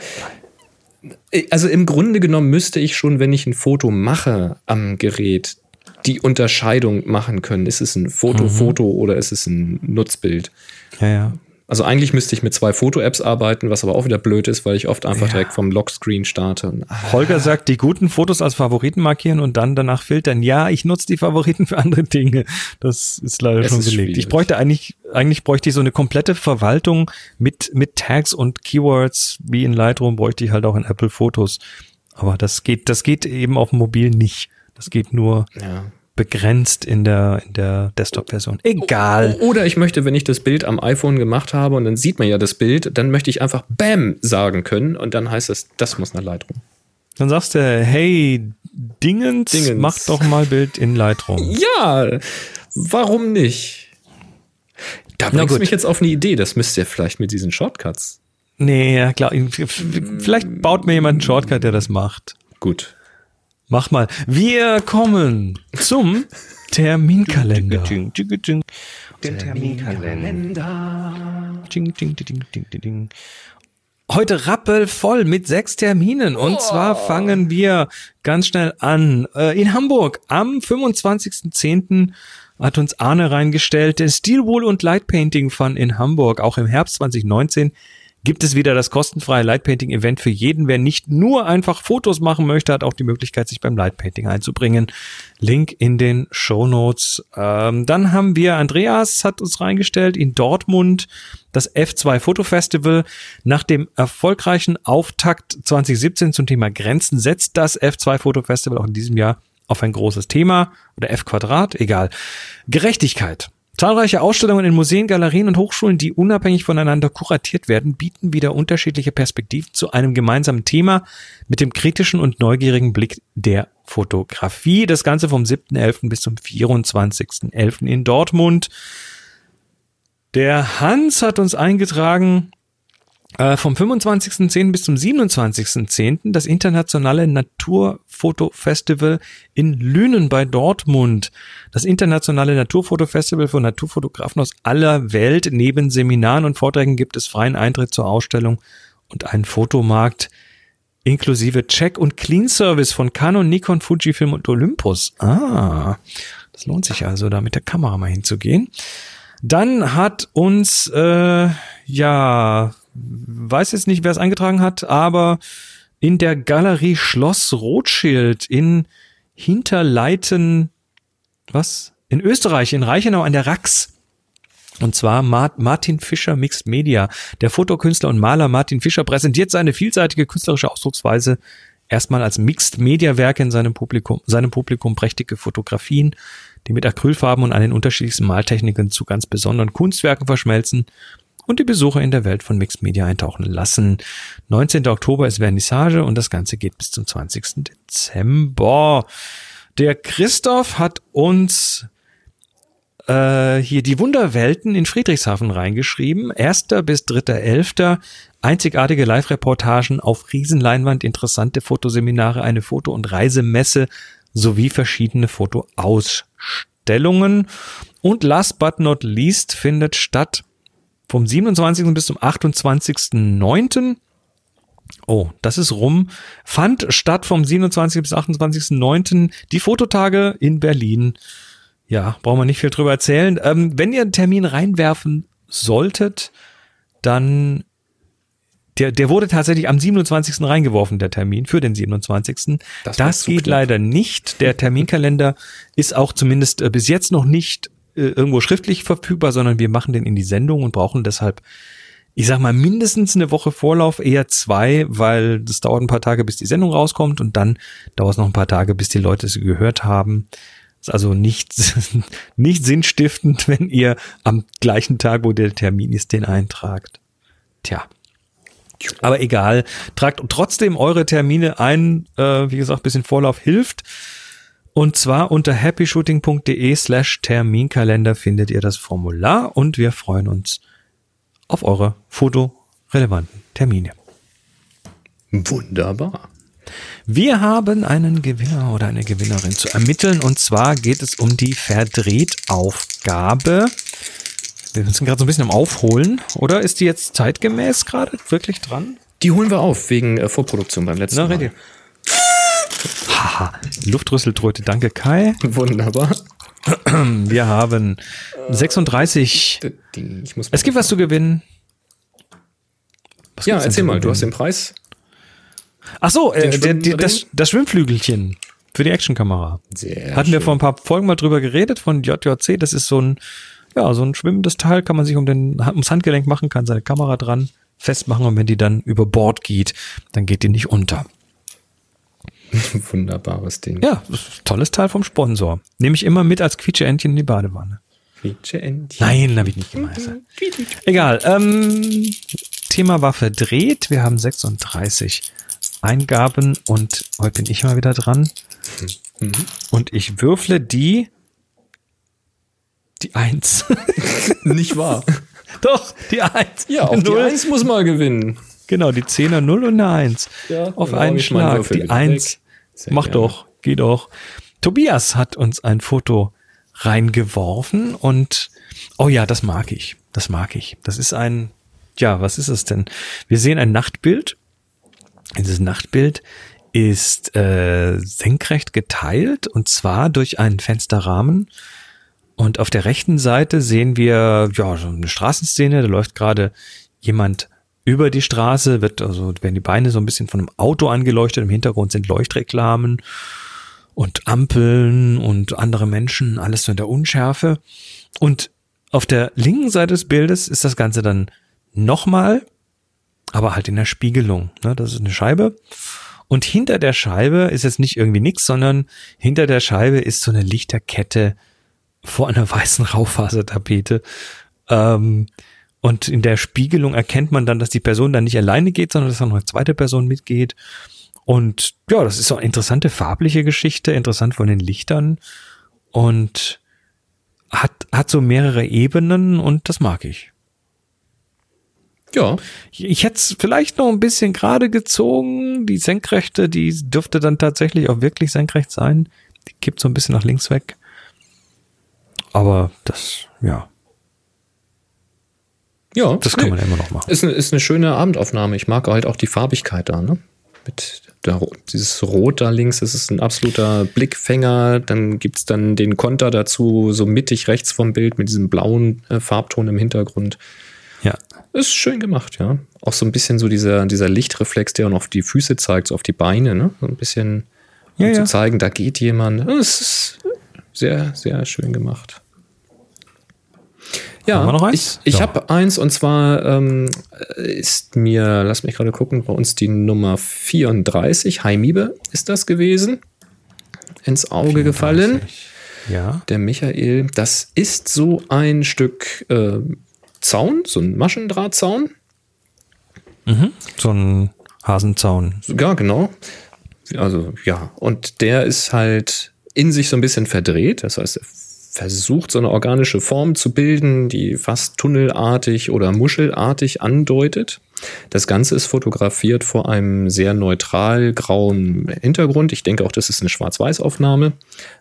Also im Grunde genommen müsste ich schon, wenn ich ein Foto mache am Gerät, die Unterscheidung machen können. Ist es ein Foto, Foto oder ist es ein Nutzbild? Ja, ja. Also eigentlich müsste ich mit zwei Foto-Apps arbeiten, was aber auch wieder blöd ist, weil ich oft einfach direkt vom Lockscreen starte. Ah, Holger sagt, die guten Fotos als Favoriten markieren und dann danach filtern. Ja, ich nutze die Favoriten für andere Dinge. Das ist leider Es schon ist belegt. schwierig. Ich bräuchte eigentlich, eigentlich bräuchte ich so eine komplette Verwaltung mit, mit Tags und Keywords wie in Lightroom bräuchte ich halt auch in Apple Fotos. Aber das geht, das geht eben auf dem Mobil nicht. Das geht nur ja. Begrenzt in der, in der Desktop-Version. Egal. Oder ich möchte, wenn ich das Bild am iPhone gemacht habe und dann sieht man ja das Bild, dann möchte ich einfach Bam sagen können und dann heißt es, das muss nach Lightroom. Dann sagst du, hey, Dingens, Dingens. mach doch mal Bild in Lightroom. Ja, warum nicht? Da bringst du mich jetzt auf eine Idee, das müsst ihr vielleicht mit diesen Shortcuts. Nee, ja klar. Vielleicht baut mir jemand einen Shortcut, der das macht. Gut. Mach mal. Wir kommen zum Terminkalender. Der Terminkalender. Ding, ding, ding, ding, ding, ding. Heute rappelvoll mit sechs Terminen. Und zwar fangen wir ganz schnell an. Äh, In Hamburg am 25.10. hat uns Arne reingestellt. Der Steelwool und Lightpainting Fun in Hamburg. Auch im Herbst 2019 gibt es wieder das kostenfreie Lightpainting-Event für jeden. Wer nicht nur einfach Fotos machen möchte, hat auch die Möglichkeit, sich beim Lightpainting einzubringen. Link in den Show Notes. Ähm, dann haben wir Andreas hat uns reingestellt in Dortmund das F2 Foto Festival. Nach dem erfolgreichen Auftakt 2017 zum Thema Grenzen setzt das F2 Foto Festival auch in diesem Jahr auf ein großes Thema oder F Quadrat, egal. Gerechtigkeit. Zahlreiche Ausstellungen in Museen, Galerien und Hochschulen, die unabhängig voneinander kuratiert werden, bieten wieder unterschiedliche Perspektiven zu einem gemeinsamen Thema mit dem kritischen und neugierigen Blick der Fotografie. Das Ganze vom 7.11. bis zum 24.11. in Dortmund. Der Hans hat uns eingetragen, äh, vom 25.10. bis zum 27.10. das internationale Naturfotofestival in Lünen bei Dortmund. Das internationale Naturfotofestival für Naturfotografen aus aller Welt. Neben Seminaren und Vorträgen gibt es freien Eintritt zur Ausstellung und einen Fotomarkt inklusive Check- und Clean-Service von Canon, Nikon, Fujifilm und Olympus. Ah, das lohnt sich also, da mit der Kamera mal hinzugehen. Dann hat uns, äh, ja, weiß jetzt nicht, wer es eingetragen hat, aber in der Galerie Schloss Rothschild in Hinterleiten, was? In Österreich, in Reichenau an der Rax. Und zwar Ma- Martin Fischer Mixed Media. Der Fotokünstler und Maler Martin Fischer präsentiert seine vielseitige künstlerische Ausdrucksweise erstmal als Mixed Media Werke in seinem Publikum, seinem Publikum prächtige Fotografien, die mit Acrylfarben und an den unterschiedlichsten Maltechniken zu ganz besonderen Kunstwerken verschmelzen und die Besucher in der Welt von Mixed Media eintauchen lassen. 19. Oktober ist Vernissage und das Ganze geht bis zum 20. Dezember. Der Christoph hat uns äh, hier die Wunderwelten in Friedrichshafen reingeschrieben. 1. bis 3.11. Einzigartige Live-Reportagen auf Riesenleinwand, interessante Fotoseminare, eine Foto- und Reisemesse sowie verschiedene Fotoausstellungen. Und last but not least findet statt vom 27. bis zum 28.09. Oh, das ist rum. Fand statt vom 27. bis 28.09. die Fototage in Berlin. Ja, brauchen wir nicht viel drüber erzählen. Ähm, wenn ihr einen Termin reinwerfen solltet, dann der, der wurde tatsächlich am 27. reingeworfen, der Termin für den 27. Das Das, geht leider nicht. Der Terminkalender ist auch zumindest äh, bis jetzt noch nicht irgendwo schriftlich verfügbar, sondern wir machen den in die Sendung und brauchen deshalb, ich sag mal, mindestens eine Woche Vorlauf, eher zwei, weil das dauert ein paar Tage, bis die Sendung rauskommt und dann dauert es noch ein paar Tage, bis die Leute sie gehört haben. Ist also nicht, nicht sinnstiftend, wenn ihr am gleichen Tag, wo der Termin ist, den eintragt. Tja. Aber egal, tragt trotzdem eure Termine ein. Äh, wie gesagt, bisschen Vorlauf hilft. Und zwar unter happyshooting.de slash Terminkalender findet ihr das Formular und wir freuen uns auf eure fotorelevanten Termine. Wunderbar. Wir haben einen Gewinner oder eine Gewinnerin zu ermitteln und zwar geht es um die Verdreht-Aufgabe. Wir sind gerade so ein bisschen am Aufholen, oder ist die jetzt zeitgemäß gerade wirklich dran? Die holen wir auf wegen äh, Vorproduktion beim letzten Na, Mal. ready. Haha, Luftrüsseltröte, danke Kai. Wunderbar. Wir haben 36. Ich muss Es gibt was zu gewinnen. Was Ja, erzähl mal, du hast den Preis. Ach so, äh, der, der, das, das Schwimmflügelchen für die Actionkamera. Sehr Hatten wir schön. vor ein paar Folgen mal drüber geredet von JJC. Das ist so ein, ja, so ein schwimmendes Teil, kann man sich um den, ums Handgelenk machen, kann seine Kamera dran festmachen und wenn die dann über Bord geht, dann geht die nicht unter. Wunderbares Ding. Ja, tolles Teil vom Sponsor. Nehme ich immer mit als Quietsche-Entchen in die Badewanne. Quietsche-Entchen. Nein, habe ich nicht gemeint. Egal. Ähm, Thema war verdreht. Wir haben 36 Eingaben und heute bin ich mal wieder dran. Und ich würfle die die Eins. Nicht wahr? Doch, die Eins. Ja, auch Eine die Null. Eins muss mal gewinnen. Genau, die Zehner Null und eine Eins. Ja, Auf einen Schlag. Die wieder Eins. weg. Sehr Mach gerne. doch, geh doch. Tobias hat uns ein Foto reingeworfen und oh ja, das mag ich. Das mag ich. Das ist ein, ja, was ist es denn? Wir sehen ein Nachtbild. Dieses Nachtbild ist äh, senkrecht geteilt und zwar durch einen Fensterrahmen. Und auf der rechten Seite sehen wir ja so eine Straßenszene. Da läuft gerade jemand über die Straße, wird also werden die Beine so ein bisschen von einem Auto angeleuchtet. Im Hintergrund sind Leuchtreklamen und Ampeln und andere Menschen, alles so in der Unschärfe. Und auf der linken Seite des Bildes ist das Ganze dann nochmal, aber halt in der Spiegelung. Ne? Das ist eine Scheibe. Und hinter der Scheibe ist jetzt nicht irgendwie nix, sondern hinter der Scheibe ist so eine Lichterkette vor einer weißen Raufasertapete. Ähm, und in der Spiegelung erkennt man dann, dass die Person dann nicht alleine geht, sondern dass auch noch eine zweite Person mitgeht. Und ja, das ist so eine interessante farbliche Geschichte, interessant von den Lichtern und hat, hat so mehrere Ebenen und das mag ich. Ja, Ich, ich hätte es vielleicht noch ein bisschen gerade gezogen. Die Senkrechte, die dürfte dann tatsächlich auch wirklich senkrecht sein. Die kippt so ein bisschen nach links weg. Aber das, ja, ja. das kann man ja immer noch machen. Ist eine, ist eine schöne Abendaufnahme. Ich mag halt auch die Farbigkeit da, ne? Mit der, dieses Rot da links, das ist ein absoluter Blickfänger. Dann gibt's dann den Konter dazu, so mittig rechts vom Bild mit diesem blauen äh, Farbton im Hintergrund. Ja. Ist schön gemacht, ja. Auch so ein bisschen so dieser, dieser Lichtreflex, der noch auf die Füße zeigt, so auf die Beine, ne? So ein bisschen, um Ja, zu ja. zeigen, da geht jemand. Es ist sehr, sehr schön gemacht. Ja, Haben wir noch eins? ich, ich Ja. habe eins und zwar ähm, ist mir, lass mich gerade gucken, bei uns die Nummer 34, Heimibe ist das gewesen, ins Auge gefallen. Ja. Der Michael, das ist so ein Stück äh, Zaun, so ein Maschendrahtzaun. So ein Hasenzaun. Ja, genau. Also, ja. Und der ist halt in sich so ein bisschen verdreht. Das heißt, versucht, so eine organische Form zu bilden, die fast tunnelartig oder muschelartig andeutet. Das Ganze ist fotografiert vor einem sehr neutral grauen Hintergrund. Ich denke auch, das ist eine Schwarz-Weiß-Aufnahme.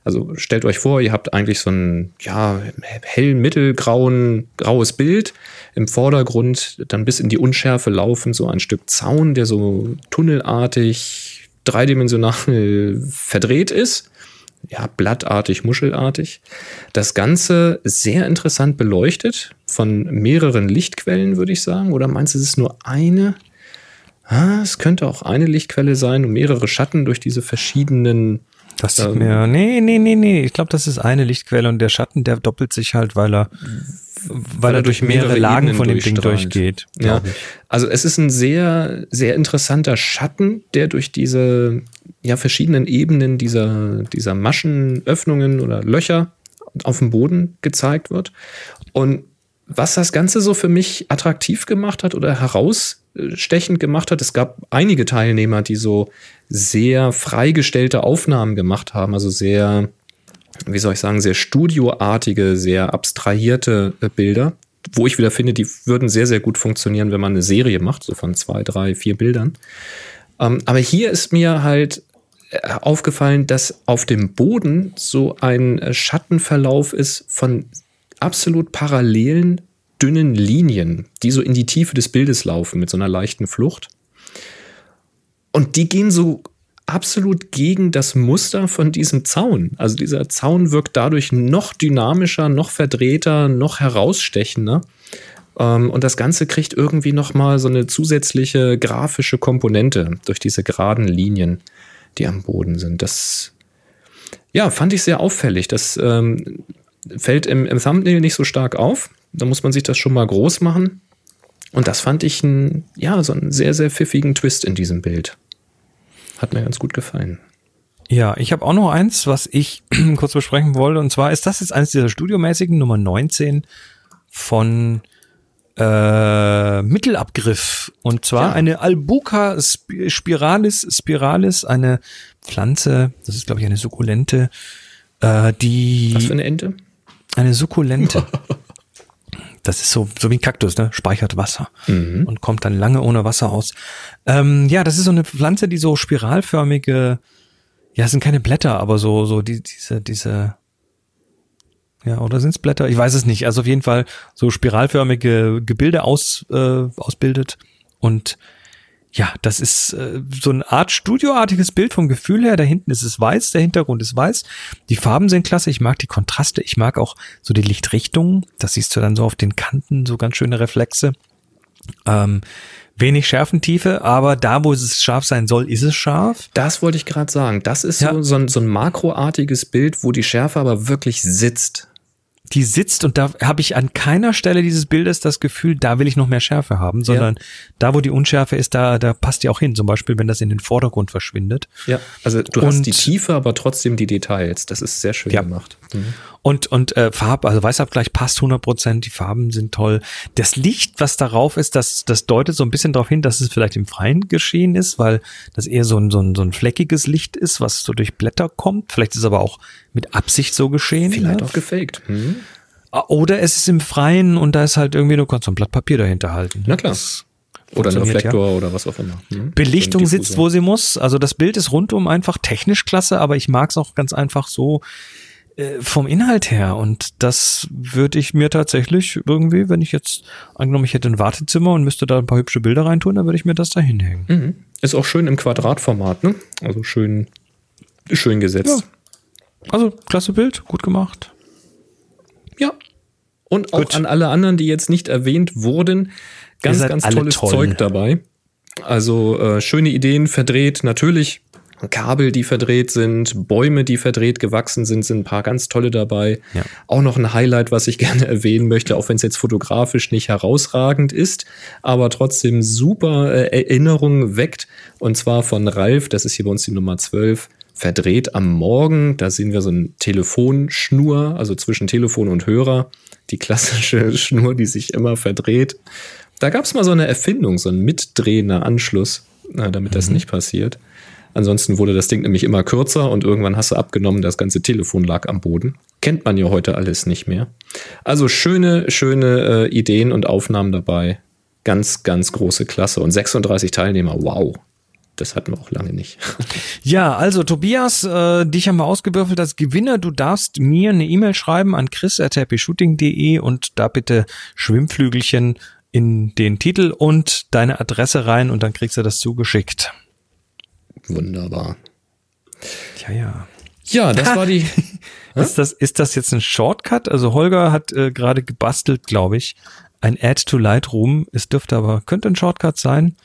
Also stellt euch vor, ihr habt eigentlich so ein ja, hell mittelgrauen graues Bild. Im Vordergrund dann bis in die Unschärfe laufen so ein Stück Zaun, der so tunnelartig, dreidimensional verdreht ist ja, blattartig, muschelartig. Das Ganze sehr interessant beleuchtet von mehreren Lichtquellen, würde ich sagen. Oder meinst du, es ist nur eine? Ah, es könnte auch eine Lichtquelle sein und mehrere Schatten durch diese verschiedenen. Das sieht Ähm. mir. Nee, nee, nee, nee. Ich glaube, das ist eine Lichtquelle und der Schatten, der doppelt sich halt, weil er, weil, er durch mehrere, Lagen Ebenen von dem Ding durchgeht. Ja, also es ist ein sehr, sehr interessanter Schatten, der durch diese ja, verschiedenen Ebenen dieser, dieser Maschenöffnungen oder Löcher auf dem Boden gezeigt wird. Und was das Ganze so für mich attraktiv gemacht hat oder herausstechend gemacht hat, es gab einige Teilnehmer, die so sehr freigestellte Aufnahmen gemacht haben, also sehr, wie soll ich sagen, sehr studioartige, sehr abstrahierte äh, Bilder, wo ich wieder finde, die würden sehr, sehr gut funktionieren, wenn man eine Serie macht, so von zwei, drei, vier Bildern. Ähm, aber hier ist mir halt äh, aufgefallen, dass auf dem Boden so ein äh, Schattenverlauf ist von absolut parallelen, dünnen Linien, die so in die Tiefe des Bildes laufen mit so einer leichten Flucht. Und die gehen so absolut gegen das Muster von diesem Zaun. Also dieser Zaun wirkt dadurch noch dynamischer, noch verdrehter, noch herausstechender. Ähm, und das Ganze kriegt irgendwie nochmal so eine zusätzliche grafische Komponente durch diese geraden Linien, die am Boden sind. Das ja, fand ich sehr auffällig. Das ähm, fällt im, im Thumbnail nicht so stark auf. Da muss man sich das schon mal groß machen. Und das fand ich ein, ja, so einen sehr, sehr pfiffigen Twist in diesem Bild. Hat mir ganz gut gefallen. Ja, ich habe auch noch eins, was ich kurz besprechen wollte. Und zwar ist das jetzt eines dieser studiomäßigen Nummer 19 von äh, Mittelabgriff. Und zwar Ja. eine Albuca sp- spiralis, spiralis, eine Pflanze, das ist glaube ich eine Sukkulente, äh, die Was für eine Ente? Eine Sukkulente. Das ist so, so wie ein Kaktus, ne? Speichert Wasser und kommt dann lange ohne Wasser aus. Ähm, ja, das ist so eine Pflanze, die so spiralförmige, ja, es sind keine Blätter, aber so, so die, diese, diese, ja, oder sind es Blätter? Ich weiß es nicht. Also auf jeden Fall so spiralförmige Gebilde aus, äh, ausbildet. Und ja, das ist äh, so eine Art studioartiges Bild vom Gefühl her. Da hinten ist es weiß, der Hintergrund ist weiß. Die Farben sind klasse. Ich mag die Kontraste. Ich mag auch so die Lichtrichtungen. Das siehst du dann so auf den Kanten, so ganz schöne Reflexe. Ähm, wenig Schärfentiefe, aber da, wo es scharf sein soll, ist es scharf. Das wollte ich gerade sagen. Das ist Ja. so, so, ein, so ein makroartiges Bild, wo die Schärfe aber wirklich sitzt. Die sitzt und da habe ich an keiner Stelle dieses Bildes das Gefühl, da will ich noch mehr Schärfe haben, sondern da, wo die Unschärfe ist, da, da passt die auch hin. Zum Beispiel, wenn das in den Vordergrund verschwindet. Ja, also du Und- hast die Tiefe, aber trotzdem die Details. Das ist sehr schön Ja. gemacht. Und, und äh, Farb, also Weißabgleich passt 100 Prozent, die Farben sind toll. Das Licht, was darauf ist, das, das deutet so ein bisschen darauf hin, dass es vielleicht im Freien geschehen ist, weil das eher so ein, so ein, so ein fleckiges Licht ist, was so durch Blätter kommt. Vielleicht ist es aber auch mit Absicht so geschehen. Vielleicht ne? auch gefaked. Hm? Oder es ist im Freien und da ist halt irgendwie, du kannst so ein Blatt Papier dahinter halten. Na klar. Das Oder ein Reflektor oder was auch immer. Hm? Belichtung sitzt, wo sie muss. Also das Bild ist rundum einfach technisch klasse, aber ich mag es auch ganz einfach so äh, vom Inhalt her. Und das würde ich mir tatsächlich irgendwie, wenn ich jetzt angenommen, ich hätte ein Wartezimmer und müsste da ein paar hübsche Bilder reintun, dann würde ich mir das da hinhängen. Mhm. Ist auch schön im Quadratformat, ne? Also schön, schön gesetzt. Also klasse Bild, gut gemacht. Ja. Und auch Gut. an alle anderen, die jetzt nicht erwähnt wurden, ganz, ganz tolles toll. Zeug dabei. Also äh, schöne Ideen verdreht, natürlich Kabel, die verdreht sind, Bäume, die verdreht gewachsen sind, sind ein paar ganz tolle dabei. Ja. Auch noch ein Highlight, was ich gerne erwähnen möchte, auch wenn es jetzt fotografisch nicht herausragend ist, aber trotzdem super äh, Erinnerungen weckt. Und zwar von Ralf, das ist hier bei uns die Nummer 12, verdreht am Morgen. Da sehen wir so eine Telefonschnur, also zwischen Telefon und Hörer. Die klassische Schnur, die sich immer verdreht. Da gab es mal so eine Erfindung, so ein mitdrehender Anschluss, äh, damit das nicht passiert. Ansonsten wurde das Ding nämlich immer kürzer und irgendwann hast du abgenommen, das ganze Telefon lag am Boden. Kennt man ja heute alles nicht mehr. Also schöne, schöne äh, Ideen und Aufnahmen dabei. Ganz, ganz große Klasse. Und 36 Teilnehmer, wow. Das hatten wir auch lange nicht. Ja, also Tobias, äh, dich haben wir ausgewürfelt als Gewinner. Du darfst mir eine E-Mail schreiben an chris.happyshooting.de und da bitte Schwimmflügelchen in den Titel und deine Adresse rein und dann kriegst du das zugeschickt. Wunderbar. Ja, ja. Ja, das war die. Ist das, ist das jetzt ein Shortcut? Also Holger hat äh, gerade gebastelt, glaube ich, ein Add to Lightroom. Es dürfte aber, könnte ein Shortcut sein.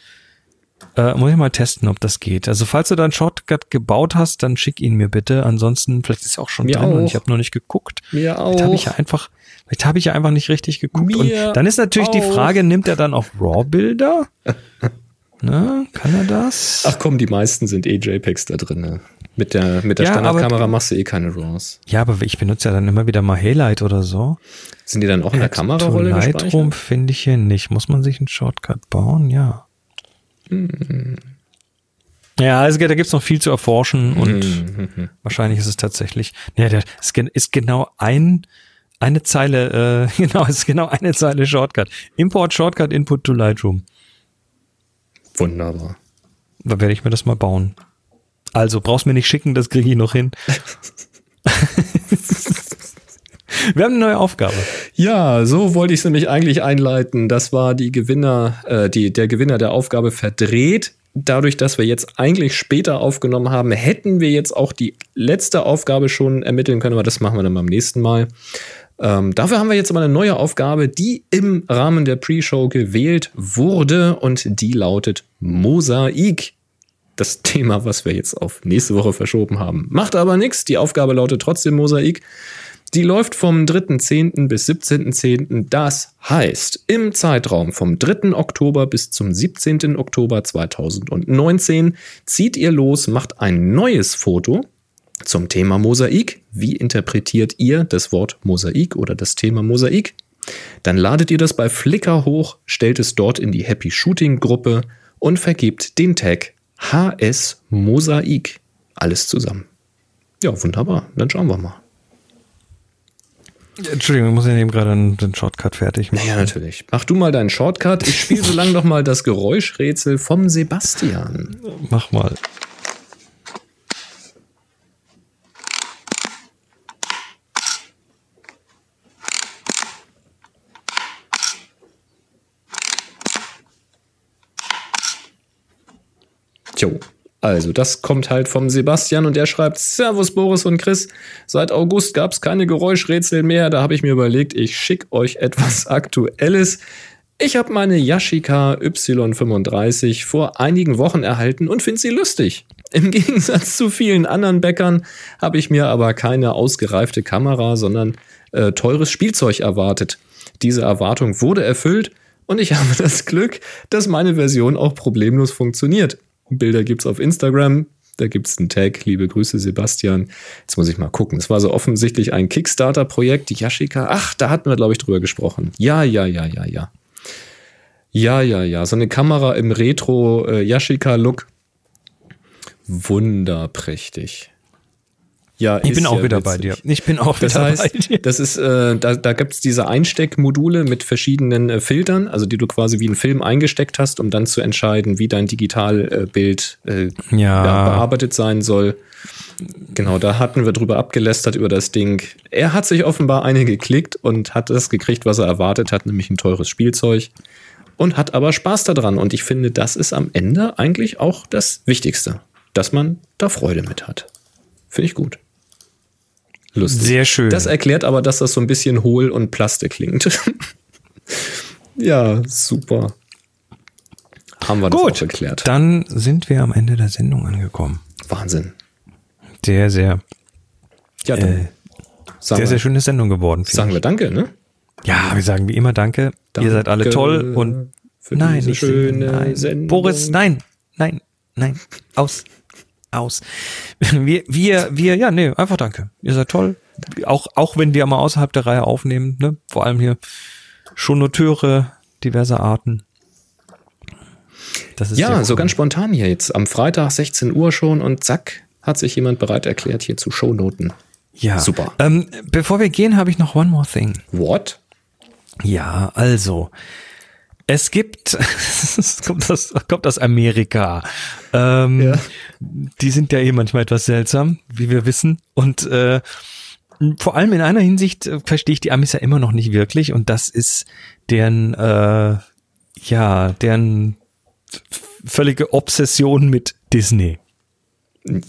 Äh, muss ich mal testen, ob das geht. Also falls du da einen Shortcut gebaut hast, dann schick ihn mir bitte. Ansonsten, vielleicht ist er auch schon Mir drin und auch. ich habe noch nicht geguckt. Mir Vielleicht habe ich auch. ja einfach, vielleicht habe ich ja einfach nicht richtig geguckt. Mir und dann ist natürlich die auch. Frage, nimmt er dann auch RAW-Bilder? Na, kann er das? Ach komm, die meisten sind eh JPEGs da drin. Ne? Mit der, mit der Ja, Standardkamera machst du eh keine RAWs. Ja, aber ich benutze ja dann immer wieder mal Haylight oder so. Sind die dann auch in der Add Kamerarolle Lightroom finde ich hier nicht. Muss man sich einen Shortcut bauen? Ja. Hm. Ja, also da gibt's noch viel zu erforschen und Hm, wahrscheinlich ist es tatsächlich. Ja, der ist, ist genau ein eine Zeile, äh, genau, ist genau eine Zeile Shortcut. Import Shortcut Input to Lightroom. Wunderbar. Da werde ich mir das mal bauen. Also brauchst mir nicht schicken, das kriege ich noch hin. Wir haben eine neue Aufgabe. Ja, so wollte ich es nämlich eigentlich einleiten. Das war die Gewinner, äh, die, der Gewinner der Aufgabe verdreht. Dadurch, dass wir jetzt eigentlich später aufgenommen haben, hätten wir jetzt auch die letzte Aufgabe schon ermitteln können, aber das machen wir dann beim nächsten Mal. Ähm, dafür haben wir jetzt aber eine neue Aufgabe, die im Rahmen der Pre-Show gewählt wurde und die lautet Mosaik. Das Thema, was wir jetzt auf nächste Woche verschoben haben. Macht aber nichts. Die Aufgabe lautet trotzdem Mosaik. Die läuft vom 3.10. bis 17.10. Das heißt, im Zeitraum vom 3. Oktober bis zum 17. Oktober 2019 zieht ihr los, macht ein neues Foto zum Thema Mosaik. Wie interpretiert ihr das Wort Mosaik oder das Thema Mosaik? Dann ladet ihr das bei Flickr hoch, stellt es dort in die Happy Shooting Gruppe und vergebt den Tag HS Mosaik. Alles zusammen. Ja, wunderbar. Dann schauen wir mal. Entschuldigung, ich muss ja eben gerade den Shortcut fertig machen. Naja, natürlich. Mach du mal deinen Shortcut. Ich spiele so lange noch mal das Geräuschrätsel vom Sebastian. Mach mal. Jo. Also, das kommt halt vom Sebastian und der schreibt: Servus Boris und Chris. Seit August gab es keine Geräuschrätsel mehr. Da habe ich mir überlegt, ich schicke euch etwas Aktuelles. Ich habe meine Yashica Y35 vor einigen Wochen erhalten und finde sie lustig. Im Gegensatz zu vielen anderen Bäckern habe ich mir aber keine ausgereifte Kamera, sondern äh, teures Spielzeug erwartet. Diese Erwartung wurde erfüllt und ich habe das Glück, dass meine Version auch problemlos funktioniert. Bilder gibt's auf Instagram. Da gibt's einen Tag. Liebe Grüße, Sebastian. Jetzt muss ich mal gucken. Es war so offensichtlich ein Kickstarter-Projekt, die Yashica. Ach, da hatten wir, glaube ich, drüber gesprochen. Ja, ja, ja, ja, ja. Ja, ja, ja. So eine Kamera im Retro-Yashica-Look. Wunderprächtig. Ja, Ich bin auch ja wieder witzig. bei dir. Ich bin auch Das wieder heißt, bei dir. das ist, äh, da, da gibt es diese Einsteckmodule mit verschiedenen äh, Filtern, also die du quasi wie einen Film eingesteckt hast, um dann zu entscheiden, wie dein Digitalbild äh, ja, bearbeitet sein soll. Genau, da hatten wir drüber abgelästert über das Ding. Er hat sich offenbar eine geklickt und hat das gekriegt, was er erwartet hat, nämlich ein teures Spielzeug. Und hat aber Spaß daran. Und ich finde, das ist am Ende eigentlich auch das Wichtigste, dass man da Freude mit hat. Finde ich gut. Lustig. Sehr schön. Das erklärt aber, dass das so ein bisschen hohl und Plastik klingt. ja, super. Haben wir das Gut, auch erklärt. dann sind wir am Ende der Sendung angekommen. Wahnsinn. Sehr, sehr, Ja, dann äh, sehr, wir, sehr schöne Sendung geworden. sagen ich. wir Danke, ne? Ja, wir sagen wie immer Danke. Ihr seid alle Danke toll und für nein, diese nicht schöne nein. Sendung. Boris, nein, nein, nein, aus, aus. Wir, wir, wir, ja, nee, einfach Danke. Ihr seid toll. Auch, auch wenn wir mal außerhalb der Reihe aufnehmen, ne, vor allem hier Schonoteure diverser Arten. Das ist Ja, so ganz spontan hier jetzt. Am Freitag 16 Uhr schon und zack, hat sich jemand bereit erklärt, hier zu Shownoten. ja. super. Ähm, bevor wir gehen, habe ich noch one more thing. What? Ja, also. Es gibt, es kommt aus, kommt aus Amerika. Ähm, Ja. Die sind ja eh manchmal etwas seltsam, wie wir wissen. Und äh, vor allem in einer Hinsicht äh, verstehe ich die Amis ja immer noch nicht wirklich. Und das ist deren, äh, ja, deren völlige Obsession mit Disney.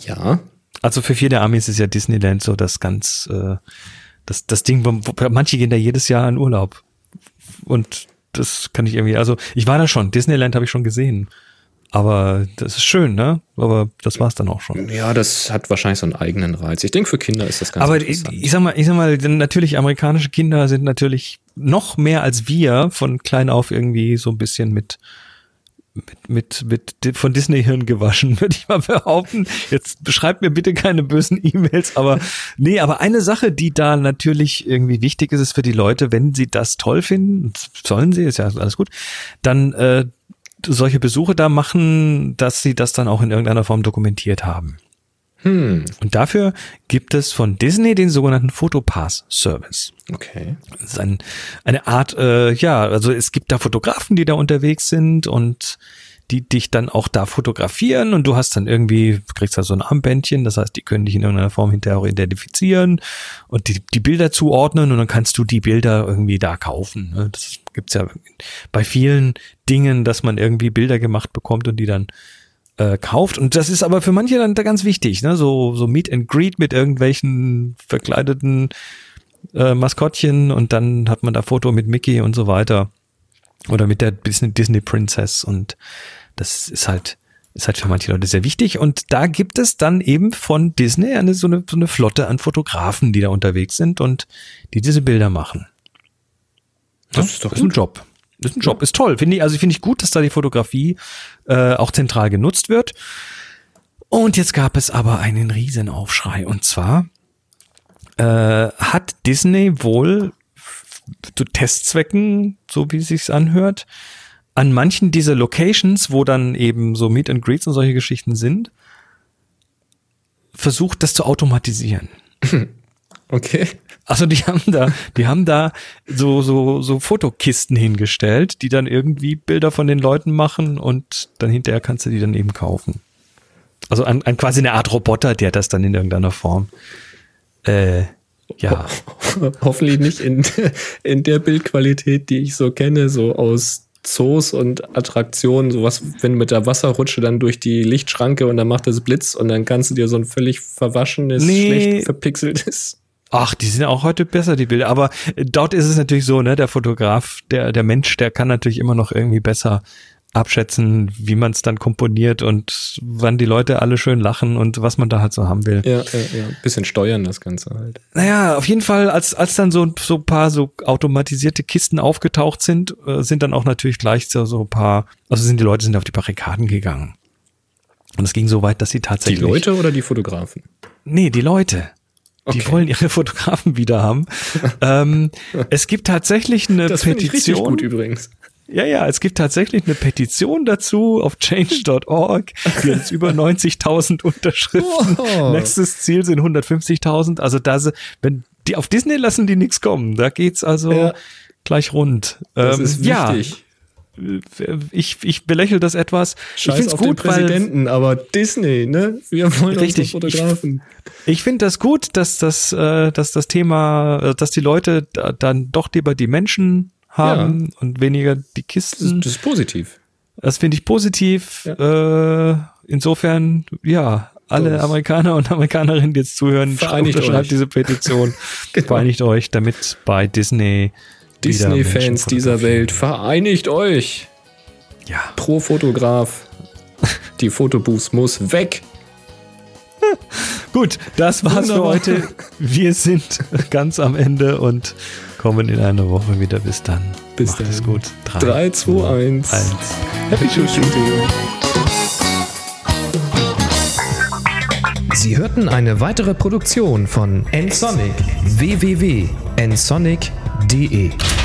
Ja. Also für viele Amis ist ja Disneyland so das ganz, äh, das, das Ding, wo, wo, manche gehen da jedes Jahr in Urlaub. Und das kann ich irgendwie, also ich war da schon, Disneyland habe ich schon gesehen. Aber das ist schön, ne? Aber das war's dann auch schon. Ja, das hat wahrscheinlich so einen eigenen Reiz. Ich denke, für Kinder ist das ganz Aber ich, ich sag mal, ich sag mal, natürlich amerikanische Kinder sind natürlich noch mehr als wir von klein auf irgendwie so ein bisschen mit mit, mit, mit von Disney-Hirn gewaschen, würde ich mal behaupten. Jetzt beschreibt mir bitte keine bösen E-Mails, aber nee, aber eine Sache, die da natürlich irgendwie wichtig ist, ist für die Leute, wenn sie das toll finden, sollen sie, ist ja alles gut, dann äh, solche Besuche da machen, dass sie das dann auch in irgendeiner Form dokumentiert haben. Hm, Und dafür gibt es von Disney den sogenannten Photopass-Service. okay. Das ist ein, eine Art, äh, ja, also es gibt da Fotografen, die da unterwegs sind und die dich dann auch da fotografieren und du hast dann irgendwie, kriegst da so ein Armbändchen, das heißt, die können dich in irgendeiner Form hinterher auch identifizieren und die, die Bilder zuordnen und dann kannst du die Bilder irgendwie da kaufen. ne? Das gibt's ja bei vielen Dingen, dass man irgendwie Bilder gemacht bekommt und die dann äh, kauft. Und das ist aber für manche dann da ganz wichtig, ne? So, so Meet and Greet mit irgendwelchen verkleideten äh, Maskottchen und dann hat man da Foto mit Mickey und so weiter. Oder mit der Disney, Disney Princess und das ist halt, ist halt für manche Leute sehr wichtig. Und da gibt es dann eben von Disney eine, so, eine, so eine Flotte an Fotografen, die da unterwegs sind und die diese Bilder machen. Das ist doch das ist ein Job. Ist ein Job, ist toll. Finde ich, also finde ich gut, dass da die Fotografie äh, auch zentral genutzt wird. Und jetzt gab es aber einen Riesenaufschrei. Und zwar äh, hat Disney wohl zu Testzwecken, so wie es sich anhört, an manchen dieser Locations, wo dann eben so Meet and Greets und solche Geschichten sind, versucht, das zu automatisieren. Okay. Also die haben da, die haben da so so so Fotokisten hingestellt, die dann irgendwie Bilder von den Leuten machen und dann hinterher kannst du die dann eben kaufen. Also an, an quasi eine Art Roboter, der das dann in irgendeiner Form äh, ja. Hoffentlich nicht in, in der Bildqualität, die ich so kenne, so aus Zoos und Attraktionen, sowas, wenn mit der Wasserrutsche dann durch die Lichtschranke und dann macht das Blitz und dann kannst du dir so ein völlig verwaschenes, Nee. schlecht verpixeltes. Ach, die sind auch heute besser, die Bilder. Aber dort ist es natürlich so, ne, der Fotograf, der, der Mensch, der kann natürlich immer noch irgendwie besser abschätzen, wie man es dann komponiert und wann die Leute alle schön lachen und was man da halt so haben will. Ja, ja, ja. Bisschen steuern das Ganze halt. Naja, auf jeden Fall, als, als dann so, so ein paar so automatisierte Kisten aufgetaucht sind, äh, sind dann auch natürlich gleich so, so ein paar, also sind die Leute sind auf die Barrikaden gegangen. Und es ging so weit, dass sie Die tatsächlich. Leute oder die Fotografen? Nee, die Leute. Die Okay. wollen ihre Fotografen wieder haben. ähm, es gibt tatsächlich eine Das finde ich richtig Petition. gut übrigens. Ja, ja, es gibt tatsächlich eine Petition dazu auf change.org. Die jetzt über 90.000 Unterschriften. Wow. Nächstes Ziel sind 150.000. Also da, wenn die auf Disney lassen die nichts kommen. Da geht's also Ja. gleich rund. Das Ähm, ist ja, wichtig. Ich, ich belächle das etwas. ich Scheiß auf den gut, weil Präsidenten, aber Disney, ne? Wir wollen Richtig. Fotografen. Ich finde das gut, dass das, äh, dass das Thema, äh, dass die Leute da, dann doch lieber die Menschen haben und weniger die Kisten. das ist positiv. Das finde ich positiv. Äh, insofern, ja, alle Das- Amerikaner und Amerikanerinnen, die jetzt zuhören, Vereinigt euch. diese Petition. Genau. Vereinigt euch, damit bei Disney Disney-Fans dieser. Welt, vereinigt euch! Ja. Pro Fotograf. Die Fotobooth muss weg. Gut, das war's für heute. Wir sind ganz am Ende und kommen in einer Woche wieder. Bis dann. Bis Macht es dann. gut. 3, 2, 1. Happy Shooting. Sie hörten eine weitere Produktion von nsonic de